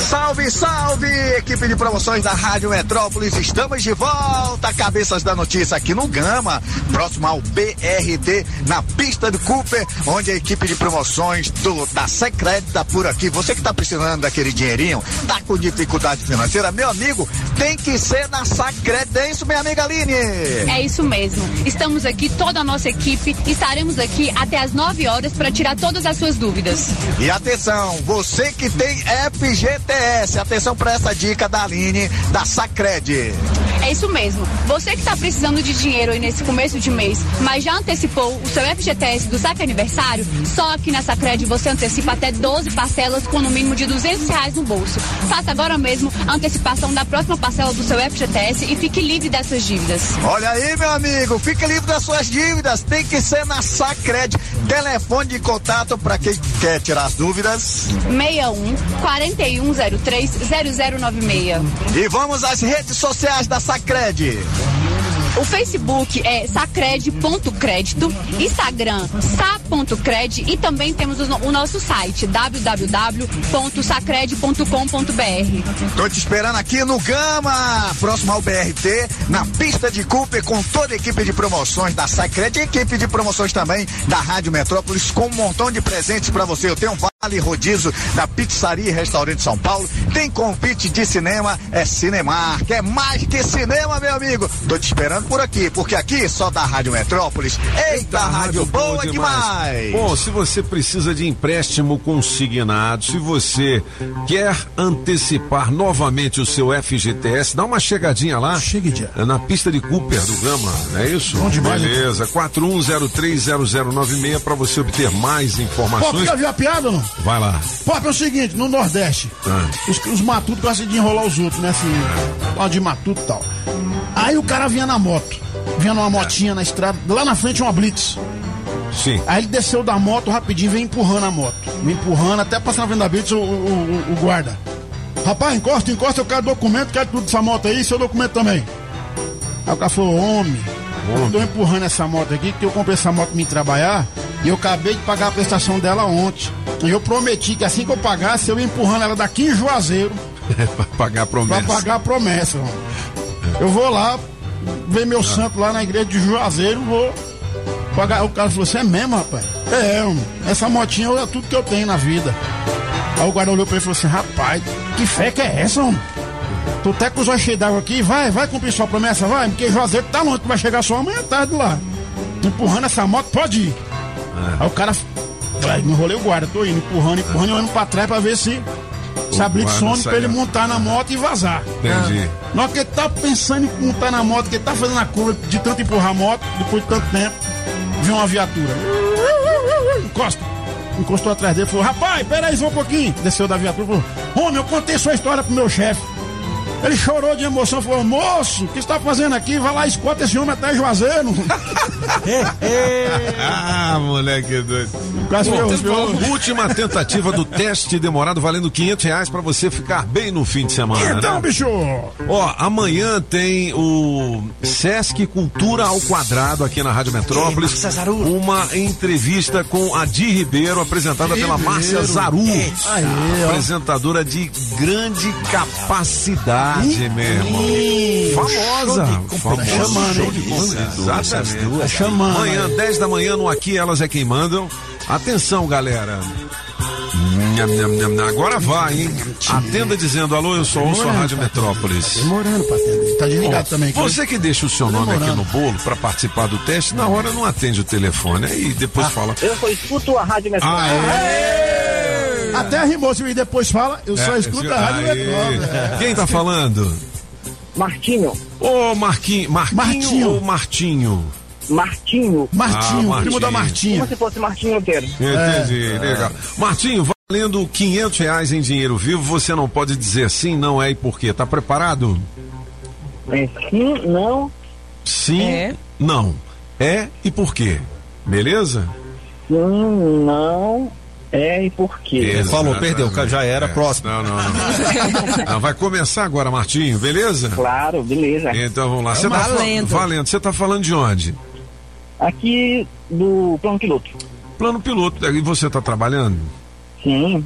Salve, salve, equipe de promoções da Rádio Metrópolis. Estamos de volta, cabeças da notícia aqui no Gama, próximo ao BRT, na pista do Cooper, onde a equipe de promoções do, da Secred tá por aqui. Você que tá precisando daquele dinheirinho, tá com dificuldade financeira, meu amigo, tem que ser na Sacred, é isso, minha amiga Aline? É isso mesmo. Estamos aqui, toda a nossa equipe, estaremos aqui até as 9 horas para tirar todas as suas dúvidas. E atenção, você que tem FGTS, atenção para essa dica da Aline, da Sacred. É isso mesmo. Você que está precisando de dinheiro aí nesse começo de mês, mas já antecipou o seu FGTS do saque aniversário, só aqui na Sacred você antecipa até 12 parcelas com no mínimo de 200 reais no bolso. Faça agora mesmo a antecipação da próxima parcela do seu FGTS e fique livre dessas dívidas. Olha aí, meu amigo, fique livre das suas dívidas, tem que ser na Sacred. Telefone de contato para quem quer tirar as dúvidas. 61 4103 0096. E vamos às redes sociais da Sacred. O Facebook é sacred.crédito, Instagram sa.cred e também temos o, o nosso site www.sacred.com.br. Tô te esperando aqui no Gama, próximo ao BRT, na pista de Cooper, com toda a equipe de promoções da Sacred e equipe de promoções também da Rádio Metrópolis, com um montão de presentes para você. Eu tenho um vale rodízio da Pizzaria e Restaurante São Paulo, tem convite de cinema, é Cinemar, que é mais que cinema, meu amigo. Tô te esperando por aqui, porque aqui só da Rádio Metrópolis. Eita, rádio boa demais! Bom, se você precisa de empréstimo consignado, se você quer antecipar novamente o seu FGTS, dá uma chegadinha lá. Na pista de Cooper do Gama, não é isso? Bom demais, Beleza, 41030096 para você obter mais Pô, informações. já viu a piada não? Vai lá. Pop, é o seguinte, no Nordeste, Ah. os, os matutos gostam de enrolar os outros, né? Assim, lá de matuto e tal. Aí o cara vinha na moto, vinha numa motinha na estrada, lá na frente uma blitz. Sim. Aí ele desceu da moto rapidinho, veio empurrando a moto. Me empurrando, até passar na frente da blitz, o, o- o- o guarda. Rapaz, encosta, encosta, eu quero documento, quero tudo dessa moto aí, seu documento também. Aí o cara falou, homem, eu tô empurrando essa moto aqui, que eu comprei essa moto pra mim trabalhar, e eu acabei de pagar a prestação dela ontem. E eu prometi que assim que eu pagasse, eu ia empurrando ela daqui em Juazeiro, pra pagar a promessa. Pra pagar a promessa, mano. Eu vou lá, ver meu santo lá na igreja de Juazeiro, vou pagar. O cara falou, você é mesmo, rapaz? É, mano. essa motinha é tudo que eu tenho na vida. Aí o guarda olhou pra ele e falou assim, rapaz, que fé que é essa, mano? Tu até com os olhos cheios d'água aqui, vai, vai cumprir sua promessa, vai, porque Juazeiro tá longe, tu vai chegar só amanhã à tarde lá. Empurrando essa moto, pode ir. Aí o cara, me enrolei o guarda, tô indo, empurrando, empurrando, e olhando pra trás pra ver se, guarda some pra ele montar na moto e vazar. Entendi. Na hora que ele tá pensando em montar na moto, que ele tá fazendo a curva de tanto empurrar a moto, depois de tanto tempo, viu uma viatura. Encosta. Encostou atrás dele e falou: Rapaz, peraí só um pouquinho. Desceu da viatura e falou: Homem, eu contei sua história pro meu chefe. Ele chorou de emoção, falou: Moço, o que você tá fazendo aqui? Vai lá e escota esse homem até Juazeiro. ah, moleque doido. Quase Bom, última tentativa do teste demorado valendo 500 reais pra você ficar bem no fim de semana. Então, né? bicho. Ó, amanhã tem o Sesc Cultura ao Quadrado aqui na Rádio Metrópolis. Uma entrevista com a Di Ribeiro, apresentada pela Ribeiro. Márcia Zaru. Ó. apresentadora de grande capacidade, meu irmão. Famosa. Famosa. Chamando. Exatamente. Tá chamando, Amanhã, aí. 10 da manhã, no Aqui Elas é Quem Mandam. Atenção, galera. Agora vai, hein? Atenda dizendo, alô, eu sou ouço a Rádio Metrópolis. Demorando pra atender. Tá desligado Ó, também. Você que deixa o seu nome aqui no bolo para participar do teste, na hora não atende o telefone. Aí depois fala. Eu só escuto a Rádio Metrópolis. Até rimou, se depois fala, eu só É, escuto a Rádio. Metrópole. É. Quem tá falando? Martinho. Ô, Marquinho. Marquinho Martinho. ou Martinho? Martinho. Martinho, Ah, primo da Martinha. Como se fosse Martinho inteiro. Entendi, É. legal. Martinho, valendo 500 reais em dinheiro vivo, você não pode dizer sim, não é e por quê? Tá preparado? É, sim, não. Sim, É. não. É e por quê? Beleza? Sim, não. É, e por quê? Falou, perdeu, já era, próximo. Não, não, não. Não, vai começar agora, Martinho, beleza? Claro, beleza. Então vamos lá. Você tá Valendo. valendo. Você tá falando de onde? Aqui do plano piloto. Plano piloto. E você tá trabalhando? Sim.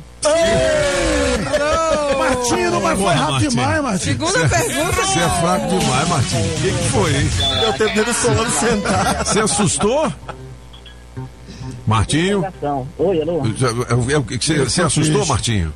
Martinho, mas foi rápido Martinho. demais, Martinho. Segunda pergunta. Você é fraco demais, Martinho. O que, que foi, hein? Eu tenho dedo solando sentar. Você assustou? Martinho? Oi, alô? É- é que Você você assustou, Martinho?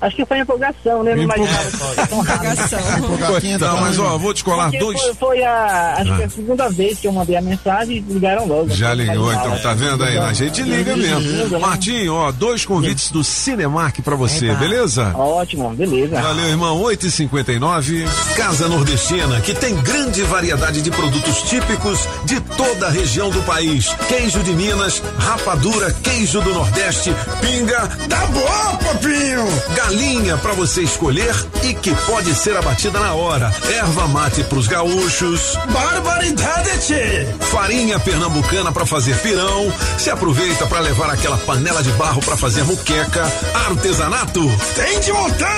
Acho que foi empolgação, né? Não tão rápido. Não, mas ó, vou te colar Porque dois. Foi, foi a, acho que Ah. a segunda vez que eu mandei a mensagem e ligaram logo. Já ligou, então, tá vendo aí? A gente liga mesmo. Martinho, ó, dois convites do Cinemark pra você, beleza? Ótimo, beleza. Valeu, irmão. 8h59. Casa Nordestina, que tem grande variedade de produtos típicos de toda a região do país. Queijo de Minas, rapadura, queijo do Nordeste, pinga. Tá bom, papinho! Galinha pra você escolher e que pode ser abatida na hora. Erva mate pros gaúchos. Barbaridade! Farinha pernambucana pra fazer pirão. Se aproveita pra levar aquela panela de barro pra fazer muqueca. Artesanato. Tem de montão!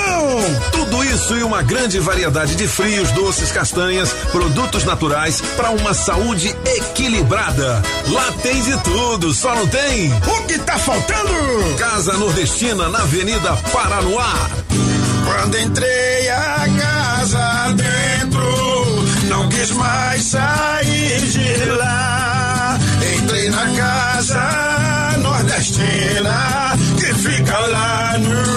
Tudo isso e uma grande variedade de frios, doces, castanhas, produtos naturais para uma saúde equilibrada. Lá tem de tudo, só não tem. O que tá faltando? Casa Nordestina na Avenida Paranoá. Quando entrei a casa dentro, não quis mais sair de lá. Entrei na casa nordestina, que fica lá no.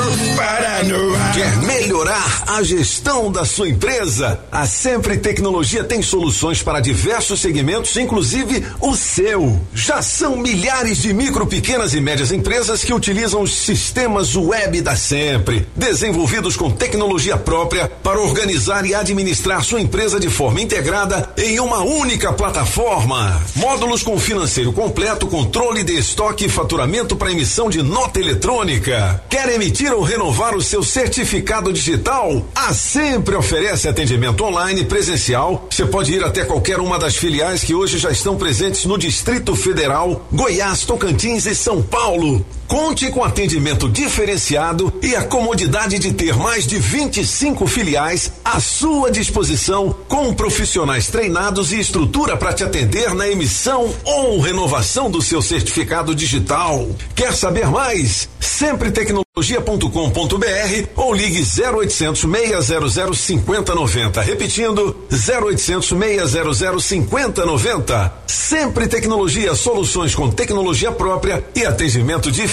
Quer melhorar a gestão da sua empresa? A Sempre Tecnologia tem soluções para diversos segmentos, inclusive o seu. Já são milhares de micro, pequenas e médias empresas que utilizam os sistemas web da Sempre, desenvolvidos com tecnologia própria para organizar e administrar sua empresa de forma integrada em uma única plataforma. Módulos com financeiro completo, controle de estoque e faturamento para emissão de nota eletrônica. Quer emitir ou renovar o seu certificado digital? A Sempre oferece atendimento online presencial. Você pode ir até qualquer uma das filiais que hoje já estão presentes no Distrito Federal, Goiás, Tocantins e São Paulo. Conte com atendimento diferenciado e a comodidade de ter mais de 25 filiais à sua disposição, com profissionais treinados e estrutura para te atender na emissão ou renovação do seu certificado digital. Quer saber mais? Sempre tecnologia.com.br ou ligue 0800 600 5090. Repetindo, 0800 600 5090. Sempre Tecnologia, soluções com tecnologia própria e atendimento diferenciado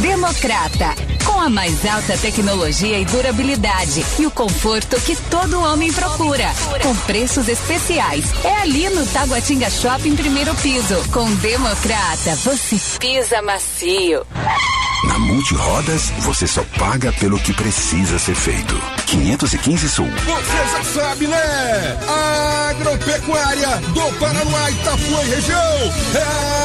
Democrata, com a mais alta tecnologia e durabilidade e o conforto que todo homem procura, com preços especiais. É ali no Taguatinga Shopping, primeiro piso. Com Democrata, você pisa macio. Na Multirodas, você só paga pelo que precisa ser feito. 515 Sul. Você já sabe, né? Agropecuária do Paraná, Itapuã e região. É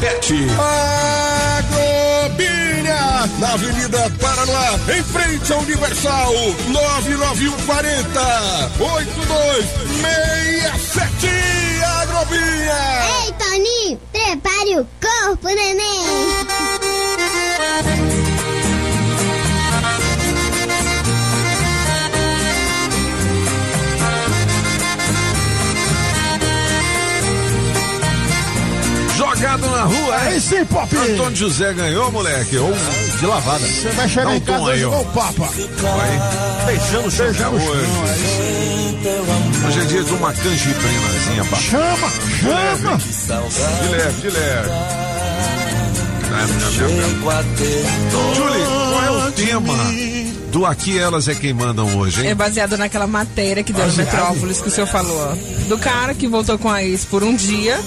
PET. Agrobinha, na Avenida Paraná, em frente ao Universal, 99140 8267 Agrobinha. Ei, Toninho, prepare o corpo, neném. Jogado na rua, é? Aí sim, Pop. Antônio José ganhou, moleque. Ou de lavada. Você vai chegar um em casa hoje o Papa. Vai. Beijando o chão. Beijando o chão, Hoje. Hoje é dia de uma canjibrinazinha bacana. Chama, chama. De leve, de leve. A ter. Julie, qual é o tema do Aqui Elas é Quem Mandam hoje, hein? É baseado naquela matéria que deu no Baseado? Metrópolis que o senhor falou. Do cara que voltou com a ex por um dia.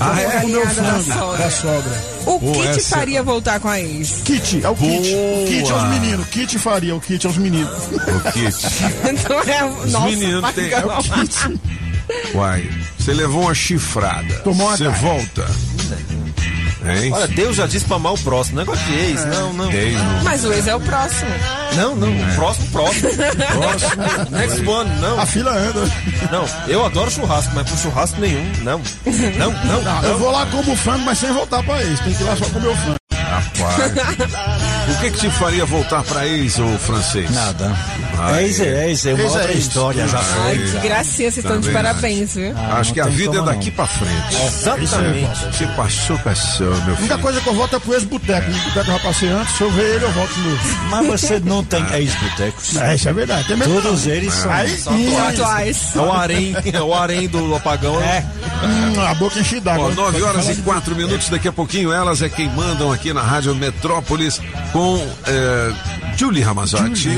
Ah, é? O meu da sogra. da sogra. O Pô, te essa- faria voltar com a ex? Kit, é o kit. Boa. Kit é os meninos. Kit faria, o kit é os meninos. O kit. Então é o Os nosso meninos pagão. É o kit. Uai, você levou uma chifrada. Tomou uma Você volta. Hein? Olha, Deus já disse pra amar o próximo. Negócio de ex, não, não. Ex, não. Mas o ex é o próximo. Não, não, o próximo, próximo. Próximo. Next one, não. A fila anda. Não, eu adoro churrasco, mas pro churrasco nenhum, não. Não, não, Não, não. eu vou lá como frango, mas sem voltar pra ex. Tem que ir lá só comer o frango. Rapaz. o que que te faria voltar pra ex, ô francês? Nada. Ai, Ex é ex, é uma Ex é outra ex. história, já foi. Ai, que gracinha, vocês estão de parabéns, viu? Ah, Acho não que a vida é daqui não. pra frente. Exatamente. Se passou, passou, meu A única filho. coisa que eu volto é pro ex-boteco. O boteco eu já passei antes, se eu ver ele, eu volto novo. Mas você não tem ex-botecos. É, isso é verdade. Tem mesmo Todos eles são. Atuais. É o harém, é o harém do apagão. É. hum, a boca enchida Ó, d'água. 9 horas e 4 minutos, daqui a pouquinho elas é quem mandam aqui na Rádio Metrópolis com eh, Julie Ramazotti,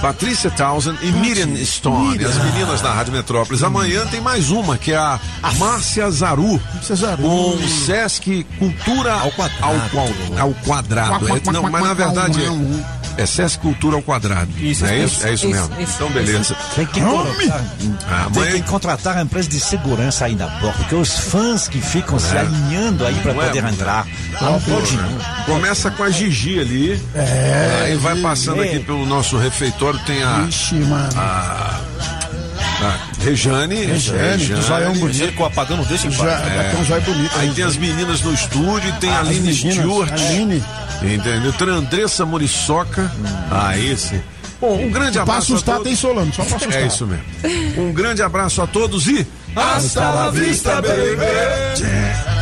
Patrícia Townsend e Miriam Stone, as meninas da Rádio Metrópolis. Amanhã tem mais uma, que é a Márcia Zaru, Zaru. com Sesc Cultura ao quadrado. Ao, qual- ao quadrado. É, não, mas na verdade é, é Sesc Cultura ao quadrado. Isso, é isso, isso, é isso, isso, mesmo. isso, então, beleza. Tem que, contratar, Ah, tem que contratar a empresa de segurança aí na porta, porque os fãs que ficam se É. alinhando aí pra Não é, poder mano? entrar. Não pode não. Começa com a Gigi ali. É, Aí vai passando aqui pelo nosso refeitório, tem a. Ixi, mano. a, a Rejane. Rejane, do zoião bonito. Com o apagão não deixa em Já, paz. é. tem um bonito. Aí tem as meninas no estúdio, tem a As Aline meninas, Stewart. Aline. Entendeu? Tem a Andressa Muriçoca. Ah, esse. Bom, um grande Pra abraço. assustar a todos. tem Solano, só pra assustar. É isso mesmo. Um grande abraço a todos e. Hasta la vista, baby! Desde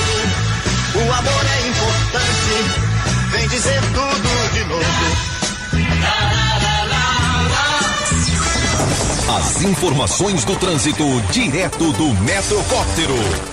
O amor é importante. Vem dizer tudo de novo. As informações do trânsito direto do Metrocóptero.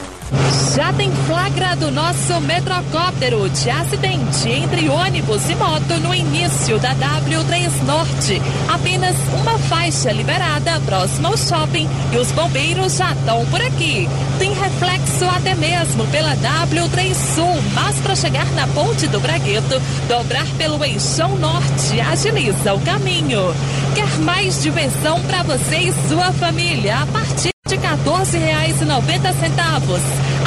Já tem flagra do nosso metrocóptero de acidente entre ônibus e moto no início da W3 Norte. Apenas uma faixa liberada próxima ao shopping e os bombeiros já estão por aqui. Tem reflexo até mesmo pela W3 Sul, mas para chegar na ponte do Bragueto, dobrar pelo eixão norte agiliza o caminho. Quer mais diversão para você e sua família a partir de R$ 14,90.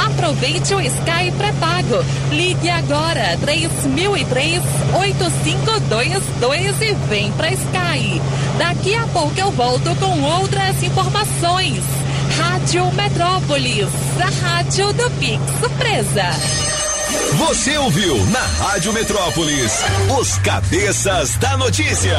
Aproveite o Sky pré-pago. Ligue agora 3003 8522 e vem pra Sky. Daqui a pouco eu volto com outras informações. Rádio Metrópolis, a rádio do Pix Surpresa. Você ouviu na Rádio Metrópolis os cabeças da notícia.